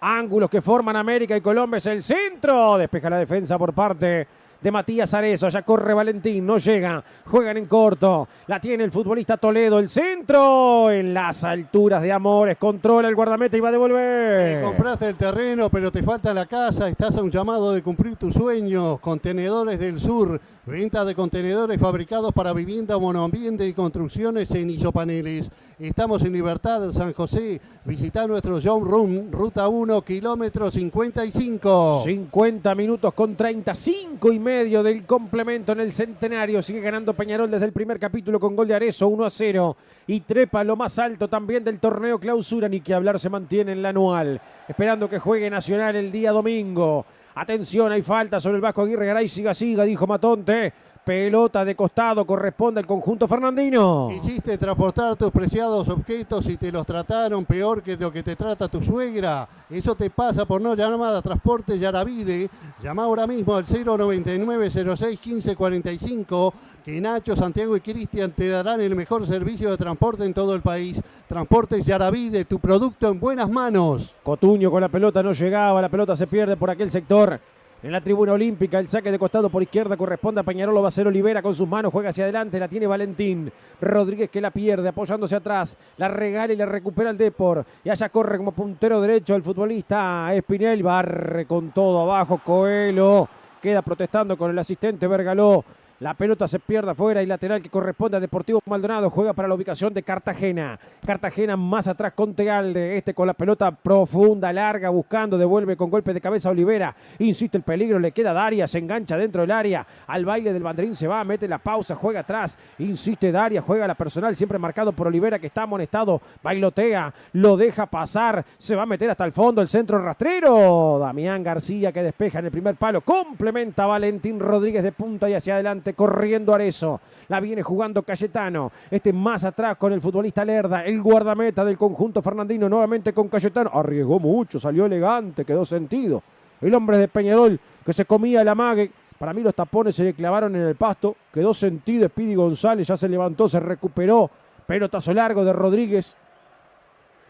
Ángulos que forman América y Colombia es el centro. Despeja la defensa por parte de Matías Arezo. Ya corre Valentín, no llega. Juegan en corto. La tiene el futbolista Toledo. El centro en las alturas de Amores. Controla el guardameta y va a devolver. Compraste el terreno, pero te falta la casa. Estás a un llamado de cumplir tus sueños. Contenedores del Sur. Venta de contenedores fabricados para vivienda, monoambiente y construcciones en isopaneles. Estamos en Libertad, San José. Visita nuestro showroom, ruta 1, kilómetro 55. 50 minutos con 35 y medio del complemento en el centenario. Sigue ganando Peñarol desde el primer capítulo con gol de Arezo 1 a 0. Y trepa lo más alto también del torneo clausura. Ni que hablar se mantiene en la anual. Esperando que juegue Nacional el día domingo. Atención, hay falta sobre el Vasco Aguirre Garay. Siga, siga, dijo Matonte. Pelota de costado corresponde al conjunto fernandino. Hiciste transportar tus preciados objetos y te los trataron peor que lo que te trata tu suegra. Eso te pasa por no llamar a Transporte Yaravide. Llama ahora mismo al 099 06 15 45 que Nacho, Santiago y Cristian te darán el mejor servicio de transporte en todo el país. Transportes Yaravide, tu producto en buenas manos. Cotuño con la pelota no llegaba, la pelota se pierde por aquel sector. En la tribuna olímpica, el saque de costado por izquierda corresponde a Peñarolo. Va a ser Olivera con sus manos, juega hacia adelante, la tiene Valentín. Rodríguez que la pierde, apoyándose atrás. La regala y la recupera el Depor. Y allá corre como puntero derecho el futbolista Espinel. Barre con todo abajo. Coelho queda protestando con el asistente Vergaló. La pelota se pierde afuera y lateral que corresponde a Deportivo Maldonado. Juega para la ubicación de Cartagena. Cartagena más atrás con Tealde. Este con la pelota profunda, larga, buscando. Devuelve con golpe de cabeza a Olivera. Insiste el peligro. Le queda Daria. Se engancha dentro del área. Al baile del banderín se va. Mete la pausa. Juega atrás. Insiste Daria. Juega la personal. Siempre marcado por Olivera que está amonestado. Bailotea. Lo deja pasar. Se va a meter hasta el fondo. El centro rastrero. Damián García que despeja en el primer palo. Complementa Valentín Rodríguez de punta y hacia adelante corriendo Arezo. La viene jugando Cayetano. Este más atrás con el futbolista Lerda. El guardameta del conjunto Fernandino. Nuevamente con Cayetano. Arriesgó mucho. Salió elegante. Quedó sentido. El hombre de Peñarol que se comía el amague. Para mí los tapones se le clavaron en el pasto. Quedó sentido Speedy González. Ya se levantó, se recuperó. Pelotazo largo de Rodríguez.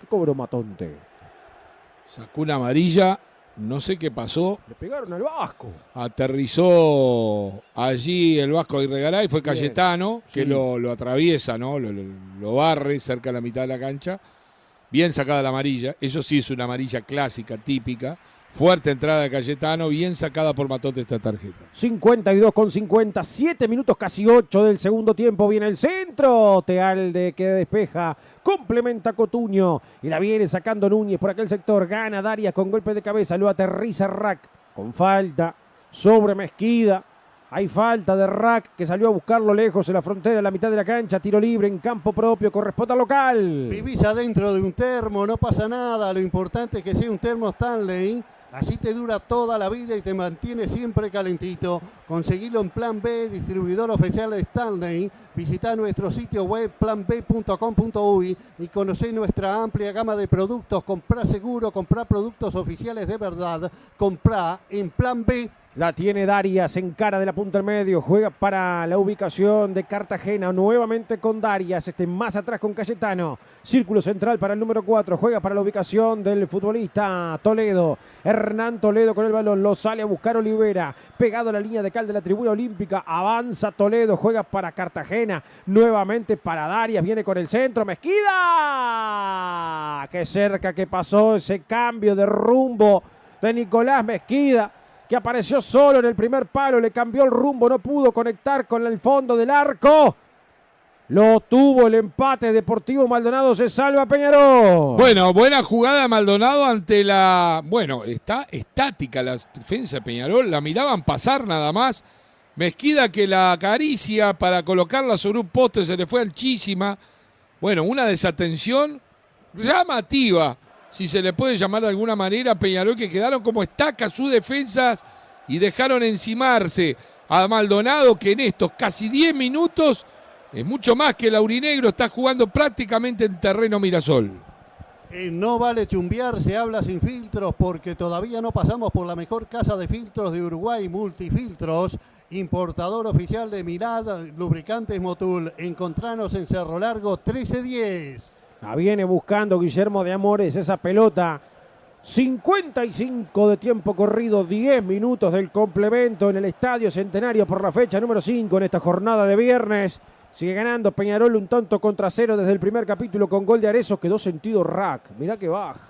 ¿Qué cobró Matonte? Sacó una amarilla no sé qué pasó. Le pegaron al Vasco. Aterrizó allí el Vasco Aguirre y fue. Cayetano, que lo, lo atraviesa, ¿no? Lo, lo- lo barre cerca de la mitad de la cancha. Bien sacada la amarilla. Eso sí es una amarilla clásica, típica. Fuerte entrada de Cayetano, bien sacada por Matote esta tarjeta. 52 con 50, 7 minutos casi 8 del segundo tiempo. Viene el centro. Tealde que despeja. Complementa Cotuño. Y la viene sacando Núñez por aquel sector. Gana Darias con golpe de cabeza. Lo aterriza Rack. Con falta. Sobre Mezquida. Hay falta de Rack que salió a buscarlo lejos en la frontera, en la mitad de la cancha. Tiro libre en campo propio. Corresponde al local. Vivís adentro de un termo, no pasa nada. Lo importante es que sea un termo Stanley. Así te dura toda la vida y te mantiene siempre calentito. Conseguilo en Plan B, distribuidor oficial de Stanley. Visita nuestro sitio web planb.com.uy y conoce nuestra amplia gama de productos. Comprá seguro, comprá productos oficiales de verdad. Comprá en Plan B. La tiene Darias en cara de la punta del medio. Juega para la ubicación de Cartagena. Nuevamente con Darias. Este más atrás con Cayetano. Círculo central para el número 4. Juega para la ubicación del futbolista Toledo. Hernán Toledo con el balón. Lo sale a buscar Olivera. Pegado a la línea de cal de la tribuna olímpica. Avanza Toledo. Juega para Cartagena. Nuevamente para Darias. Viene con el centro. Mezquida. Qué cerca que pasó ese cambio de rumbo de Nicolás Mezquida que apareció solo en el primer palo, le cambió el rumbo, no pudo conectar con el fondo del arco. Lo tuvo el empate Deportivo Maldonado, se salva Peñarol. Bueno, buena jugada Maldonado ante la. Bueno, está estática la defensa de Peñarol. La miraban pasar nada más. Mezquida que la acaricia para colocarla sobre un poste se le fue anchísima. Bueno, una desatención llamativa, si se le puede llamar de alguna manera, Peñarol que quedaron como estacas sus defensas y dejaron encimarse a Maldonado que en estos casi 10 minutos es mucho más que Laurinegro está jugando prácticamente en terreno Mirasol. Eh, no vale chumbear, se habla sin filtros porque todavía no pasamos por la mejor casa de filtros de Uruguay, Multifiltros, importador oficial de Mirad, lubricantes Motul. Encontranos en Cerro Largo 1310. La viene buscando Guillermo de Amores, esa pelota 55 de tiempo corrido, 10 minutos del complemento en el Estadio Centenario por la fecha número 5 en esta jornada de viernes. Sigue ganando Peñarol un tanto contra cero desde el primer capítulo con gol de Arezo. Quedó sentido Rack. Mirá que baja.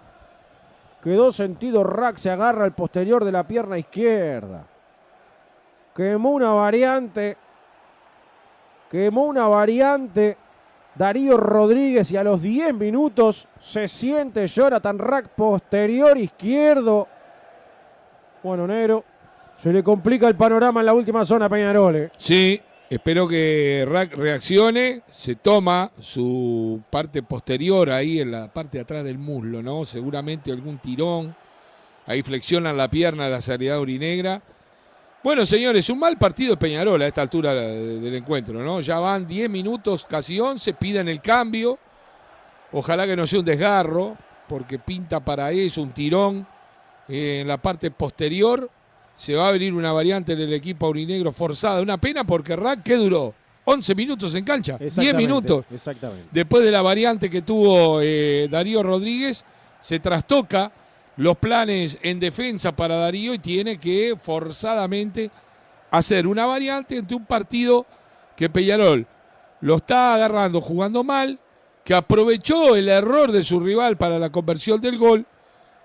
Quedó sentido Rack. Se agarra al posterior de la pierna izquierda. Quemó una variante. Quemó una variante. Darío Rodríguez y a los 10 minutos se siente Jonathan Rack posterior izquierdo. Bueno, Nero, se le complica el panorama en la última zona Peñarol. eh. Sí, espero que Rack reaccione, se toma su parte posterior ahí en la parte de atrás del muslo, ¿no? Seguramente algún tirón. Ahí flexionan la pierna de la seriedad urinegra. Bueno, señores, un mal partido de Peñarol a esta altura de- del encuentro, ¿no? Ya van 10 minutos, casi 11, piden el cambio. Ojalá que no sea un desgarro, porque pinta para eso, un tirón eh, en la parte posterior. Se va a abrir una variante en el equipo aurinegro forzada. Una pena porque Rack, ¿qué duró? 11 minutos en cancha, 10 Exactamente, minutos. Exactamente. Después de la variante que tuvo eh, Darío Rodríguez, se trastoca los planes en defensa para Darío y tiene que forzadamente hacer una variante ante un partido que Peñarol lo está agarrando jugando mal, que aprovechó el error de su rival para la conversión del gol.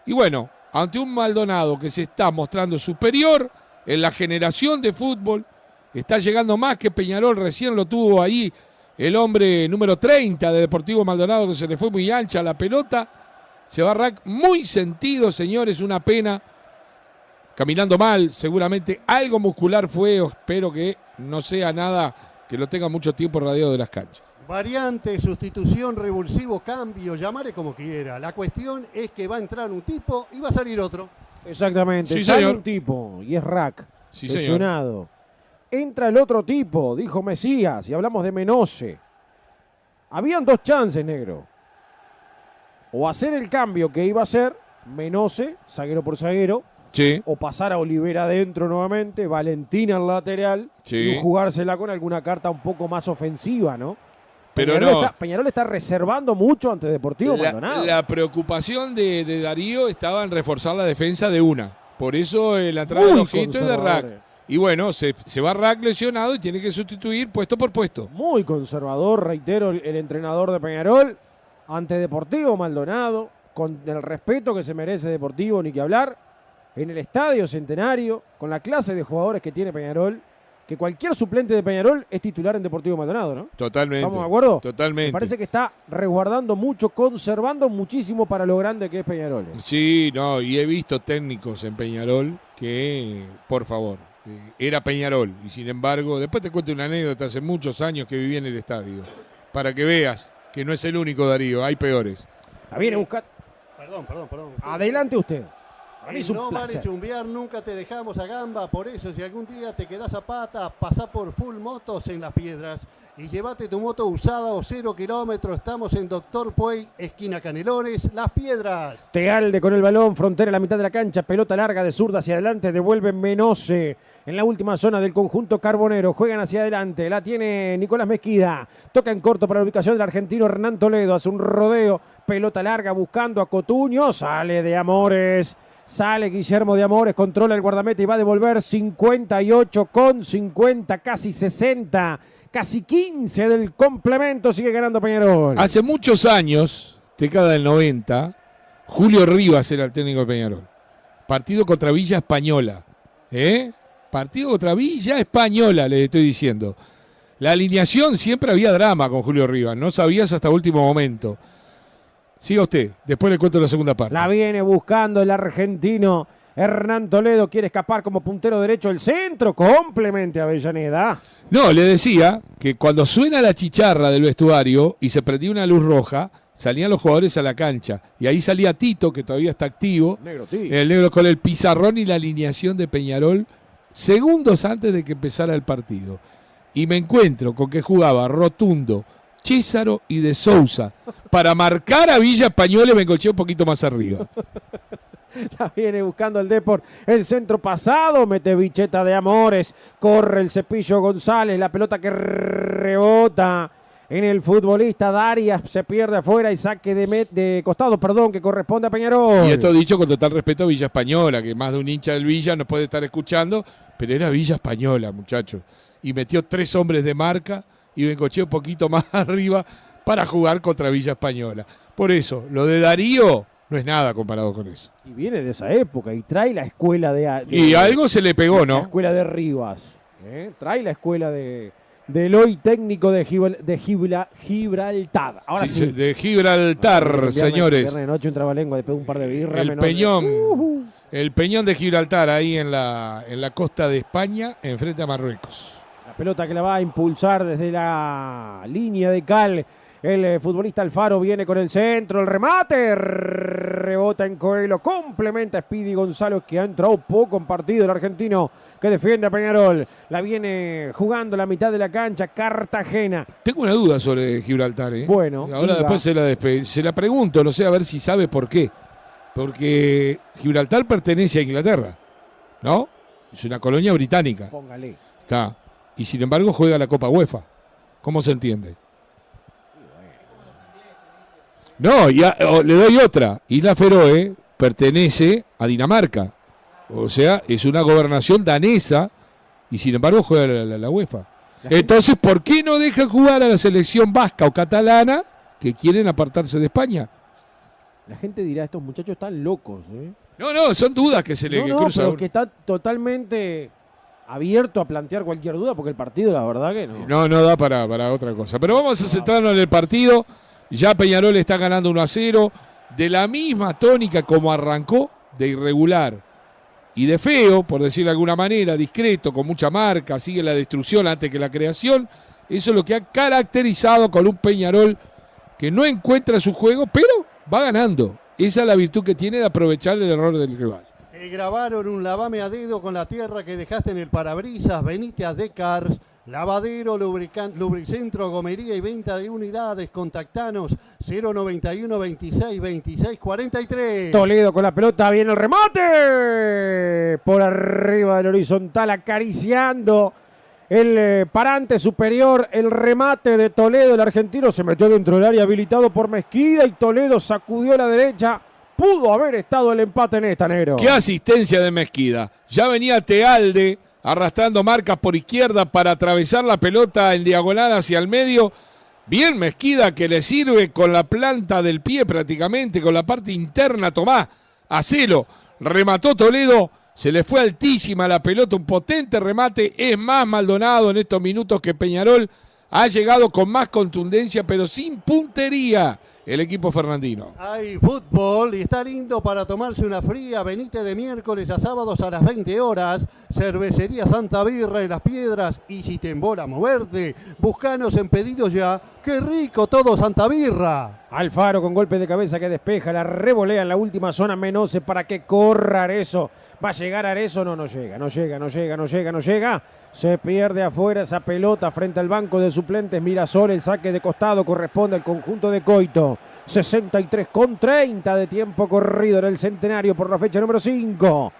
Y bueno, ante un Maldonado que se está mostrando superior en la generación de fútbol, está llegando más que Peñarol, recién lo tuvo ahí el hombre número 30 de Deportivo Maldonado que se le fue muy ancha la pelota. Se va Rack muy sentido, señores, una pena. Caminando mal, seguramente algo muscular fue, espero que no sea nada que lo tenga mucho tiempo rodeado de las canchas. Variante, sustitución, revulsivo, cambio, llamare como quiera. La cuestión es que va a entrar un tipo y va a salir otro. Exactamente. Sí, Sale señor. un tipo y es Rack. Sí, señor. lesionado. Entra el otro tipo, dijo Mesías, y hablamos de Menose. Habían dos chances, negro. O hacer el cambio que iba a hacer Menose, zaguero por zaguero, Sí, o pasar a Olivera adentro nuevamente, Valentina al lateral, Sí. y jugársela con alguna carta un poco más ofensiva, ¿no? Pero Peñarol, no. está, Peñarol está reservando mucho ante Deportivo la, Maldonado. la preocupación de, de Darío estaba en reforzar la defensa de una. Por eso eh, la entrada de Ojito es de. Rack. Y bueno, se, se va Rack lesionado y tiene que sustituir puesto por puesto. Muy conservador, reitero, el, el entrenador de Peñarol ante Deportivo Maldonado, con el respeto que se merece Deportivo, ni que hablar, en el Estadio Centenario, con la clase de jugadores que tiene Peñarol, que cualquier suplente de Peñarol es titular en Deportivo Maldonado, ¿no? Totalmente. ¿Estamos de acuerdo? Totalmente. Me parece que está resguardando mucho, conservando muchísimo para lo grande que es Peñarol. Sí, no, y he visto técnicos en Peñarol que, por favor, eh, era Peñarol. Y sin embargo, después te cuento una anécdota hace muchos años que viví en el estadio. Para que veas que no es el único Darío, hay peores. La viene a buscar. Perdón, perdón, perdón. Adelante usted. Para mí es un no nunca te dejamos a gamba. Por eso, si algún día te quedás a pata, pasá por Full Motos en Las Piedras y llévate tu moto usada o cero kilómetros. Estamos en Doctor Puey, esquina Canelones, Las Piedras. Tealde con el balón, frontera a la mitad de la cancha, pelota larga de zurda hacia adelante, devuelve Menose. En la última zona del conjunto carbonero, juegan hacia adelante, la tiene Nicolás Mezquida, toca en corto para la ubicación del argentino Hernán Toledo, hace un rodeo, pelota larga buscando a Cotuño, sale de Amores, sale Guillermo de Amores, controla el guardameta y va a devolver 58 con 50, casi 60, casi 15 del complemento, sigue ganando Peñarol. Hace muchos años, década del 90, Julio Rivas era el técnico de Peñarol. Partido contra Villa Española. ¿Eh? Partido contra Villa Española, le estoy diciendo. La alineación siempre había drama con Julio Rivas, no sabías hasta último momento. Siga usted, después le cuento la segunda parte. La viene buscando el argentino. Hernán Toledo quiere escapar como puntero derecho el centro. Complemente a Avellaneda. No, le decía que cuando suena la chicharra del vestuario y se prendía una luz roja, salían los jugadores a la cancha. Y ahí salía Tito, que todavía está activo. Negro. El negro con el pizarrón y la alineación de Peñarol segundos antes de que empezara el partido. Y me encuentro con que jugaba Rotundo, Césaro y De Sousa. Para marcar a Villa Española y me encolché un poquito más arriba. [laughs] La viene buscando el Deport. El centro pasado. Mete bicheta de Amores. Corre el cepillo González. La pelota que rebota en el futbolista Darias. Se pierde afuera y saque de, met- de costado, perdón, que corresponde a Peñarol. Y esto dicho con total respeto a Villa Española, que más de un hincha del Villa nos puede estar escuchando, pero era Villa Española, muchachos. Y metió tres hombres de marca y Bencochea un poquito [laughs] más arriba para jugar contra Villa Española. Por eso, lo de Darío no es nada comparado con eso. Y viene de esa época y trae la escuela de. de- Y algo se le pegó, La ¿no? escuela de Rivas. ¿eh? Trae la escuela de del hoy técnico de, Gibral- de Gibra- Gibraltar. Ahora sí. Sí, De Gibraltar, Viernes- señores. Viernes de noche un trabalengua después de un par de birras. El Peñón. El Peñón de Gibraltar, ahí en la, en la costa de España, enfrente a Marruecos. La pelota que la va a impulsar desde la línea de Cal. El eh, futbolista Alfaro viene con el centro, el remate, rebota en Coelho, complementa a Speedy Gonzalo que ha entrado poco en partido el argentino que defiende a Peñarol. La viene jugando la mitad de la cancha, Cartagena. Tengo una duda sobre Gibraltar, ¿eh? Bueno, Ahora después se la, se la pregunto, no sé, a ver si sabe por qué. Porque Gibraltar pertenece a Inglaterra, ¿no? Es una colonia británica. Póngale. Está. Y sin embargo juega la Copa UEFA. ¿Cómo se entiende? No, y a- o- le doy otra. Isla Feroe pertenece a Dinamarca. O sea, es una gobernación danesa y sin embargo juega la, la- la UEFA. Entonces, ¿por qué no deja jugar a la selección vasca o catalana que quieren apartarse de España? La gente dirá, estos muchachos están locos. ¿eh? No, no, son dudas que se le No, que no, cruzan. pero que está totalmente abierto a plantear cualquier duda, porque el partido, la verdad que no. No, no da para, para otra cosa. Pero vamos a centrarnos en el partido. Ya Peñarol está ganando 1 a 0. De la misma tónica como arrancó, de irregular y de feo, por decirlo de alguna manera, discreto, con mucha marca, sigue la destrucción antes que la creación. Eso es lo que ha caracterizado con un Peñarol que no encuentra su juego, pero va ganando. Esa es la virtud que tiene de aprovechar el error del rival. Te grabaron un lavame a dedo con la tierra que dejaste en el parabrisas, venite a Decars, lavadero, lubricentro, gomería y venta de unidades, contactanos 091 26 26 43. Toledo con la pelota, viene el remate. Por arriba del horizontal, acariciando el eh, parante superior. El remate de Toledo, el argentino se metió dentro del área habilitado por Mezquida y Toledo sacudió a la derecha. Pudo haber estado el empate en esta, negro. Qué asistencia de Mezquida. Ya venía Tealde arrastrando marcas por izquierda para atravesar la pelota en diagonal hacia el medio. Bien Mezquida que le sirve con la planta del pie prácticamente, con la parte interna. Tomás, hacelo. Remató Toledo. Se le fue altísima la pelota, un potente remate. Es más Maldonado en estos minutos que Peñarol. Ha llegado con más contundencia, pero sin puntería el equipo fernandino. Hay fútbol y está lindo para tomarse una fría. Venite de miércoles a sábados a las 20 horas. Cervecería Santa Birra en Las Piedras. Y si te embola moverte, buscanos en pedido ya. ¡Qué rico todo Santa Birra! Alfaro con golpe de cabeza que despeja, la revolea en la última zona Menose para que corra Arezo. ¿Va a llegar Arezo? No, no llega, no llega, no llega, no llega, no llega. Se pierde afuera esa pelota frente al banco de suplentes Mirasol. El saque de costado corresponde al conjunto de Coito. 63 con 30 de tiempo corrido en el centenario por la fecha número 5.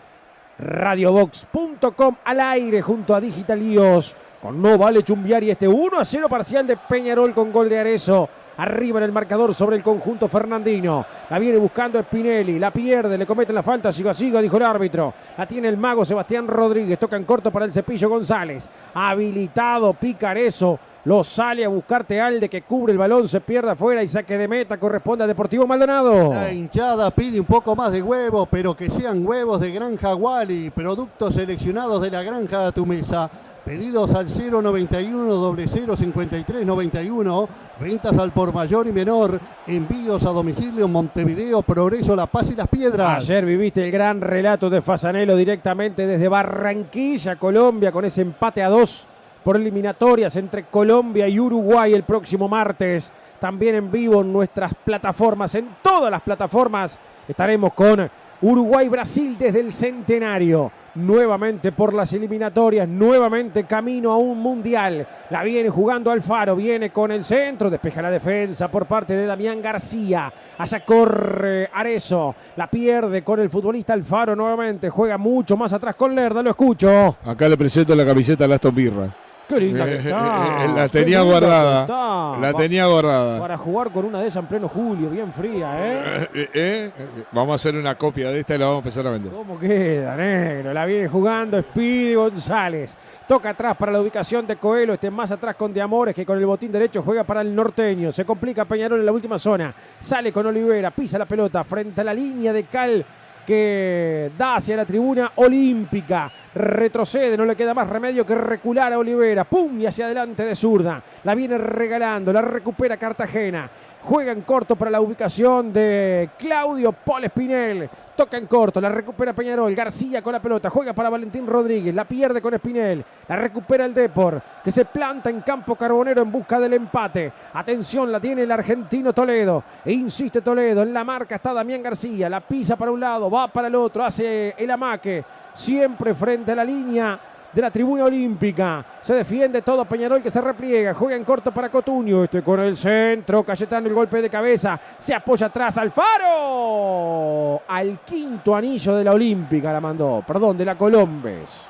Radiobox.com al aire junto a Digitalíos. Con no vale chumbiar y este 1 a 0 parcial de Peñarol con gol de Arezo. Arriba en el marcador sobre el conjunto fernandino. La viene buscando Spinelli. La pierde, le cometen la falta. Siga, siga, dijo el árbitro. La tiene el mago Sebastián Rodríguez. Toca en corto para el cepillo González. Habilitado, pica Arezo. Lo sale a buscar Tealde que cubre el balón. Se pierde afuera y saque de meta. Corresponde a Deportivo Maldonado. La hinchada pide un poco más de huevos, pero que sean huevos de Granja Wally, productos seleccionados de la granja a tu mesa. Pedidos al 091 0053 91, ventas al por mayor y menor, envíos a domicilio en Montevideo, Progreso, La Paz y Las Piedras. Ayer viviste el gran relato de Fasanelo directamente desde Barranquilla, Colombia, con ese empate a dos por eliminatorias entre Colombia y Uruguay el próximo martes. También en vivo en nuestras plataformas, en todas las plataformas, estaremos con Uruguay-Brasil desde el centenario. Nuevamente por las eliminatorias, nuevamente camino a un mundial. La viene jugando Alfaro, viene con el centro, despeja la defensa por parte de Damián García. Allá corre Arezo, la pierde con el futbolista Alfaro nuevamente. Juega mucho más atrás con Lerda, lo escucho. Acá le presento la camiseta de Aston Birra. Qué linda que está. la tenía guardada. La tenía guardada. Para jugar con una de esas en pleno julio, bien fría. Eh, eh, eh, Vamos a hacer una copia de esta y la vamos a empezar a vender. ¿Cómo queda, negro? La viene jugando Speedy González. Toca atrás para la ubicación de Coelho. Este más atrás con De Amores que con el botín derecho juega para el norteño. Se complica Peñarol en la última zona. Sale con Olivera, pisa la pelota frente a la línea de Cal que da hacia la tribuna olímpica. Retrocede, no le queda más remedio que recular a Olivera. ¡Pum! Y hacia adelante de zurda. La viene regalando, la recupera Cartagena. Juega en corto para la ubicación de Claudio Paul Espinel. Toca en corto, la recupera Peñarol. García con la pelota, juega para Valentín Rodríguez. La pierde con Espinel. La recupera el Depor, que se planta en campo carbonero en busca del empate. Atención, la tiene el argentino Toledo. E insiste Toledo. En la marca está Damián García. La pisa para un lado, va para el otro. Hace el amaque. Siempre frente a la línea de la tribuna olímpica. Se defiende todo Peñarol que se repliega. Juega en corto para Cotuño. Este con el centro. Cayetano el golpe de cabeza. Se apoya atrás. Alfaro. Al quinto anillo de la olímpica la mandó. Perdón, de la Colombes.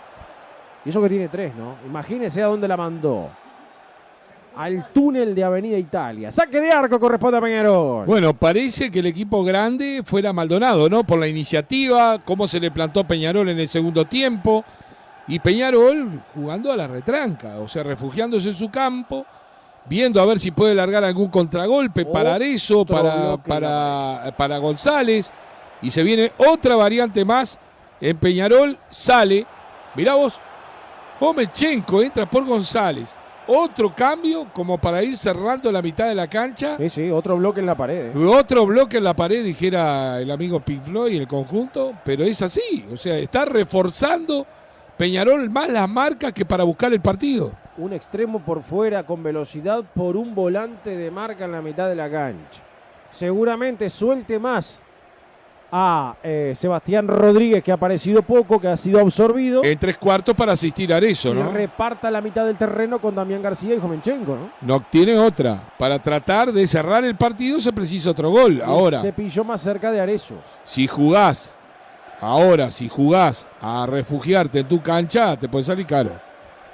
Y eso que tiene tres, ¿no? Imagínese a dónde la mandó. Al túnel de Avenida Italia. Saque de arco corresponde a Peñarol. Bueno, parece que el equipo grande fuera Maldonado, ¿no? Por la iniciativa, cómo se le plantó Peñarol en el segundo tiempo. Y Peñarol jugando a la retranca, o sea, refugiándose en su campo, viendo a ver si puede largar algún contragolpe para Arezo, para, para, para González. Y se viene otra variante más en Peñarol, sale, mirá vos, Homechenko entra por González. Otro cambio como para ir cerrando la mitad de la cancha. Sí, sí, otro bloque en la pared. ¿eh? Otro bloque en la pared, dijera el amigo Pink Floyd el conjunto, pero es así. O sea, está reforzando Peñarol más las marcas que para buscar el partido. Un extremo por fuera con velocidad por un volante de marca en la mitad de la cancha. Seguramente suelte más a eh, Sebastián Rodríguez, que ha aparecido poco, que ha sido absorbido. En tres cuartos para asistir a eso, y ¿no? reparta la mitad del terreno con Damián García y Jomenchenko, ¿no? No tiene otra. Para tratar de cerrar el partido se precisa otro gol. Ahora, Se pilló más cerca de Arezzo. si jugás, ahora, si jugás a refugiarte en tu cancha, te puede salir caro.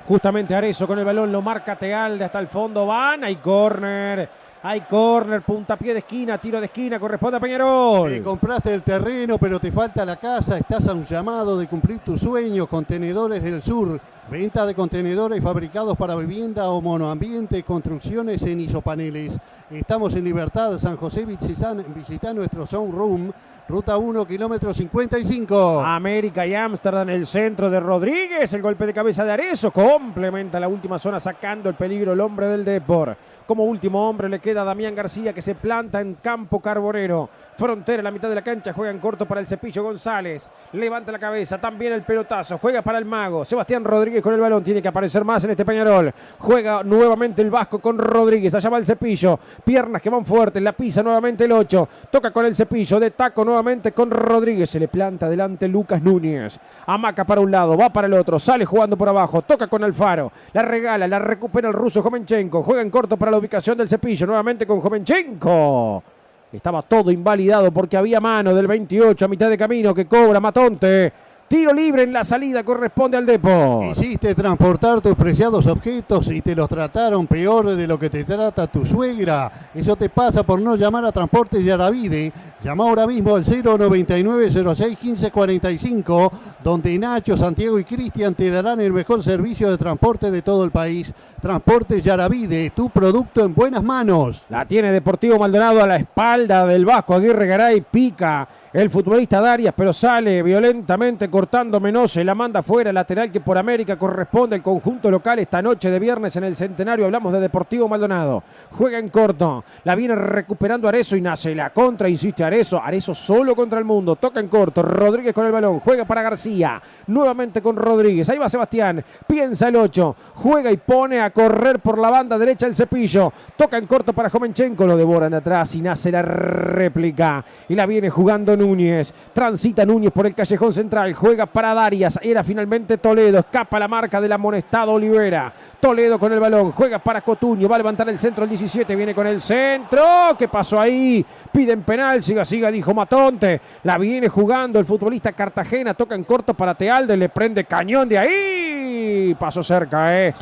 Justamente Arezzo con el balón lo marca Tealde hasta el fondo. Van, hay córner. Hay córner, puntapié de esquina, tiro de esquina, corresponde a Peñarol. Te compraste el terreno, pero te falta la casa. Estás a un llamado de cumplir tu sueño. Contenedores del Sur. Venta de contenedores fabricados para vivienda o monoambiente. Construcciones en isopaneles. Estamos en Libertad, San José. Visita, visita nuestro showroom. Ruta 1, kilómetro 55. América y Ámsterdam, el centro de Rodríguez, el golpe de cabeza de Arezzo, complementa la última zona sacando el peligro el hombre del Depor. Como último hombre le queda Damián García que se planta en campo carbonero. Frontera en la mitad de la cancha, juega en corto para el cepillo González. Levanta la cabeza, también el pelotazo, juega para el mago. Sebastián Rodríguez con el balón, tiene que aparecer más en este Peñarol. Juega nuevamente el Vasco con Rodríguez, allá va el cepillo. Piernas que van fuertes, la pisa nuevamente el 8. Toca con el cepillo, de taco nuevamente con Rodríguez. Se le planta delante Lucas Núñez. Amaca para un lado, va para el otro, sale jugando por abajo, toca con Alfaro. La regala, la recupera el ruso Jomenchenko. Juega en corto para la ubicación del cepillo, nuevamente con Jomenchenko. Estaba todo invalidado porque había mano del 28 a mitad de camino que cobra Matonte. Tiro libre en la salida corresponde al Depor. Hiciste transportar tus preciados objetos y te los trataron peor de lo que te trata tu suegra. Eso te pasa por no llamar a Transportes Yaravide. Llama ahora mismo al 099-06-1545, donde Nacho, Santiago y Cristian te darán el mejor servicio de transporte de todo el país. Transportes Yaravide, tu producto en buenas manos. La tiene Deportivo Maldonado a la espalda del Vasco Aguirre Garay. Pica el futbolista Darias, pero sale violentamente cortando Menose. La manda fuera, lateral que por América corresponde al conjunto local esta noche de viernes en el centenario. Hablamos de Deportivo Maldonado. Juega en corto. La viene recuperando Arezo y nace la contra. Insiste Arezo. Arezo solo contra el mundo. Toca en corto. Rodríguez con el balón. Juega para García. Nuevamente con Rodríguez. Ahí va Sebastián. Piensa el 8. Juega y pone a correr por la banda derecha el cepillo. Toca en corto para Jomenchenko. Lo devoran de atrás y nace la réplica. Y la viene jugando Núñez. Transita Núñez por el callejón central. Juega para Darias. Era finalmente Toledo. Escapa la marca del amonestado Olivera. Toledo con el balón. Juega para Cotuño. Va a levantar el centro el 17. Viene con el centro. ¿Qué pasó ahí? Piden penal. Siga, siga, dijo Matonte. La viene jugando el futbolista Cartagena. Toca en corto para Tealde. Le prende cañón de ahí. Pasó cerca, ¿eh?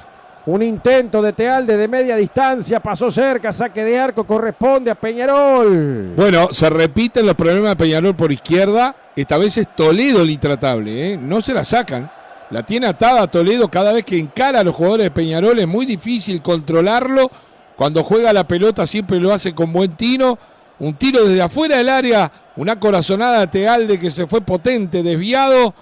Un intento de Tealde de media distancia, pasó cerca, saque de arco, corresponde a Peñarol. Bueno, se repiten los problemas de Peñarol por izquierda. Esta vez es Toledo el intratable, ¿eh? no se la sacan. La tiene atada a Toledo cada vez que encara a los jugadores de Peñarol. Es muy difícil controlarlo. Cuando juega la pelota siempre lo hace con buen tino. Un tiro desde afuera del área. Una corazonada a Tealde que se fue potente, desviado.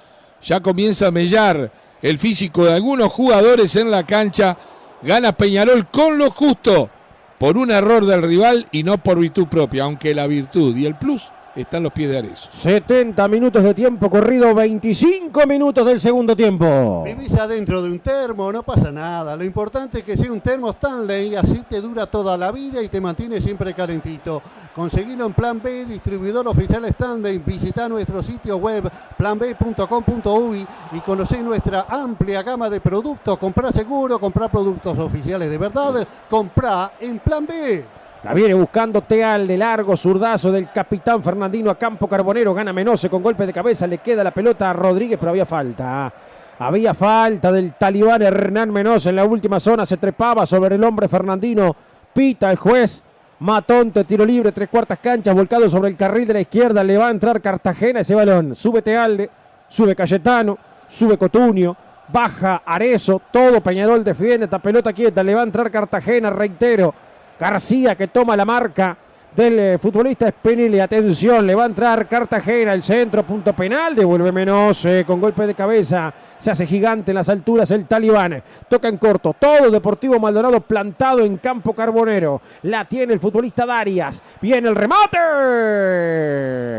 Ya comienza a mellar el físico de algunos jugadores en la cancha. Gana Peñarol con lo justo. Por un error del rival y no por virtud propia. Aunque la virtud y el plus está en los pies de Arezo. 70 minutos de tiempo corrido, 25 minutos del segundo tiempo. Vivís adentro de un termo, no pasa nada. Lo importante es que sea un termo Stanley, así te dura toda la vida y te mantiene siempre calentito. Conseguilo en Plan B, distribuidor oficial Stanley. Visita nuestro sitio web planb.com.uy y conocé nuestra amplia gama de productos. Comprá seguro, comprá productos oficiales de verdad, comprá en Plan B. La viene buscando Teal de largo, zurdazo del capitán Fernandino a campo carbonero. Gana Menose con golpe de cabeza. Le queda la pelota a Rodríguez, pero había falta. Había falta del talibán Hernán Menose en la última zona. Se trepaba sobre el hombre Fernandino. Pita el juez. Matonte, tiro libre, tres cuartas canchas, volcado sobre el carril de la izquierda. Le va a entrar Cartagena ese balón. Sube Tealde, sube Cayetano, sube Cotunio, baja Arezo. Todo Peñarol defiende esta pelota quieta. Le va a entrar Cartagena, reitero. García que toma la marca del eh, futbolista Spinelli. Atención, le va a entrar Cartagena, el centro, punto penal. Devuelve menos eh, con golpe de cabeza. Se hace gigante en las alturas el talibán. Toca en corto. Todo Deportivo Maldonado plantado en campo carbonero. La tiene el futbolista Darias. Viene el remate.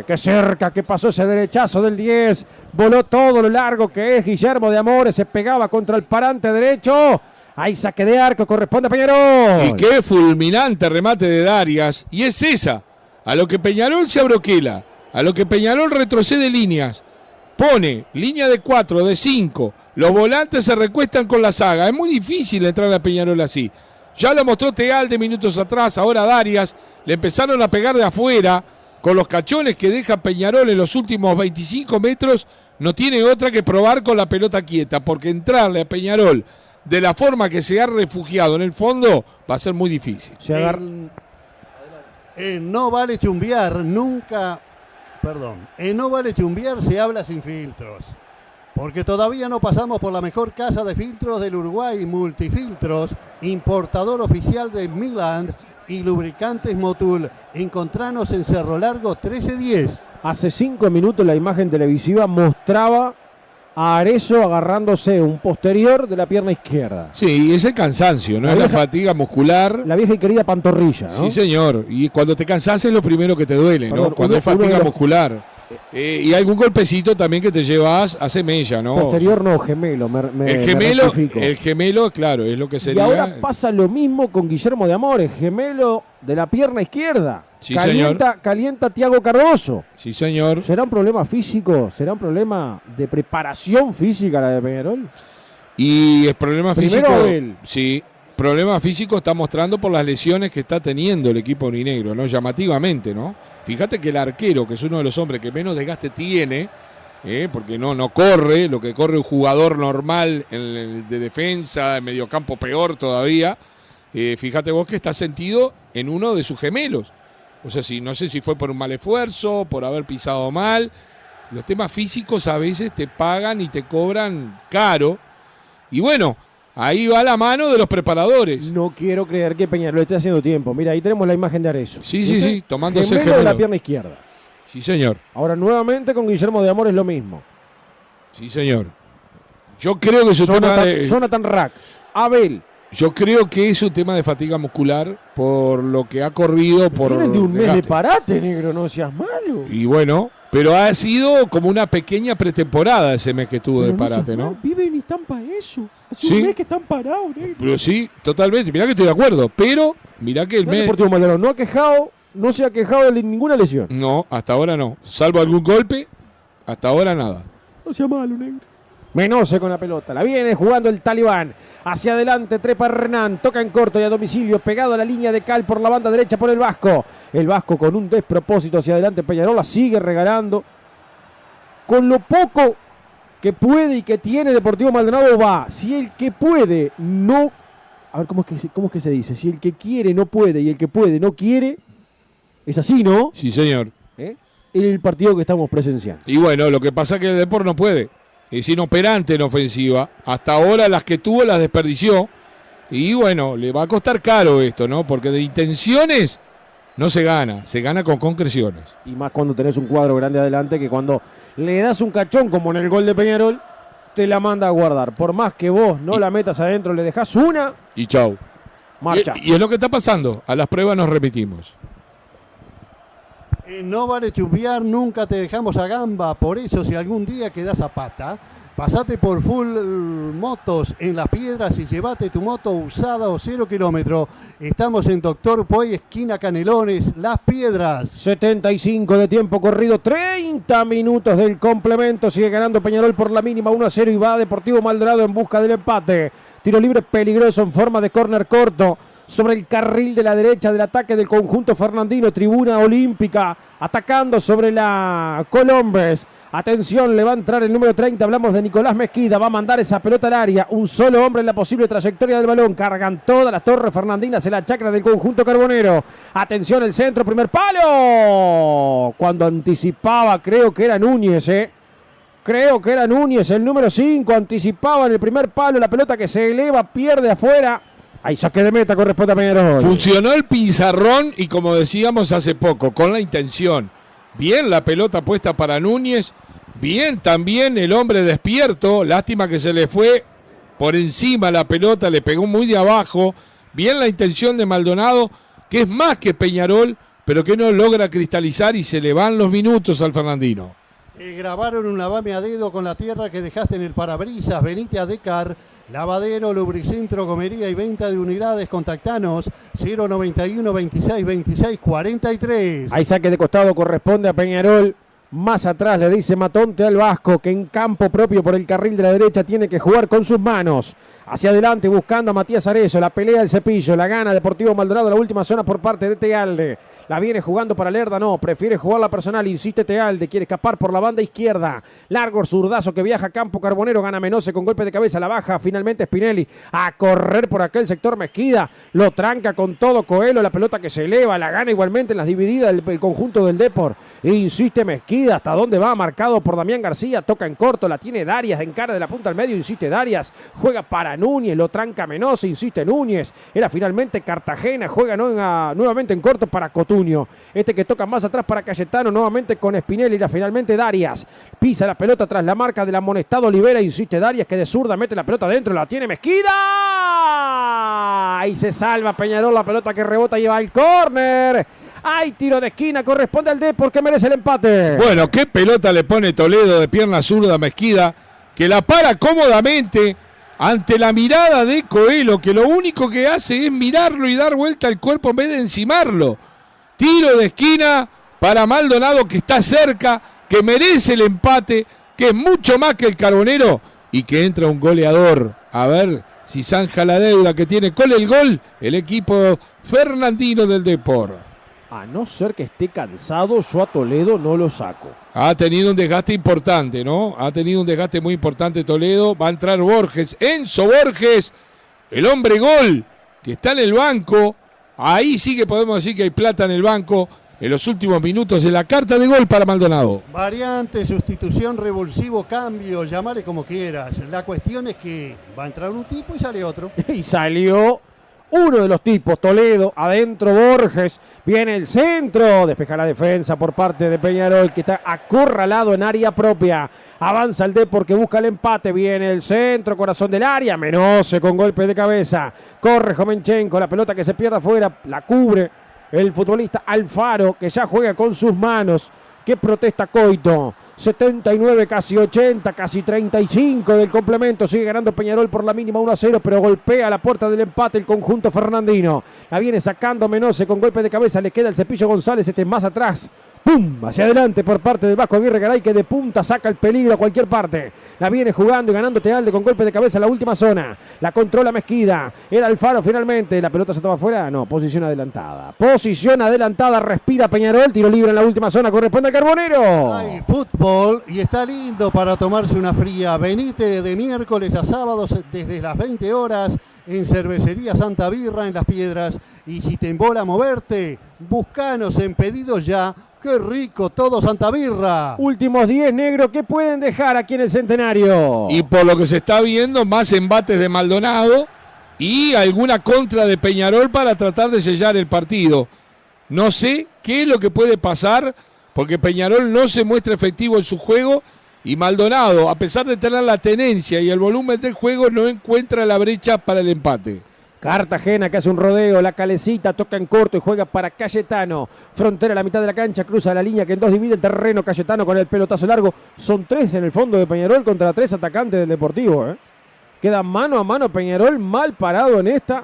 Qué cerca que pasó ese derechazo del 10. Voló todo lo largo que es Guillermo de Amores. Se pegaba contra el parante derecho. Hay saque de arco, corresponde a Peñarol. Y qué fulminante remate de Darias. Y es esa. A lo que Peñarol se abroquela. A lo que Peñarol retrocede líneas. Pone línea de 4, de 5. Los volantes se recuestan con la saga. Es muy difícil entrar a Peñarol así. Ya lo mostró Teal de minutos atrás. Ahora Darias. Le empezaron a pegar de afuera. Con los cachones que deja Peñarol en los últimos 25 metros. No tiene otra que probar con la pelota quieta. Porque entrarle a Peñarol de la forma que se ha refugiado en el fondo, va a ser muy difícil. En, en no vale chumbear, nunca, perdón, en no vale chumbear se habla sin filtros. Porque todavía no pasamos por la mejor casa de filtros del Uruguay, Multifiltros, importador oficial de Milan y lubricantes Motul. Encontranos en Cerro Largo 1310. Hace cinco minutos la imagen televisiva mostraba a Arezo agarrándose un posterior de la pierna izquierda. Sí, es el cansancio, ¿no? La es la fatiga muscular. La vieja y querida pantorrilla, ¿no? Sí, señor. Y cuando te cansás es lo primero que te duele, ¿no? Cuando uno- es fatiga muscular. Eh, y algún golpecito también que te llevas hace mella, ¿no? Posterior no, gemelo. me- me- el me gemelo, el gemelo, claro, es lo que Y sería. ahora pasa lo mismo con Guillermo de Amores, gemelo de la pierna izquierda. Sí, calienta, calienta Tiago Cardoso. Sí, señor. ¿Será un problema físico? ¿Será un problema de preparación física la de Peñarol? Y el problema Primero físico. Abel. Sí, problema físico está mostrando por las lesiones que está teniendo el equipo urinegro, ¿no? Llamativamente, ¿no? Fíjate que el arquero, que es uno de los hombres que menos desgaste tiene, ¿eh? porque no, no corre, lo que corre un jugador normal de defensa, en mediocampo peor todavía. eh, fíjate vos que está sentido en uno de sus gemelos. O sea, si, no sé si fue por un mal esfuerzo, por haber pisado mal. Los temas físicos a veces te pagan y te cobran caro. Y bueno, ahí va la mano de los preparadores. No quiero creer que Peñarol esté haciendo tiempo. Mira, ahí tenemos la imagen de Arezo. Sí, sí, sí, tomándose el Gemelo de la pierna izquierda. Sí, señor. Ahora nuevamente con Guillermo de Amores lo mismo. Sí, señor. Yo creo que es un tema de, Jonathan Rack, Abel. yo creo que es un tema de fatiga muscular por lo que ha corrido por de un mes de parate, negro, no seas malo. Y bueno, pero ha sido como una pequeña pretemporada ese mes que estuvo de parate, ¿no? Viven y están para eso. Hace Sí. un mes que están parados, negro. Pero sí, totalmente. Mirá que estoy de acuerdo, pero mirá que el El mes Deportivo Maldonado no ha quejado, no se ha quejado de ninguna lesión. no, hasta ahora no, salvo algún golpe, hasta ahora nada. No sea malo, negro. Menose con la pelota. La viene jugando el talibán. Hacia adelante, trepa Hernán. Toca en corto y a domicilio. Pegado a la línea de Cal por la banda derecha por el Vasco. El Vasco con un despropósito hacia adelante. Peñarol la sigue regalando. Con lo poco que puede y que tiene Deportivo Maldonado va. Si el que puede no a ver, ¿cómo es, que se, ¿cómo es que se dice? Si el que quiere no puede y el que puede no quiere, es así, ¿no? Sí, señor. ¿Eh? El partido que estamos presenciando. Y bueno, lo que pasa es que el Depor no puede. Es inoperante en ofensiva. Hasta ahora las que tuvo las desperdició. Y bueno, le va a costar caro esto, ¿no? Porque de intenciones no se gana, se gana con concreciones. Y más cuando tenés un cuadro grande adelante que cuando le das un cachón como en el gol de Peñarol, te la manda a guardar. Por más que vos no la metas adentro, le dejas una, Y chau. marcha. Y, y es lo que está pasando. A las pruebas nos repetimos. No vale chumbear, nunca te dejamos a gamba. Por eso, si algún día quedas a pata, pasate por Full Motos en las piedras y llevate tu moto usada o cero kilómetro. Estamos en Doctor Poy, esquina Canelones, Las Piedras. 75 de tiempo corrido, 30 minutos del complemento. Sigue ganando Peñarol por la mínima 1 a 0 y va Deportivo Maldonado en busca del empate. Tiro libre peligroso en forma de córner corto. Sobre el carril de la derecha del ataque del conjunto fernandino, tribuna olímpica, atacando sobre la Colombes. Atención, le va a entrar el número 30. Hablamos de Nicolás Mezquida. Va a mandar esa pelota al área. Un solo hombre en la posible trayectoria del balón. Cargan todas las torres fernandinas en la chacra del conjunto carbonero. Atención, el centro, primer palo. Cuando anticipaba, creo que era Núñez, ¿eh? Creo que era Núñez, el número 5. Anticipaba en el primer palo la pelota que se eleva, pierde afuera. Ahí saque de meta corresponde a Peñarol. Funcionó el pizarrón y como decíamos hace poco, con la intención. Bien la pelota puesta para Núñez. Bien también el hombre despierto. Lástima que se le fue por encima la pelota, le pegó muy de abajo. Bien la intención de Maldonado, que es más que Peñarol, pero que no logra cristalizar y se le van los minutos al Fernandino. Eh, grabaron un lavame a dedo con la tierra que dejaste en el parabrisas. Venite a Decar. Lavadero, lubricentro, comería y venta de unidades. Contactanos 091 26 26 43. Ahí saque de costado corresponde a Peñarol. Más atrás le dice Matonte al Vasco que en campo propio por el carril de la derecha tiene que jugar con sus manos. Hacia adelante buscando a Matías Arezo. La pelea del cepillo. La gana Deportivo Maldonado. La última zona por parte de Tealde. La viene jugando para Lerda, no, prefiere jugar la personal, insiste Tealde, quiere escapar por la banda izquierda. Largo zurdazo que viaja a campo carbonero, gana Menose con golpe de cabeza, la baja finalmente Spinelli a correr por aquel sector Mezquida, lo tranca con todo Coelho, la pelota que se eleva, la gana igualmente en las divididas el, el conjunto del Depor. Insiste Mezquida, hasta dónde va, marcado por Damián García, toca en corto, la tiene Darias, en cara de la punta al medio, insiste Darias, juega para Núñez, lo tranca Menose, insiste Núñez, era finalmente Cartagena, juega no, en, a, nuevamente en corto para Este que toca más atrás para Cayetano, nuevamente con Spinelli, era finalmente Darias. Pisa la pelota tras la marca del amonestado Olivera, insiste Darias que de zurda mete la pelota dentro, la tiene Mezquida. Ahí se salva Peñarol, la pelota que rebota lleva al córner. Hay tiro de esquina, corresponde al D porque merece el empate. Bueno, qué pelota le pone Toledo de pierna zurda Mezquida, que la para cómodamente ante la mirada de Coelho, que lo único que hace es mirarlo y dar vuelta al cuerpo en vez de encimarlo. Tiro de esquina para Maldonado que está cerca, que merece el empate, que es mucho más que el Carbonero y que entra un goleador. A ver si zanja la deuda que tiene con el gol el equipo fernandino del Depor. A no ser que esté cansado, yo a Toledo no lo saco. Ha tenido un desgaste importante, ¿no? Ha tenido un desgaste muy importante Toledo. Va a entrar Borges, Enzo Borges, el hombre gol, que está en el banco. Ahí sí que podemos decir que hay plata en el banco en los últimos minutos de la carta de gol para Maldonado. Variante, sustitución, revulsivo, cambio, llamale como quieras. La cuestión es que va a entrar un tipo y sale otro. [laughs] y salió uno de los tipos, Toledo, adentro Borges, viene el centro, despeja la defensa por parte de Peñarol que está acorralado en área propia. Avanza el D porque busca el empate, viene el centro, corazón del área, Menose con golpe de cabeza, corre Jomenchenko, la pelota que se pierde afuera, la cubre el futbolista Alfaro que ya juega con sus manos. que protesta Coito? 79, casi 80, casi 35 del complemento. Sigue ganando Peñarol por la mínima 1 a 0, pero golpea la puerta del empate el conjunto fernandino. La viene sacando Menose con golpe de cabeza. Le queda el cepillo González, este más atrás. ¡Pum! Hacia adelante por parte del Vasco Aguirre Garay que de punta saca el peligro a cualquier parte. La viene jugando y ganando Tealde con golpe de cabeza en la última zona. La controla Mezquida. Era Alfaro finalmente. La pelota se toma afuera. No, posición adelantada. Posición adelantada. Respira Peñarol. Tiro libre en la última zona. Corresponde al Carbonero. Hay fútbol y está lindo para tomarse una fría. Venite de miércoles a sábados desde las 20 horas en Cervecería Santa Birra en Las Piedras. Y si te embola moverte, buscanos en pedidos ya. ¡Qué rico todo Santa Birra! Últimos 10 negros que pueden dejar aquí en el centenario. Y por lo que se está viendo, más embates de Maldonado y alguna contra de Peñarol para tratar de sellar el partido. No sé qué es lo que puede pasar, porque Peñarol no se muestra efectivo en su juego y Maldonado, a pesar de tener la tenencia y el volumen del juego, no encuentra la brecha para el empate. Cartagena que hace un rodeo, la calecita toca en corto y juega para Cayetano. Frontera a la mitad de la cancha, cruza la línea que en dos divide el terreno. Cayetano con el pelotazo largo. Son tres en el fondo de Peñarol contra tres atacantes del Deportivo. ¿eh? Queda mano a mano Peñarol mal parado en esta.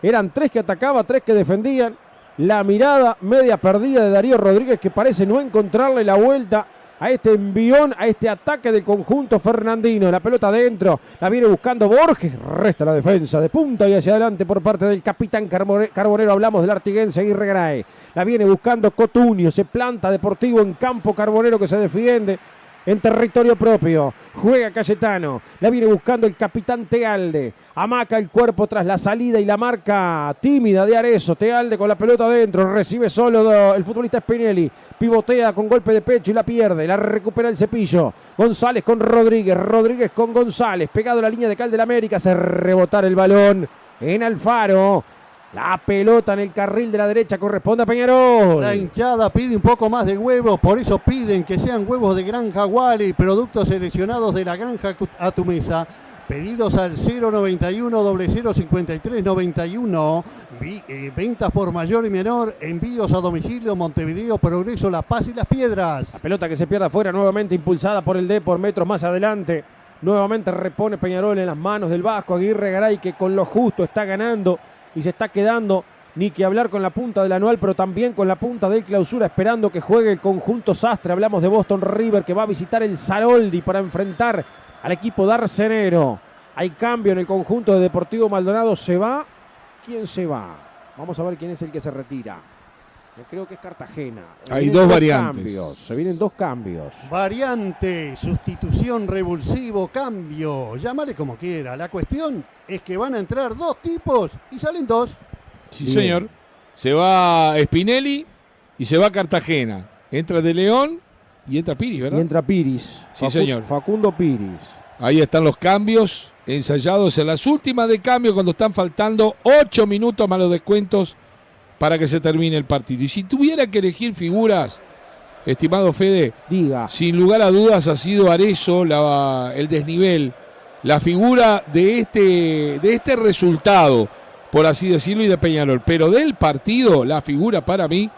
Eran tres que atacaba, tres que defendían. La mirada media perdida de Darío Rodríguez que parece no encontrarle la vuelta a este envión, a este ataque del conjunto fernandino. La pelota adentro, la viene buscando Borges, resta la defensa de punta y hacia adelante por parte del capitán Carbonero. Hablamos del artiguense Aguirre Grae. La viene buscando Cotunio, se planta Deportivo en campo Carbonero que se defiende en territorio propio. Juega Cayetano. La viene buscando el capitán Tealde. Amaca el cuerpo tras la salida y la marca tímida de Arezo. Tealde con la pelota adentro. Recibe solo el futbolista Spinelli. Pivotea con golpe de pecho y la pierde. La recupera el cepillo. González con Rodríguez. Rodríguez con González. Pegado a la línea de Cal de la América. Se rebotar el balón en Alfaro. La pelota en el carril de la derecha corresponde a Peñarol. La hinchada pide un poco más de huevos, por eso piden que sean huevos de Granja Wally, productos seleccionados de la Granja a tu mesa. Pedidos al 091 0053 91. ventas por mayor y menor. Envíos a domicilio Montevideo, Progreso, La Paz y Las Piedras. La pelota que se pierde afuera, nuevamente impulsada por el D por metros más adelante. Nuevamente repone Peñarol en las manos del Vasco. Aguirre Garay que con lo justo está ganando y se está quedando ni que hablar con la punta del anual, pero también con la punta del clausura, esperando que juegue el conjunto Sastre. Hablamos de Boston River, que va a visitar el Saroldi para enfrentar al equipo de. Hay cambio en el conjunto de Deportivo Maldonado. ¿Se va? ¿Quién se va? Vamos a ver quién es el que se retira. Yo creo que es Cartagena. Hay dos, variantes. Se vienen dos cambios. Variante, sustitución, revulsivo, cambio. Llámale como quiera. La cuestión es que van a entrar dos tipos y salen dos. Sí, señor. Se va Spinelli y se va Cartagena. Entra De León y entra Piris, ¿verdad? Y entra Piris. Sí, señor. Facundo Piris. Ahí están los cambios ensayados en las últimas de cambio cuando están faltando ocho minutos más los descuentos para que se termine el partido. Y si tuviera que elegir figuras, estimado Fede, diga. Sin lugar a dudas ha sido Arezo el desnivel la figura de este, de este resultado, por así decirlo, y de Peñarol. Pero del partido, la figura para mí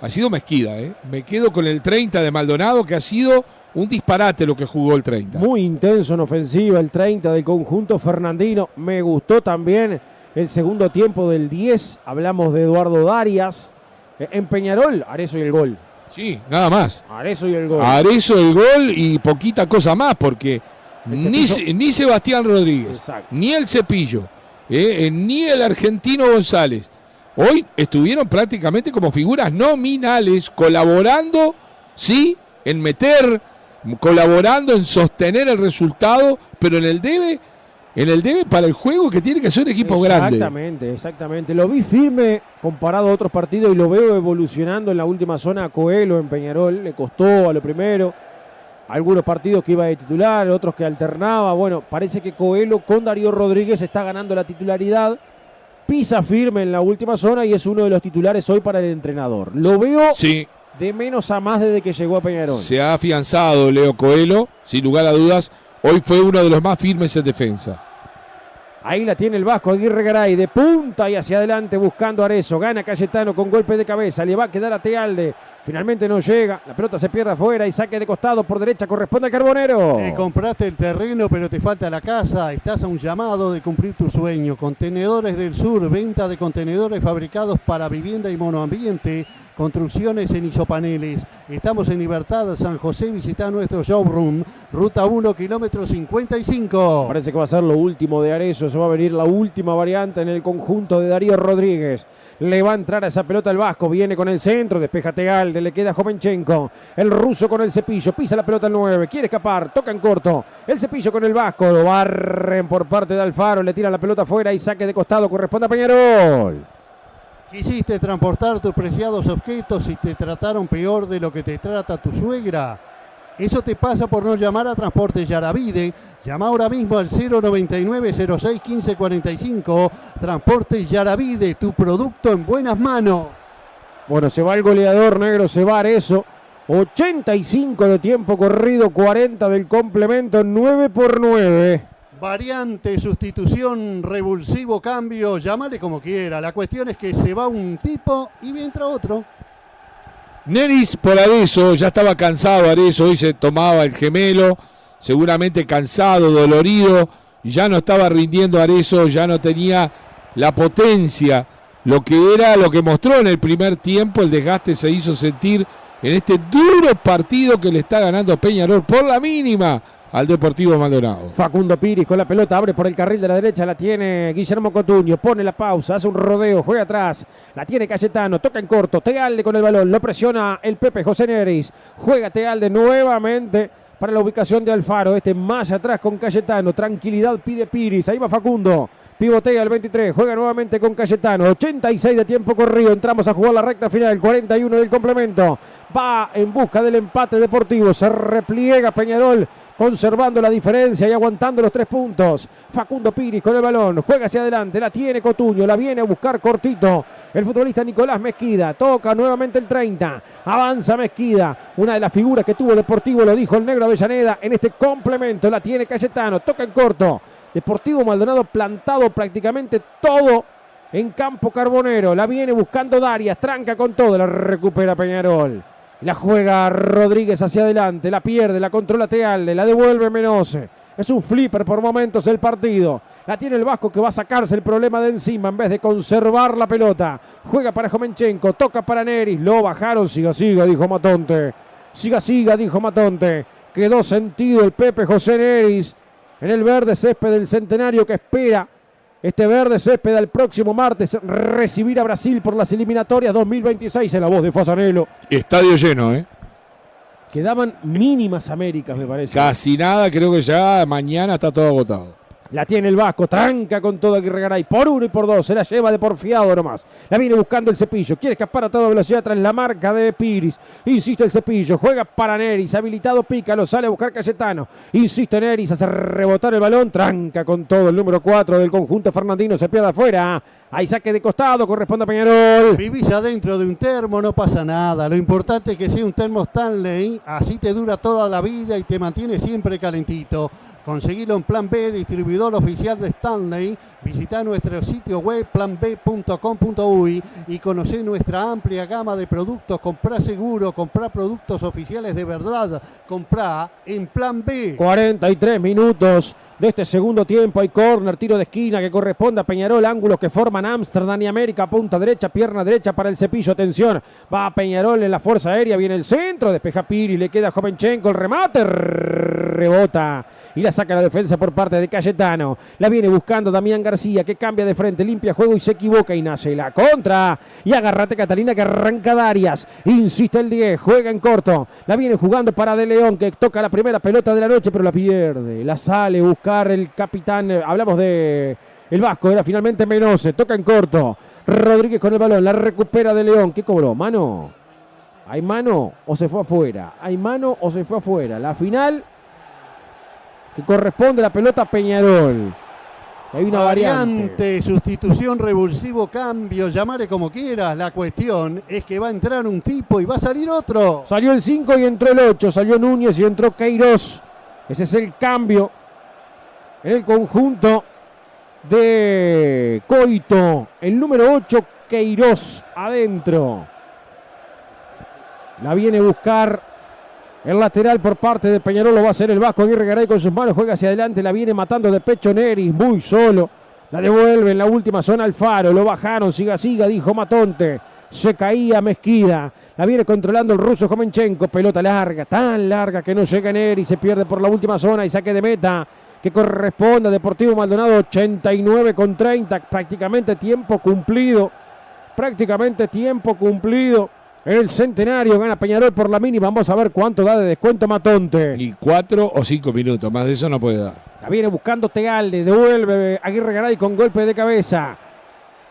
ha sido Mezquida. ¿eh? Me quedo con el 30 de Maldonado, que ha sido un disparate lo que jugó el 30. Muy intenso en ofensiva el 30 del conjunto fernandino. Me gustó también el segundo tiempo del 10. Hablamos de Eduardo Darias. En Peñarol, Arezo y el gol. Sí, nada más. Arezo y el gol. Arezo el gol y poquita cosa más, porque ni, Sebastián Rodríguez, ni el Cepillo, eh, eh, ni el argentino González. Hoy estuvieron prácticamente como figuras nominales, colaborando, sí, en meter, colaborando en sostener el resultado, pero en el debe, en el debe para el juego que tiene que ser un equipo grande. Exactamente, exactamente. Lo vi firme comparado a otros partidos y lo veo evolucionando en la última zona a Coelho en Peñarol. Le costó a lo primero algunos partidos que iba de titular, otros que alternaba. Bueno, parece que Coelho con Darío Rodríguez está ganando la titularidad. Pisa firme en la última zona y es uno de los titulares hoy para el entrenador. Lo veo de menos a más desde que llegó a Peñarol. Se ha afianzado Leo Coelho, sin lugar a dudas. Hoy fue uno de los más firmes en defensa. Ahí la tiene el Vasco Aguirre Garay de punta y hacia adelante buscando a Arezo. Gana Cayetano con golpe de cabeza. Le va a quedar a Tealde. Finalmente no llega, la pelota se pierde afuera y saque de costado por derecha corresponde al Carbonero. compraste el terreno pero te falta la casa, estás a un llamado de cumplir tu sueño. Contenedores del Sur, venta de contenedores fabricados para vivienda y monoambiente, construcciones en isopaneles. Estamos en Libertad, San José, visita nuestro showroom, ruta 1, kilómetro 55. Parece que va a ser lo último de Arezo, eso va a venir la última variante en el conjunto de Darío Rodríguez. Le va a entrar a esa pelota el Vasco, viene con el centro, despejate Alde Tealde, le queda Jovenchenko. El ruso con el cepillo, pisa la pelota al 9, quiere escapar, toca en corto. El cepillo con el vasco, lo barren por parte de Alfaro, le tira la pelota afuera y saque de costado, corresponde a Peñarol. Quisiste transportar tus preciados objetos y te trataron peor de lo que te trata tu suegra. Eso te pasa por no llamar a Transporte Yaravide. Llama ahora mismo al 099 06 15 45. Transporte Yaravide, tu producto en buenas manos. Bueno, se va el goleador negro, se va eso. 85 de tiempo corrido, 40 del complemento, 9 por 9. Variante, sustitución, revulsivo, cambio, llámale como quiera. La cuestión es que se va un tipo y entra otro. Neris por Arezo, ya estaba cansado Arezo, hoy se tomaba el gemelo, seguramente cansado, dolorido, ya no estaba rindiendo Arezo, ya no tenía la potencia, lo que era, lo que mostró en el primer tiempo, el desgaste se hizo sentir en este duro partido que le está ganando Peñarol por la mínima al Deportivo Maldonado. Facundo Piris con la pelota, abre por el carril de la derecha, la tiene Guillermo Cotuño, pone la pausa, hace un rodeo, juega atrás, la tiene Cayetano, toca en corto, Tealde con el balón, lo presiona el Pepe José Neris, juega Tealde nuevamente para la ubicación de Alfaro, este más atrás con Cayetano, tranquilidad pide Piris, ahí va Facundo. Pivotea el 23, juega nuevamente con Cayetano, 86 de tiempo corrido, entramos a jugar la recta final, 41 del complemento, va en busca del empate deportivo, se repliega Peñarol conservando la diferencia y aguantando los tres puntos. Facundo Piris con el balón, juega hacia adelante, la tiene Cotuño, la viene a buscar cortito. El futbolista Nicolás Mezquida toca nuevamente el 30, avanza Mezquida, una de las figuras que tuvo Deportivo, lo dijo el negro Avellaneda en este complemento, la tiene Cayetano, toca en corto. Deportivo Maldonado plantado prácticamente todo en campo carbonero. La viene buscando Darias, tranca con todo, la recupera Peñarol. La juega Rodríguez hacia adelante, la pierde, la controla Tealde, la devuelve Menose. Es un flipper por momentos el partido. La tiene el Vasco que va a sacarse el problema de encima en vez de conservar la pelota. Juega para Jomenchenko, toca para Neris. Lo bajaron, siga, siga, dijo Matonte. Siga, siga, dijo Matonte. Quedó sentido el Pepe José Neris en el verde césped del centenario que espera este verde césped al próximo martes recibir a Brasil por las eliminatorias 2026 en la voz de Fasanelo. Estadio lleno, ¿eh? Quedaban mínimas Américas, me parece. Casi nada, creo que ya mañana está todo agotado. La tiene el Vasco, tranca con todo aquí Regaray. Por uno y por dos, se la lleva de porfiado nomás. La viene buscando el cepillo, quiere escapar a toda velocidad tras la marca de Piris. Insiste el cepillo, juega para Neris, habilitado pica, lo sale a buscar Cayetano. Insiste Neris, hace rebotar el balón, tranca con todo el número 4 del conjunto Fernandino, se pierde afuera. Hay saque de costado, corresponde a Peñarol. Vivís adentro de un termo, no pasa nada. Lo importante es que sea un termo Stanley, así te dura toda la vida y te mantiene siempre calentito. Conseguilo en Plan B, distribuidor oficial de Stanley. Visita nuestro sitio web planb.com.uy y conoce nuestra amplia gama de productos. Comprá seguro, comprá productos oficiales de verdad. Comprá en Plan B. 43 minutos de este segundo tiempo. Hay corner, tiro de esquina que corresponde a Peñarol. Ángulos que forman Amsterdam y América. Punta derecha, pierna derecha para el cepillo. Atención, va Peñarol en la fuerza aérea. Viene el centro, despeja Piri, le queda Jovenchenko. El remate, rebota y la saca la defensa por parte de Cayetano. La viene buscando Damián García que cambia de frente, limpia juego y se equivoca y nace la contra. Y agarrate Catalina que arranca Darias. Insiste el 10, juega en corto. La viene jugando para De León que toca la primera pelota de la noche pero la pierde. La sale a buscar el capitán. Hablamos de el Vasco, era finalmente Menose. Toca en corto. Rodríguez con el balón, la recupera de León. ¿Qué cobró? ¿Mano? ¿Hay mano o se fue afuera? ¿Hay mano o se fue afuera? La final que corresponde la pelota a Peñarol. Hay una variante. variante. sustitución, revulsivo, cambio, llamare como quieras. La cuestión es que va a entrar un tipo y va a salir otro. Salió el 5 y entró el 8. Salió Núñez y entró Queiroz. Ese es el cambio el conjunto de Coito. El número 8, Queiroz, adentro. La viene a buscar el lateral por parte de Peñarol lo va a hacer el Vasco Aguirre Garay con sus manos. Juega hacia adelante. La viene matando de pecho Neris. Muy solo. La devuelve en la última zona Alfaro. Lo bajaron. Siga, siga, dijo Matonte. Se caía Mezquida. La viene controlando el ruso Jomenchenko. Pelota larga, tan larga que no llega Neris. Se pierde por la última zona y saque de meta que corresponde a Deportivo Maldonado 89 con 30. Prácticamente tiempo cumplido. Prácticamente tiempo cumplido El centenario gana Peñarol por la mínima. Vamos a ver cuánto da de descuento Matonte. Y cuatro o cinco minutos, más de eso no puede dar. La viene buscando Tealde. Devuelve Aguirre Garay con golpe de cabeza.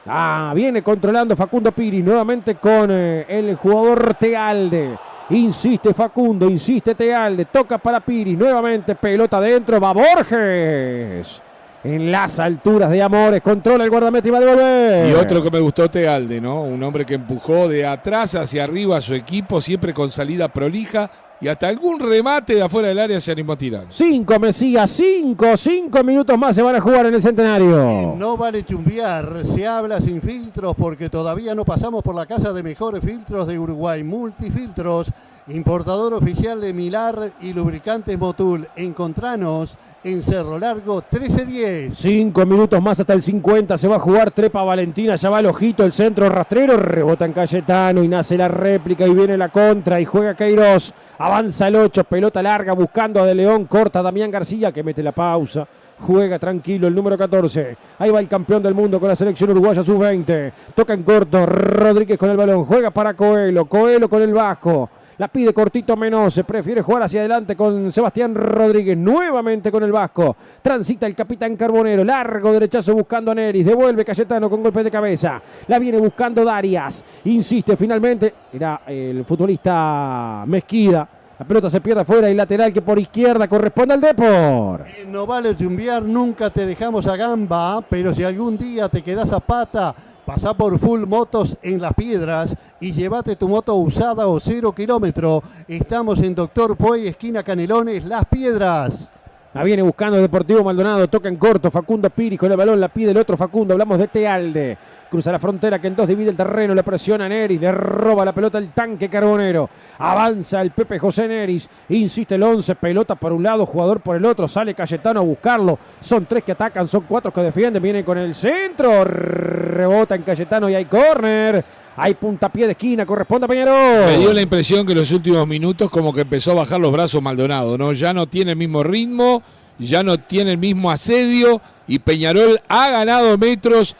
Ah, viene controlando Facundo Piri nuevamente con eh, el jugador Tealde. Insiste Facundo, insiste Tealde, toca para Piri, nuevamente pelota adentro, va Borges. En las alturas de Amores, controla el guardameta y va a devolver. Y otro que me gustó Tealde, ¿no? Un hombre que empujó de atrás hacia arriba a su equipo, siempre con salida prolija y hasta algún remate de afuera del área se animó a tirar. Cinco, Mesías, cinco, cinco minutos más se van a jugar en el centenario. No vale chumbear, se habla sin filtros porque todavía no pasamos por la casa de mejores filtros de Uruguay, Multifiltros, importador oficial de Milar y lubricantes Motul. Encontranos en Cerro Largo 1310. Cinco minutos más hasta el 50. Se va a jugar Trepa Valentina. Ya va el ojito, el centro rastrero. Rebota en Cayetano y nace la réplica. Y viene la contra. Y juega Queiroz. Avanza el 8. Pelota larga buscando a De León. Corta Damián García que mete la pausa. Juega tranquilo el número 14. Ahí va el campeón del mundo con la selección uruguaya sub-20. Toca en corto. Rodríguez con el balón. Juega para Coelho. Coelho con el Vasco. La pide cortito Se Prefiere jugar hacia adelante con Sebastián Rodríguez. Nuevamente con el Vasco. Transita el capitán Carbonero. Largo derechazo buscando a Neris. Devuelve Cayetano con golpe de cabeza. La viene buscando Darias. Insiste finalmente. Era el futbolista Mezquida. La pelota se pierde afuera y lateral que por izquierda corresponde al Depor. No vale chumbear, nunca te dejamos a gamba, pero si algún día te quedas a pata Pasá por Full Motos en Las Piedras y llévate tu moto usada o cero kilómetro. Estamos en Doctor Puey, esquina Canelones, Las Piedras. La viene buscando Deportivo Maldonado, toca en corto, Facundo Piri con el balón, la pide el otro Facundo, hablamos de Tealde. Cruza la frontera que en dos divide el terreno, le presiona Neris, le roba la pelota el tanque carbonero. Avanza el Pepe José Neris, insiste el 11, pelota por un lado, jugador por el otro, sale Cayetano a buscarlo. Son tres que atacan, son cuatro que defienden, viene con el centro, rebota en Cayetano y hay córner. Hay puntapié de esquina, corresponde a Peñarol. Me dio la impresión que en los últimos minutos como que empezó a bajar los brazos Maldonado, ¿no? Ya no tiene el mismo ritmo, ya no tiene el mismo asedio y Peñarol ha ganado metros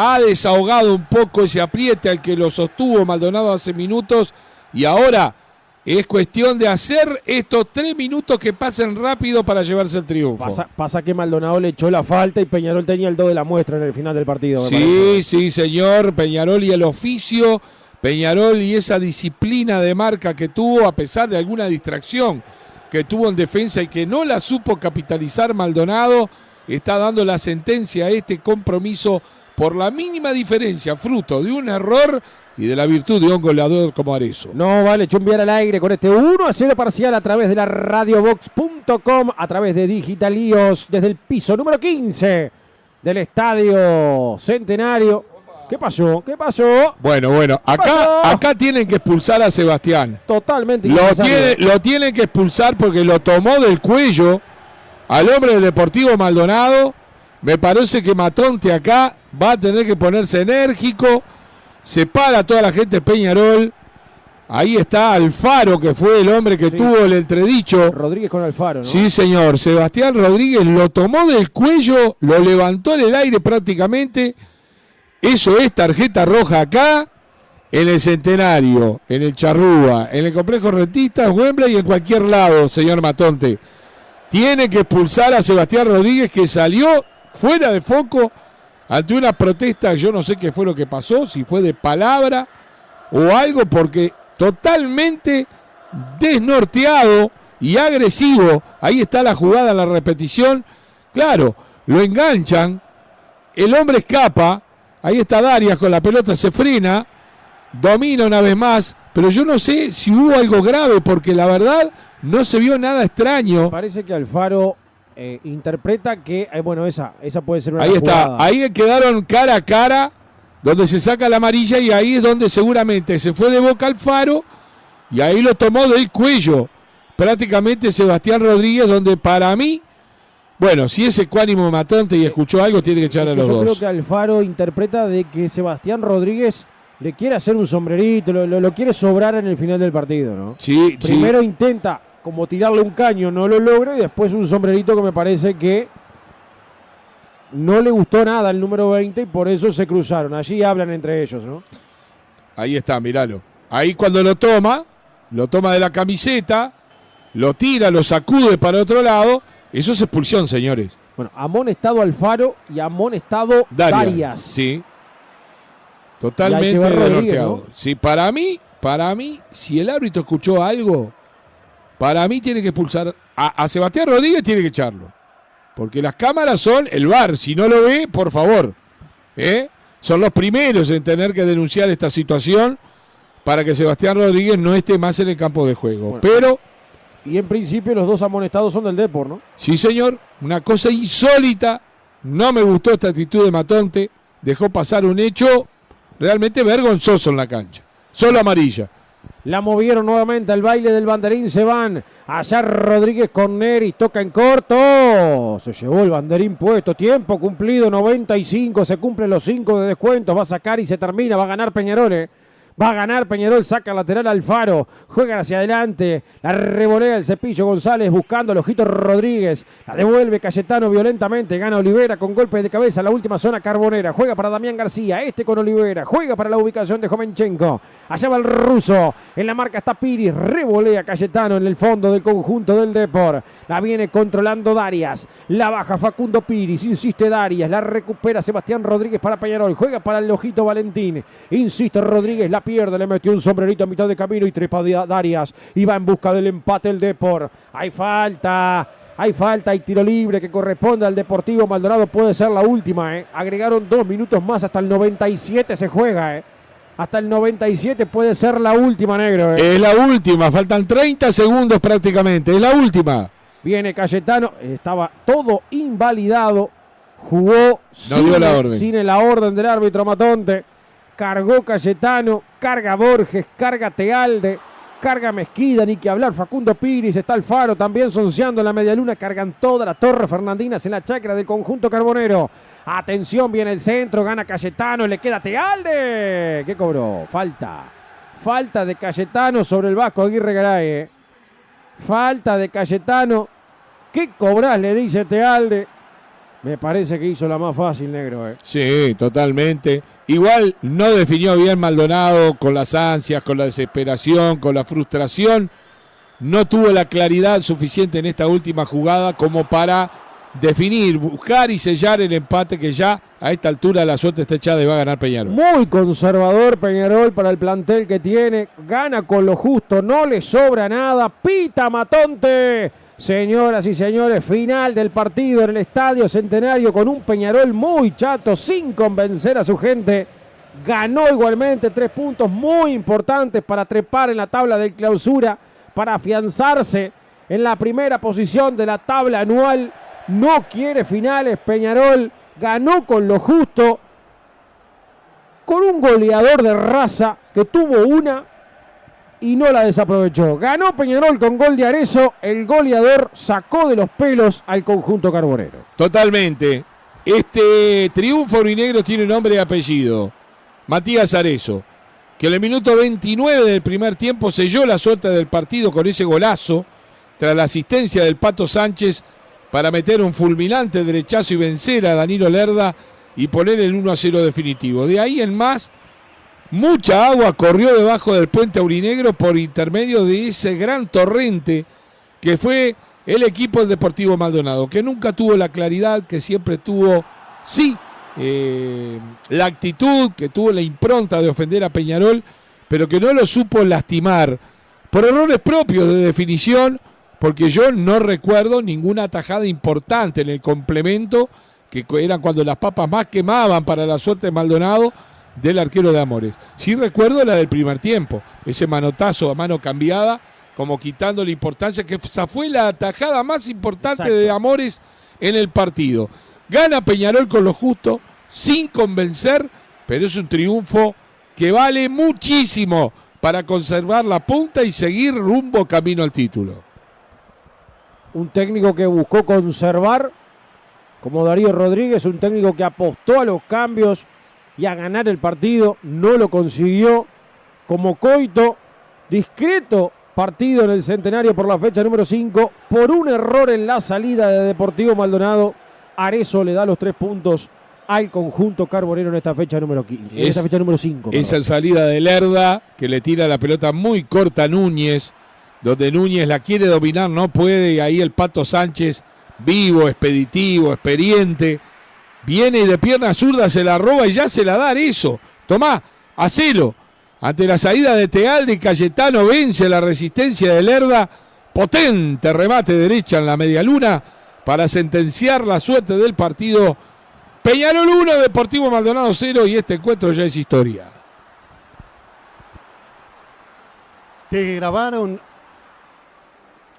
ha desahogado un poco ese apriete al que lo sostuvo Maldonado hace minutos y ahora es cuestión de hacer estos tres minutos que pasen rápido para llevarse el triunfo. Pasa, que Maldonado le echó la falta y Peñarol tenía el do de la muestra en el final del partido. Sí, sí, señor. Peñarol y el oficio, Peñarol y esa disciplina de marca que tuvo a pesar de alguna distracción que tuvo en defensa y que no la supo capitalizar Maldonado, está dando la sentencia a este compromiso por la mínima diferencia, fruto de un error y de la virtud de un goleador como Arezo. No vale chumbear al aire con este 1 a 0 parcial a través de la radiobox.com, a través de Digitalíos, desde el piso número 15 del Estadio Centenario. ¿Qué pasó? ¿Qué pasó? Bueno, bueno, acá, acá tienen que expulsar a Sebastián. Totalmente. Lo, tiene, lo tienen que expulsar porque lo tomó del cuello al hombre del Deportivo Maldonado. Me parece que Matonte acá va a tener que ponerse enérgico. Se para toda la gente Peñarol. Ahí está Alfaro, que fue el hombre que tuvo el entredicho. Rodríguez con Alfaro, ¿no? Sí, señor. Sebastián Rodríguez lo tomó del cuello, lo levantó en el aire prácticamente. Eso es tarjeta roja acá, en el Centenario, en el Charrúa, en el Complejo Rentista, en Wembley y en cualquier lado, señor Matonte. Tiene que expulsar a Sebastián Rodríguez que salió fuera de foco ante una protesta, yo no sé qué fue lo que pasó, si fue de palabra o algo, porque totalmente desnorteado y agresivo, ahí está la jugada, la repetición, claro, lo enganchan, el hombre escapa, ahí está Darias con la pelota, se frena, domina una vez más, pero yo no sé si hubo algo grave, porque la verdad no se vio nada extraño. Parece que Alfaro eh, interpreta que, eh, bueno, esa, esa puede ser una Ahí está, ahí quedaron cara a cara, donde se saca la amarilla y ahí es donde seguramente se fue de boca al faro y ahí lo tomó del cuello. Prácticamente Sebastián Rodríguez, donde para mí, bueno, si es ecuánimo matante y escuchó algo, tiene que echar a los dos. Yo creo que Alfaro interpreta de que Sebastián Rodríguez le quiere hacer un sombrerito, lo, lo, quiere sobrar en el final del partido, ¿no? Sí, Primero intenta como tirarle un caño, no lo logra y después un sombrerito que me parece que no le gustó nada al número 20 y por eso se cruzaron. Allí hablan entre ellos, ¿no? Ahí está, míralo. Ahí cuando lo toma, lo toma de la camiseta, lo tira, lo sacude para otro lado. Eso es expulsión, señores. Bueno, amonestado Alfaro y amonestado Darias. Darias. Sí. Totalmente. ¿no? Sí, para mí, para mí, si el árbitro escuchó algo, para mí tiene que expulsar a, a Sebastián Rodríguez, tiene que echarlo. Porque las cámaras son el VAR. Si no lo ve, por favor. ¿eh? Son los primeros en tener que denunciar esta situación para que Sebastián Rodríguez no esté más en el campo de juego. Bueno. Pero Y en principio los dos amonestados son del Depor, ¿no? Sí, señor, una cosa insólita. No me gustó esta actitud de Matonte. Dejó pasar un hecho realmente vergonzoso en la cancha. Solo amarilla. La movieron nuevamente al baile del banderín. Se van. Allá Rodríguez con. Toca en corto. Se llevó el banderín puesto. Tiempo cumplido. 95. Se cumplen los 5 de descuentos. Va a sacar y se termina. Va a ganar Peñarol. eh. Va a ganar Peñarol, saca lateral Alfaro, juega hacia adelante, la revolea el cepillo González buscando al ojito Rodríguez, la devuelve Cayetano violentamente, gana Olivera con golpe de cabeza, la última zona carbonera, juega para Damián García, este con Olivera, juega para la ubicación de Jovenchenko, allá va el ruso, en la marca está Piris, revolea Cayetano en el fondo del conjunto del Depor, la viene controlando Darias, la baja Facundo Piris, insiste Darias, la recupera Sebastián Rodríguez para Peñarol, juega para el ojito Valentín, insiste Rodríguez, la pierde, le metió un sombrerito a mitad de camino y trepa de Darias va en busca del empate el Depor. Hay falta. Hay falta, hay tiro libre que corresponde al Deportivo Maldonado. Puede ser la última, ¿eh? Agregaron dos minutos más, hasta el 97 se juega, ¿eh? Hasta el 97 puede ser la última, negro. ¿eh? Es la última, faltan 30 segundos prácticamente. Es la última. Viene Cayetano, estaba todo invalidado. Jugó sin, la orden. sin la orden del árbitro Matonte. Cargó Cayetano, carga Borges, carga Tealde, carga Mezquida, ni que hablar. Facundo Piris, está el Faro también sonceando en la media luna. Cargan toda la Torre Fernandinas en la chacra del conjunto carbonero. Atención, viene el centro, gana Cayetano, le queda Tealde. ¿Qué cobró? Falta. Falta de Cayetano sobre el Vasco Aguirre Garay. eh. Falta de Cayetano. ¿Qué cobrás? Le dice Tealde. Me parece que hizo la más fácil, negro. eh. Sí, totalmente. Igual no definió bien Maldonado con las ansias, con la desesperación, con la frustración. No tuvo la claridad suficiente en esta última jugada como para definir, buscar y sellar el empate que ya a esta altura la suerte está echada y va a ganar Peñarol. Muy conservador Peñarol para el plantel que tiene. Gana con lo justo, no le sobra nada. Pita Matonte. Señoras y señores, final del partido en el Estadio Centenario con un Peñarol muy chato, sin convencer a su gente. Ganó igualmente tres puntos muy importantes para trepar en la tabla del clausura, para afianzarse en la primera posición de la tabla anual. No quiere finales, Peñarol ganó con lo justo, con un goleador de raza que tuvo una y no la desaprovechó. Ganó Peñarol con gol de Arezo, el goleador sacó de los pelos al conjunto carbonero. Totalmente. Este triunfo urinegro tiene nombre y apellido. Matías Arezo, que en el minuto 29 del primer tiempo selló la suerte del partido con ese golazo, tras la asistencia del Pato Sánchez para meter un fulminante derechazo y vencer a Danilo Lerda y poner el 1 a 0 definitivo. De ahí en más, mucha agua corrió debajo del puente aurinegro por intermedio de ese gran torrente que fue el equipo del Deportivo Maldonado, que nunca tuvo la claridad, que siempre tuvo, sí, eh, la actitud, que tuvo la impronta de ofender a Peñarol, pero que no lo supo lastimar por errores propios de definición, porque yo no recuerdo ninguna tajada importante en el complemento, que era cuando las papas más quemaban para la suerte de Maldonado del arquero de Amores. Sí recuerdo la del primer tiempo, ese manotazo a mano cambiada, como quitando la importancia, que esa fue la tajada más importante Exacto. de Amores en el partido. Gana Peñarol con lo justo, sin convencer, pero es un triunfo que vale muchísimo para conservar la punta y seguir rumbo camino al título. Un técnico que buscó conservar, como Darío Rodríguez, un técnico que apostó a los cambios y a ganar el partido, no lo consiguió. Como Coito, discreto partido en el centenario por la fecha número 5, por un error en la salida de Deportivo Maldonado, Arezo le da los tres puntos al conjunto carbonero en esta fecha número 15, en esta Es- fecha número 5. Esa salida de Lerda que le tira la pelota muy corta a Núñez, donde Núñez la quiere dominar, no puede, y ahí el Pato Sánchez, vivo, expeditivo, experiente, viene de pierna zurda se la roba y ya se la da eso. Tomá, hacelo. Ante la salida de Tealde y Cayetano vence la resistencia de Lerda, potente remate derecha en la media luna para sentenciar la suerte del partido. Peñarol 1, Deportivo Maldonado 0 y este encuentro ya es historia. Te grabaron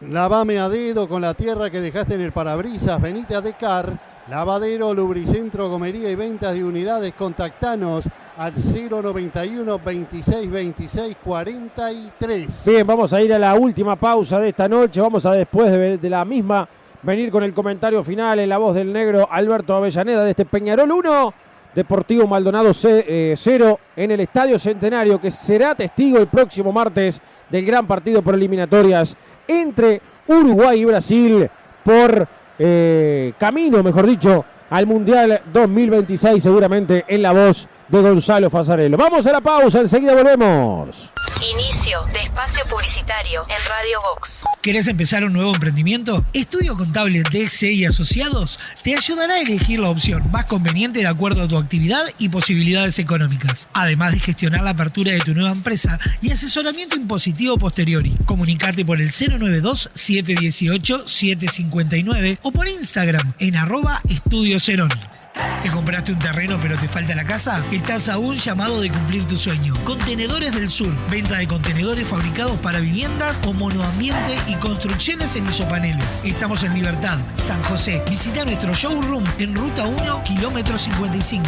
Lavame a dedo con la tierra que dejaste en el parabrisas. Venite a Decar. Lavadero, lubricentro, gomería y ventas de unidades. Contactanos al 091 26 26 43. Bien, vamos a ir a la última pausa de esta noche. Vamos a después de, la misma venir con el comentario final en la voz del negro Alberto Avellaneda de este Peñarol 1, Deportivo Maldonado 0 en el Estadio Centenario, que será testigo el próximo martes del gran partido por eliminatorias entre Uruguay y Brasil por eh, camino, mejor dicho, al Mundial 2026, seguramente en la voz de Gonzalo Fasarello. Vamos a la pausa, enseguida volvemos. Inicio de espacio publicitario en Radio Vox. ¿Querés empezar un nuevo emprendimiento? Estudio Contable DXE y Asociados te ayudará a elegir la opción más conveniente de acuerdo a tu actividad y posibilidades económicas. Además de gestionar la apertura de tu nueva empresa y asesoramiento impositivo posteriori. Comunicate por el 092-718-759 o por Instagram en arroba Estudio. ¿Te compraste un terreno pero te falta la casa? Estás a un llamado de cumplir tu sueño. Contenedores del Sur. Venta de contenedores fabricados para viviendas o monoambiente y construcciones en isopaneles. Estamos en Libertad, San José. Visita nuestro showroom en Ruta 1, kilómetro 55.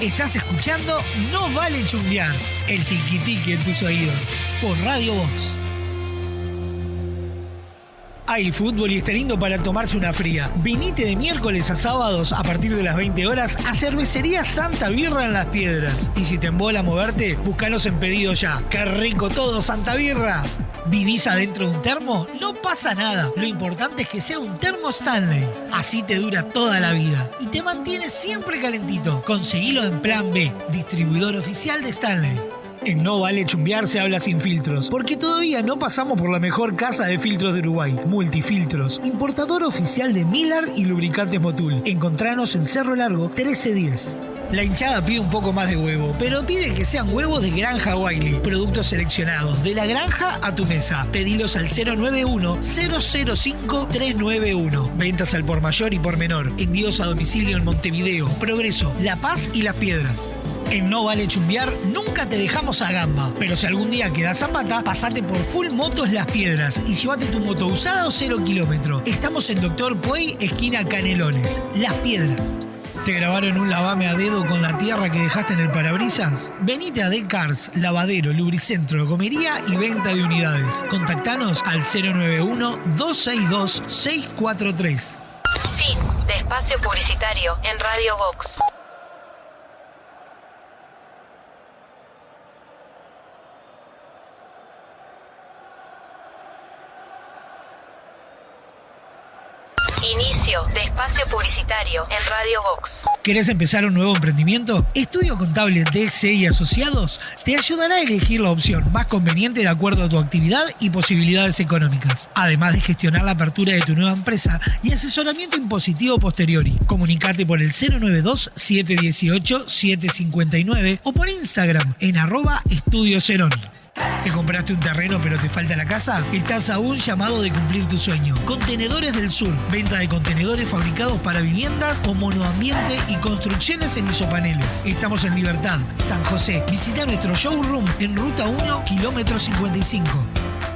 Estás escuchando No Vale Chumbear, el tiki tiki en tus oídos, por Radio Box. Hay fútbol y está lindo para tomarse una fría. Vinite de miércoles a sábados a partir de las 20 horas a Cervecería Santa Birra en Las Piedras. Y si te embola moverte, búscanos en pedido ya. ¡Qué rico todo, Santa Birra! ¿Vivís adentro de un termo? No pasa nada. Lo importante es que sea un termo Stanley. Así te dura toda la vida. Y te mantiene siempre calentito. Conseguilo en Plan B, distribuidor oficial de Stanley. En No Vale Chumbear se habla sin filtros, porque todavía no pasamos por la mejor casa de filtros de Uruguay, Multifiltros, importador oficial de Miller y lubricantes Motul. Encontranos en Cerro Largo 1310. La hinchada pide un poco más de huevo, pero pide que sean huevos de Granja Wiley, productos seleccionados de la granja a tu mesa. Pedilos al 091-005-391. Ventas al por mayor y por menor. Envíos a domicilio en Montevideo, Progreso, La Paz y Las Piedras. En No Vale Chumbear nunca te dejamos a gamba, pero si algún día quedas zapata, pasate por Full Motos Las Piedras y llévate tu moto usada o cero kilómetro. Estamos en Doctor Puey, esquina Canelones, Las Piedras. ¿Te grabaron un lavame a dedo con la tierra que dejaste en el parabrisas? Venite a Decars, lavadero, lubricentro, comería y venta de unidades. Contactanos al 091-262-643. Fin de espacio publicitario en Radio Vox. Inicio de espacio publicitario en Radio Vox. ¿Querés empezar un nuevo emprendimiento? Estudio Contable DXE y Asociados te ayudará a elegir la opción más conveniente de acuerdo a tu actividad y posibilidades económicas. Además de gestionar la apertura de tu nueva empresa y asesoramiento impositivo posteriori. Comunicate por el 092-718-759 o por Instagram en arroba Estudio Cerón. ¿Te compraste un terreno pero te falta la casa? Estás a un llamado de cumplir tu sueño. Contenedores del Sur. Venta de contenedores fabricados para viviendas o monoambiente y construcciones en isopaneles. Estamos en Libertad, San José. Visita nuestro showroom en Ruta 1, kilómetro 55.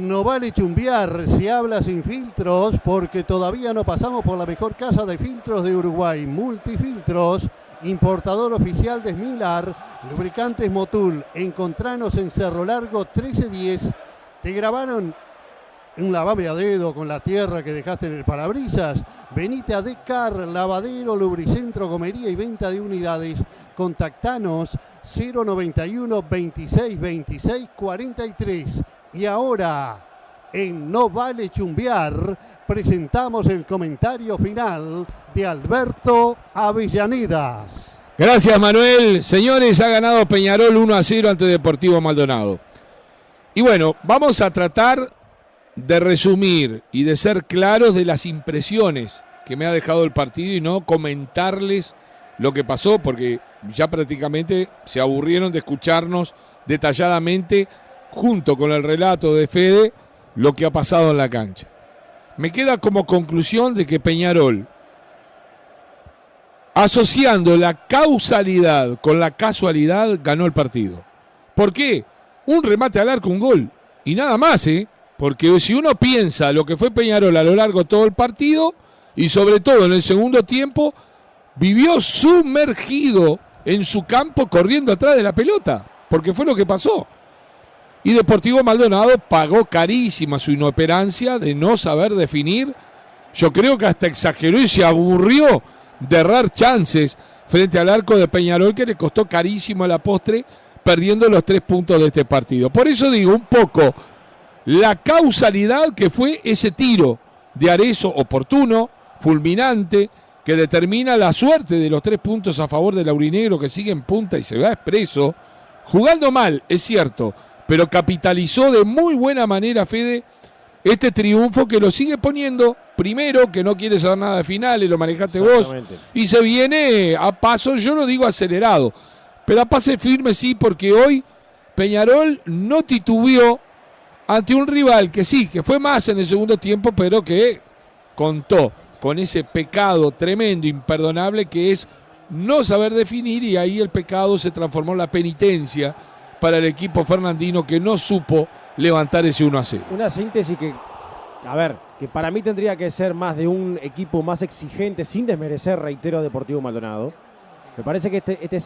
No Vale Chumbiar se habla sin filtros porque todavía no pasamos por la mejor casa de filtros de Uruguay. Multifiltros, importador oficial de Smilar, lubricantes Motul. Encontranos en Cerro Largo 1310. Te grabaron un lavame dedo con la tierra que dejaste en el parabrisas. Venite a Decar, lavadero, lubricentro, comería y venta de unidades. Contactanos 091 26 26 43. Y ahora, en No Vale Chumbear, presentamos el comentario final de Alberto Avellaneda. Gracias, Manuel. Señores, ha ganado Peñarol 1 a 0 ante Deportivo Maldonado. Y bueno, vamos a tratar de resumir y de ser claros de las impresiones que me ha dejado el partido y no comentarles lo que pasó, porque ya prácticamente se aburrieron de escucharnos detalladamente junto con el relato de Fede, lo que ha pasado en la cancha. Me queda como conclusión de que Peñarol, asociando la causalidad con la casualidad, ganó el partido. ¿Por qué? Un remate al arco, un gol. Y nada más, ¿eh? Porque si uno piensa lo que fue Peñarol a lo largo de todo el partido, y sobre todo en el segundo tiempo, vivió sumergido en su campo corriendo atrás de la pelota, porque fue lo que pasó. Y Deportivo Maldonado pagó carísima su inoperancia de no saber definir. Yo creo que hasta exageró y se aburrió de errar chances frente al arco de Peñarol que le costó carísimo a la postre, perdiendo los tres puntos de este partido. Por eso digo un poco la causalidad que fue ese tiro de Arezo oportuno, fulminante, que determina la suerte de los tres puntos a favor del Aurinegro que sigue en punta y se va expreso, jugando mal, es cierto, pero capitalizó de muy buena manera Fede este triunfo que lo sigue poniendo primero, que no quiere saber nada de finales, lo manejaste vos, y se viene a paso, yo no digo acelerado, pero a pase firme sí, porque hoy Peñarol no titubeó ante un rival que sí, que fue más en el segundo tiempo, pero que contó con ese pecado tremendo, imperdonable, que es no saber definir y ahí el pecado se transformó en la penitencia para el equipo fernandino que no supo levantar ese 1 a 0. Una síntesis que, a ver, que para mí tendría que ser más de un equipo más exigente, sin desmerecer, reitero, a Deportivo Maldonado. Me parece que este, este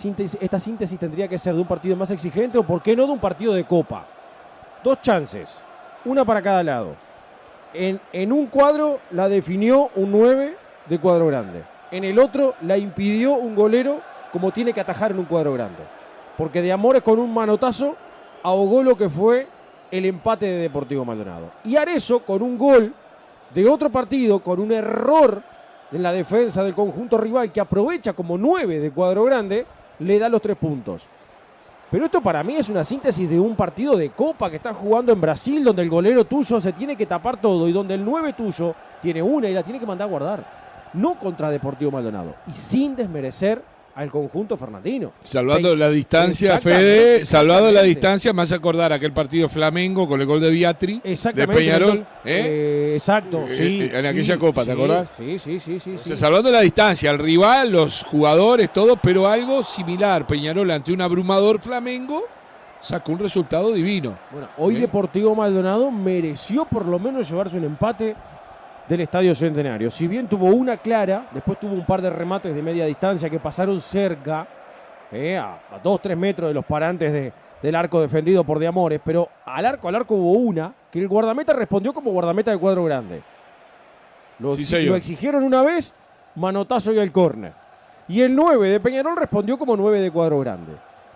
esta síntesis tendría que ser de un partido más exigente o, por qué no, de un partido de copa. Dos chances, una para cada lado. En, en un cuadro la definió un 9 de cuadro grande. En el otro la impidió un golero como tiene que atajar en un cuadro grande porque de Amores con un manotazo ahogó lo que fue el empate de Deportivo Maldonado. Y Arezo con un gol de otro partido, con un error en la defensa del conjunto rival que aprovecha como nueve de cuadro grande, le da los tres puntos. Pero esto para mí es una síntesis de un partido de copa que está jugando en Brasil, donde el golero tuyo se tiene que tapar todo y donde el nueve tuyo tiene una y la tiene que mandar a guardar. No contra Deportivo Maldonado. Y sin desmerecer al conjunto fernandino. Salvando la distancia, Fede, salvando la distancia, me hace acordar aquel partido Flamengo con el gol de Viatri, de Peñarol. ¿eh? ¿eh? exacto, eh, sí. En aquella copa, ¿te acordás? Sí, sí, sí. sí, salvando la distancia, al rival, los jugadores, todo, pero algo similar. Peñarol ante un abrumador Flamengo sacó un resultado divino. Bueno, hoy. Deportivo Maldonado mereció por lo menos llevarse un empate del Estadio Centenario. Si bien tuvo una clara, después tuvo un par de remates de media distancia que pasaron cerca, eh, a, dos, tres metros de los parantes de, del arco defendido por De Amores, pero al arco, al arco hubo una que el guardameta respondió como guardameta de cuadro grande. Lo, lo exigieron una vez, manotazo y el córner. Y el 9 de Peñarol respondió como 9 de cuadro grande.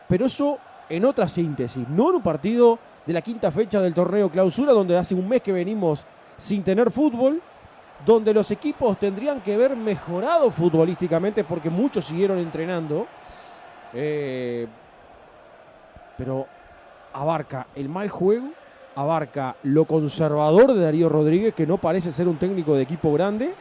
Pero eso en otra síntesis, no en un partido de la quinta fecha del torneo clausura, donde hace un mes que venimos sin tener fútbol donde los equipos tendrían que haber mejorado futbolísticamente porque muchos siguieron entrenando. Eh, pero abarca el mal juego, abarca lo conservador de Darío Rodríguez, que no parece ser un técnico de equipo grande,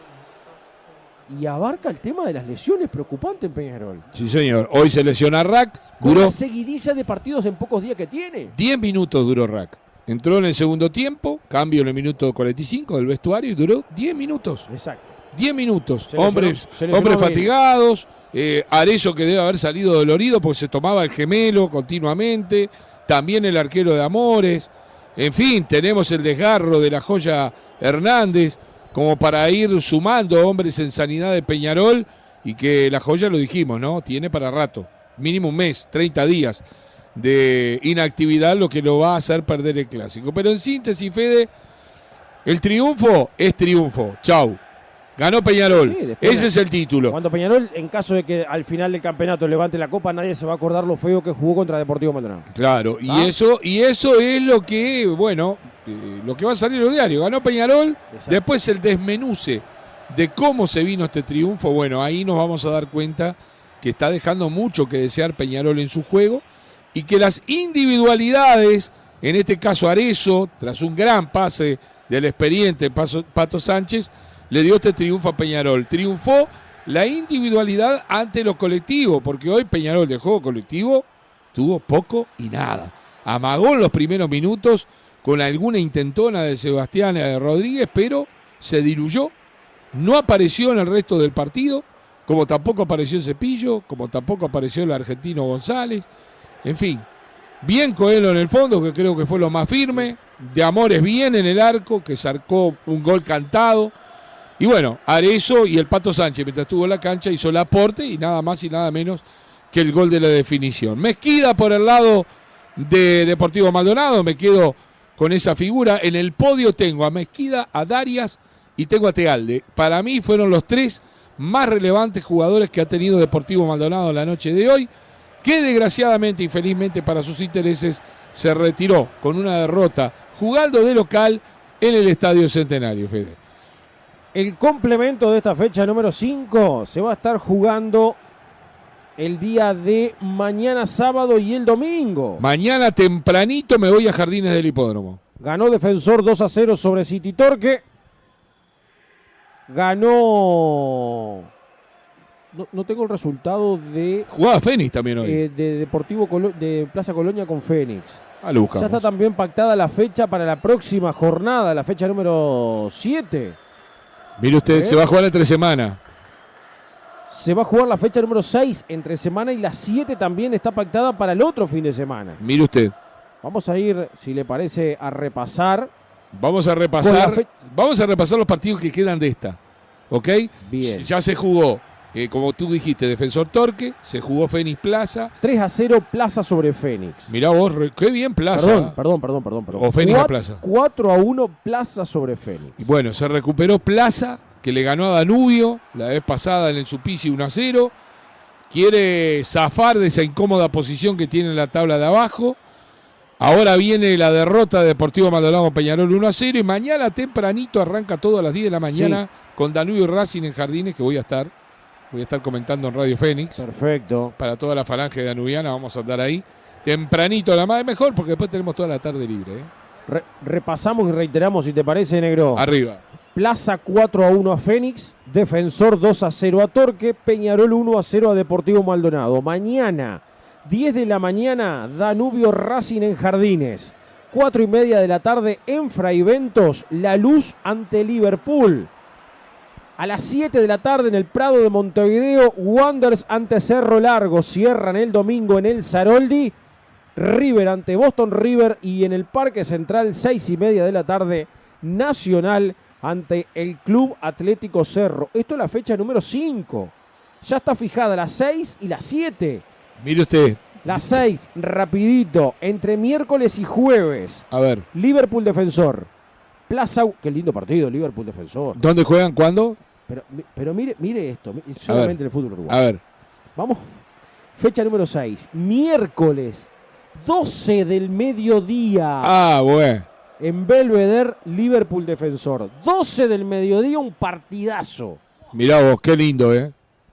y abarca el tema de las lesiones preocupante en Peñarol. Sí, señor. Hoy se lesiona Rack. Con Duró la seguidilla de partidos en pocos días que tiene. 10 minutos duró Rack. Entró en el segundo tiempo, cambio en el minuto 45 del vestuario y duró 10 minutos. Exacto. 10 minutos. Se hombres se lesionó hombres bien. fatigados. Eh, Arezzo que debe haber salido dolorido porque se tomaba el gemelo continuamente. También el arquero de Amores. En fin, tenemos el desgarro de la joya Hernández como para ir sumando hombres en sanidad de Peñarol y que la joya lo dijimos, ¿no? Tiene para rato. Mínimo un mes, 30 días de inactividad, lo que lo va a hacer perder el clásico. Pero en síntesis, Fede, el triunfo es triunfo. Chau. Ganó Peñarol. Sí, Ese es el título. Cuando Peñarol, en caso de que al final del campeonato levante la copa, nadie se va a acordar lo feo que jugó contra Deportivo Maldonado. Claro, y ¿Ah? eso, y eso es lo que, bueno, eh, lo que va a salir los diarios. Ganó Peñarol, Exacto. después el desmenuce de cómo se vino este triunfo. Bueno, ahí nos vamos a dar cuenta que está dejando mucho que desear Peñarol en su juego y que las individualidades, en este caso Arezo, tras un gran pase del experiente Pato Sánchez, le dio este triunfo a Peñarol. Triunfó la individualidad ante lo colectivo, porque hoy Peñarol de juego colectivo tuvo poco y nada. Amagó en los primeros minutos con alguna intentona de Sebastián Rodríguez, pero se diluyó. No apareció en el resto del partido, como tampoco apareció Cepillo, como tampoco apareció el argentino González. En fin, bien Coelho en el fondo, que creo que fue lo más firme. De Amores bien en el arco, que sacó un gol cantado. Y bueno, Arezo y el Pato Sánchez, mientras estuvo en la cancha, hizo el aporte y nada más y nada menos que el gol de la definición. Mezquida por el lado de Deportivo Maldonado, me quedo con esa figura. En el podio tengo a Mezquida, a Darias y tengo a Tealde. Para mí fueron los tres más relevantes jugadores que ha tenido Deportivo Maldonado la noche de hoy, que desgraciadamente, infelizmente para sus intereses, se retiró con una derrota jugando de local en el Estadio Centenario, Fede. El complemento de esta fecha número 5 se va a estar jugando el día de mañana sábado y el domingo. Mañana tempranito me voy a Jardines del Hipódromo. Ganó Defensor 2 a 0 sobre City Torque. Ganó. No, no tengo el resultado de, Jugaba Fénix también hoy. eh, de Deportivo Colo- de Plaza Colonia con Fénix. ah, lo buscamos. Ya está también pactada la fecha para la próxima jornada, la fecha número 7. Mire usted, ¿Eh? se va a jugar entre semana. Se va a jugar la fecha número 6 entre semana y la 7 también está pactada para el otro fin de semana. Mire usted. Vamos a ir, si le parece, a repasar. Vamos a repasar. Vamos a repasar los partidos que quedan de esta. ¿Ok? Bien. Ya se jugó, eh, como tú dijiste, Defensor Torque, se jugó Fénix Plaza. 3 a 0 Plaza sobre Fénix. Mirá vos, qué bien Plaza. Perdón, perdón, perdón, perdón, perdón. O Fénix a Plaza. 4 a 1 Plaza sobre Fénix. Y bueno, se recuperó Plaza, que le ganó a Danubio la vez pasada en el Supici 1 a 0. Quiere zafar de esa incómoda posición que tiene en la tabla de abajo. Ahora viene la derrota de Deportivo Maldonado Peñarol 1 a 0. Y mañana tempranito arranca todo a las 10 de la mañana con Danubio Racing en Jardines, que voy a estar. Voy a estar comentando en Radio Fénix. Perfecto. Para toda la falange danubiana, vamos a andar ahí. Tempranito, la más mejor, porque después tenemos toda la tarde libre. ¿eh? Re- repasamos y reiteramos, si te parece, negro. Arriba. Plaza 4 a 1 a Fénix, Defensor 2 a 0 a Torque, Peñarol 1 a 0 a Deportivo Maldonado. Mañana, 10 de la mañana, Danubio Racing en Jardines. 4 y media de la tarde en Fraiventos, La Luz ante Liverpool. A las 7 de la tarde en el Prado de Montevideo, Wanderers ante Cerro Largo. Cierran el domingo en el Zaroldi. River ante Boston River y en el Parque Central, 6 y media de la tarde, Nacional ante el Club Atlético Cerro. Esto es la fecha número 5. Ya está fijada la 6 y la 7. Mire usted, La 6, rapidito, entre miércoles y jueves. a ver, Liverpool Defensor. Plaza, qué lindo partido, Liverpool Defensor. ¿dónde juegan cuándo? Pero, pero mire, mire esto, solamente el fútbol A uruguayo. ver, Vamos, fecha número 6, miércoles, 12 del mediodía. ah, bueno. en Belvedere, Liverpool Defensor. 12 del mediodía, un partidazo. Mirá vos, qué lindo, ¿eh?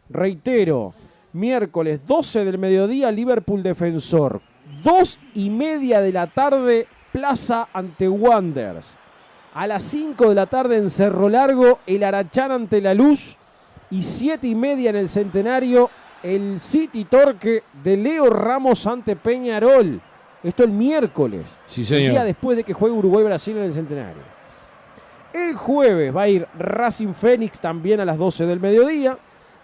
Reitero, miércoles 12 del mediodía, Liverpool Defensor. Dos y media de la tarde, Plaza ante Wanderers. A las 5 de la tarde en Cerro Largo, el Arachán ante la Luz. Y siete y media en el Centenario, el City Torque de Leo Ramos ante Peñarol. Esto el miércoles. Sí, El señor. día después de que juegue Uruguay-Brasil en el Centenario. El jueves va a ir Racing Fénix también a las 12 del mediodía.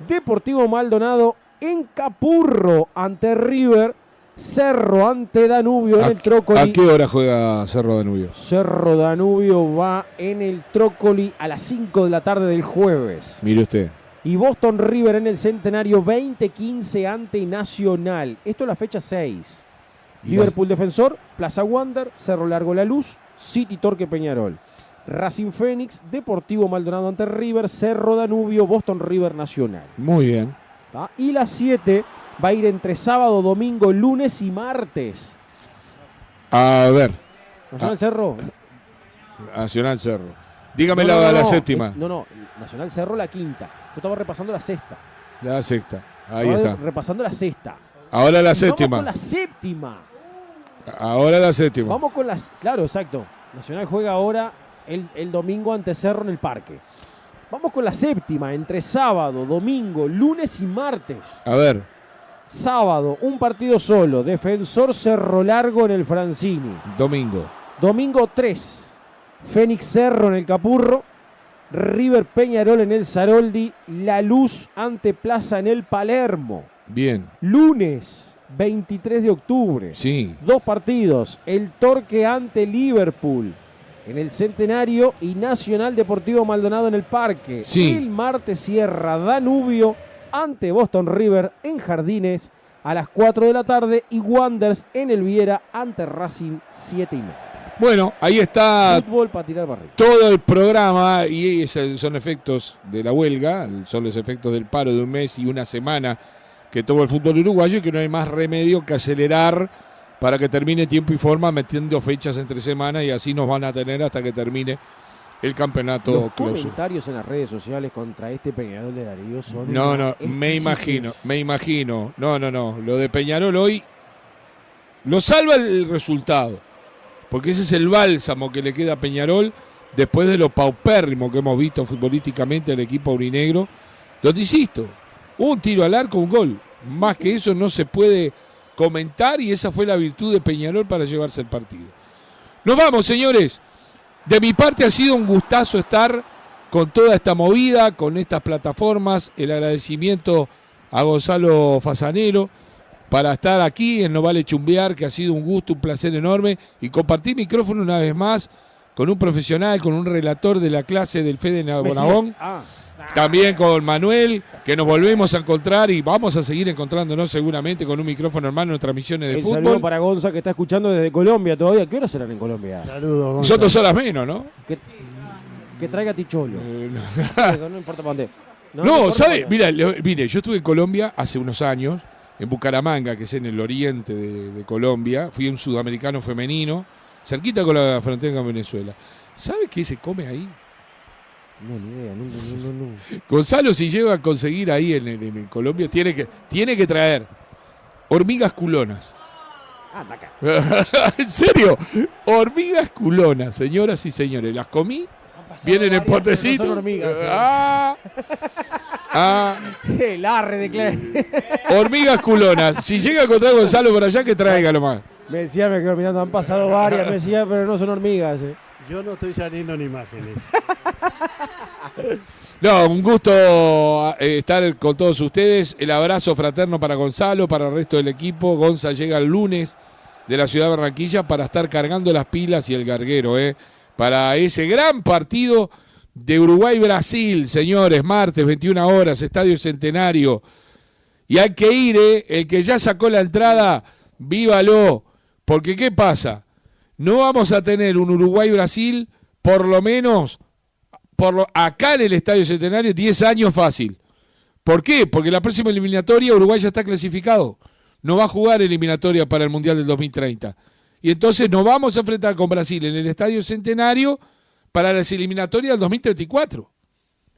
Deportivo Maldonado en Capurro ante River. Cerro ante Danubio en ¿A, el Trócoli. a qué hora juega Cerro Danubio? Cerro Danubio va en el Trócoli a las 5 de la tarde del jueves. Mire usted. Y Boston River en el Centenario 2015 ante Nacional. Esto es la fecha 6. Y Liverpool Defensor, Plaza Wander, Cerro Largo La Luz, City Torque Peñarol. Racing Fénix, Deportivo Maldonado ante River, Cerro Danubio, Boston River Nacional. Muy bien. ¿tá? Y la 7 va a ir entre sábado, domingo, lunes y martes. A ver, Nacional Ah. Cerro. Nacional Cerro. Dígame No, la, no, la no. séptima. No, no, Nacional Cerro la quinta. Yo estaba repasando la sexta. La sexta. Ahí Estaba está. Repasando la sexta. Ahora la Vamos séptima. con la séptima. Ahora la séptima. Vamos con las. Claro, exacto. Nacional juega ahora el, el domingo ante Cerro en el parque. Vamos con la séptima, entre sábado, domingo, lunes y martes. A ver, Sábado, un partido solo. Defensor Cerro Largo en el Francini. domingo. Domingo 3. Fénix Cerro en el Capurro. River Peñarol en el Zaroldi. La Luz ante Plaza en el Palermo. Bien. Lunes 23 de octubre. Sí. Dos partidos. El Torque ante Liverpool en el Centenario y Nacional Deportivo Maldonado en el Parque. Sí. El martes cierra Danubio ante Boston River en Jardines a las 4 de la tarde y Wanders en el Viera ante Racing 7 y media. Bueno, ahí está Fútbol para tirar todo el programa y son efectos de la huelga, son los efectos del paro de un mes y una semana que tuvo el fútbol uruguayo y que no hay más remedio que acelerar para que termine tiempo y forma metiendo fechas entre semanas y así nos van a tener hasta que termine el campeonato Los clausura. comentarios en las redes sociales contra este Peñarol de Darío son. No, no, me imagino, me imagino. No, no, no. Lo de Peñarol hoy lo salva el resultado. Porque ese es el bálsamo que le queda a Peñarol después de lo paupérrimo que hemos visto futbolísticamente al equipo aurinegro. Donde, insisto, un tiro al arco, un gol. Más que eso no se puede comentar y esa fue la virtud de Peñarol para llevarse el partido. Nos vamos, señores. De mi parte ha sido un gustazo estar con toda esta movida, con estas plataformas. El agradecimiento a Gonzalo Fasanero para estar aquí en No Vale Chumbear, que ha sido un gusto, un placer enorme. Y compartir micrófono una vez más con un profesional, con un relator de la clase del Fede Bonabón. Ah, También con Manuel, que nos volvemos a encontrar y vamos a seguir encontrándonos seguramente con un micrófono hermano en transmisiones de el saludo fútbol. para Gonza que está escuchando desde Colombia todavía. ¿Qué hora serán en Colombia? Saludos, Nosotros Gonzalo. horas menos, ¿no? Que, que traiga Ticholo. Eh, no. no importa dónde. [laughs] No, importa ¿sabe? Mira, le- mire, yo estuve en Colombia hace unos años, en Bucaramanga, que es en el oriente de, de Colombia. Fui un sudamericano femenino, cerquita con la frontera con Venezuela. ¿Sabe qué se come ahí? No, ni idea. No, no, no, no. Gonzalo, si llega a conseguir ahí en, en- en Colombia, tiene que, tiene que traer hormigas culonas. Anda acá. [laughs] ¿En serio? Hormigas culonas, señoras y señores. ¿Las comí? Vienen en no potecito. hormigas, sí. Ah, ah, [laughs] El arre de Clay. [laughs] hormigas culonas. Si llega a encontrar Gonzalo por allá, que traiga nomás. Me decía, me quedo mirando, han pasado varias. Me decía, pero no son hormigas. eh. Yo no estoy saliendo en imágenes. [laughs] No, un gusto eh, estar con todos ustedes. El abrazo fraterno para Gonzalo, para el resto del equipo. Gonza llega el lunes de la ciudad de Barranquilla para estar cargando las pilas y el garguero, ¿eh? Para ese gran partido de Uruguay-Brasil, señores, martes, 21 horas, Estadio Centenario. Y hay que ir, ¿eh? El que ya sacó la entrada, vívalo. Porque, ¿qué pasa? No vamos a tener un Uruguay-Brasil, por lo menos por lo, acá en el Estadio Centenario 10 años fácil. ¿Por qué? Porque la próxima eliminatoria Uruguay ya está clasificado. No va a jugar eliminatoria para el Mundial del 2030. Y entonces nos vamos a enfrentar con Brasil en el Estadio Centenario para las eliminatorias del 2034.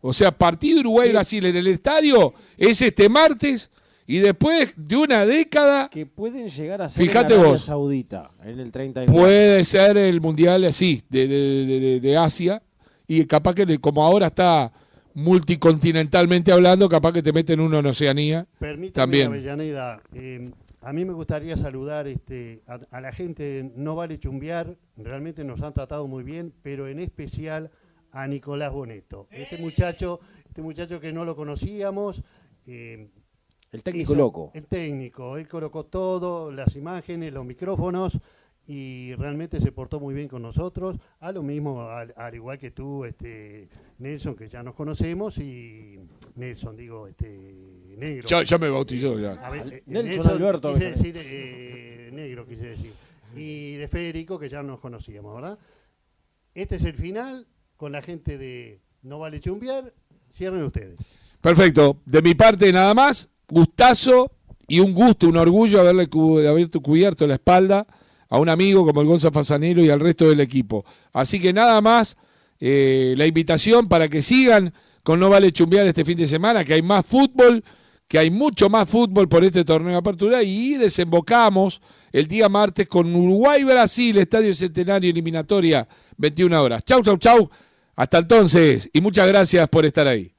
O sea, partido Uruguay-Brasil en el estadio es este martes y después de una década Que pueden llegar a ser Fíjate en Arabia vos. Saudita en el 39. puede ser el mundial así, de, de- de- de- de Asia, y capaz que como ahora está multicontinentalmente hablando, capaz que te meten uno en Oceanía. Permítame, También. Avellaneda, eh, a mí me gustaría saludar este, a, a la gente de No Vale Chumbear, realmente nos han tratado muy bien, pero en especial a Nicolás Boneto. Este muchacho, este muchacho que no lo conocíamos, eh, el técnico hizo- loco. El técnico, él colocó todo, las imágenes, los micrófonos y realmente se portó muy bien con nosotros. A lo mismo, al, al igual que tú, este, Nelson, que ya nos conocemos, y Nelson, digo, este, negro. Ya, ya me bautizó. ya. A ver, eh, Nelson Alberto, Quise decir, eh, negro, quise decir. Y de Federico, que ya nos conocíamos, ¿verdad? Este es el final con la gente de No Vale Chumbiar. Cierren ustedes. Perfecto. De mi parte nada más, gustazo y un gusto, un orgullo haberle haber cubierto la espalda a un amigo como el Gonza Fasanero y al resto del equipo. Así que nada más, eh, la invitación para que sigan con No Vale Chumbear este fin de semana, que hay más fútbol, que hay mucho más fútbol por este torneo de apertura y desembocamos el día martes con Uruguay-Brasil, Estadio Centenario Eliminatoria, 21 horas. Chau, chau, chau. Hasta entonces y muchas gracias por estar ahí.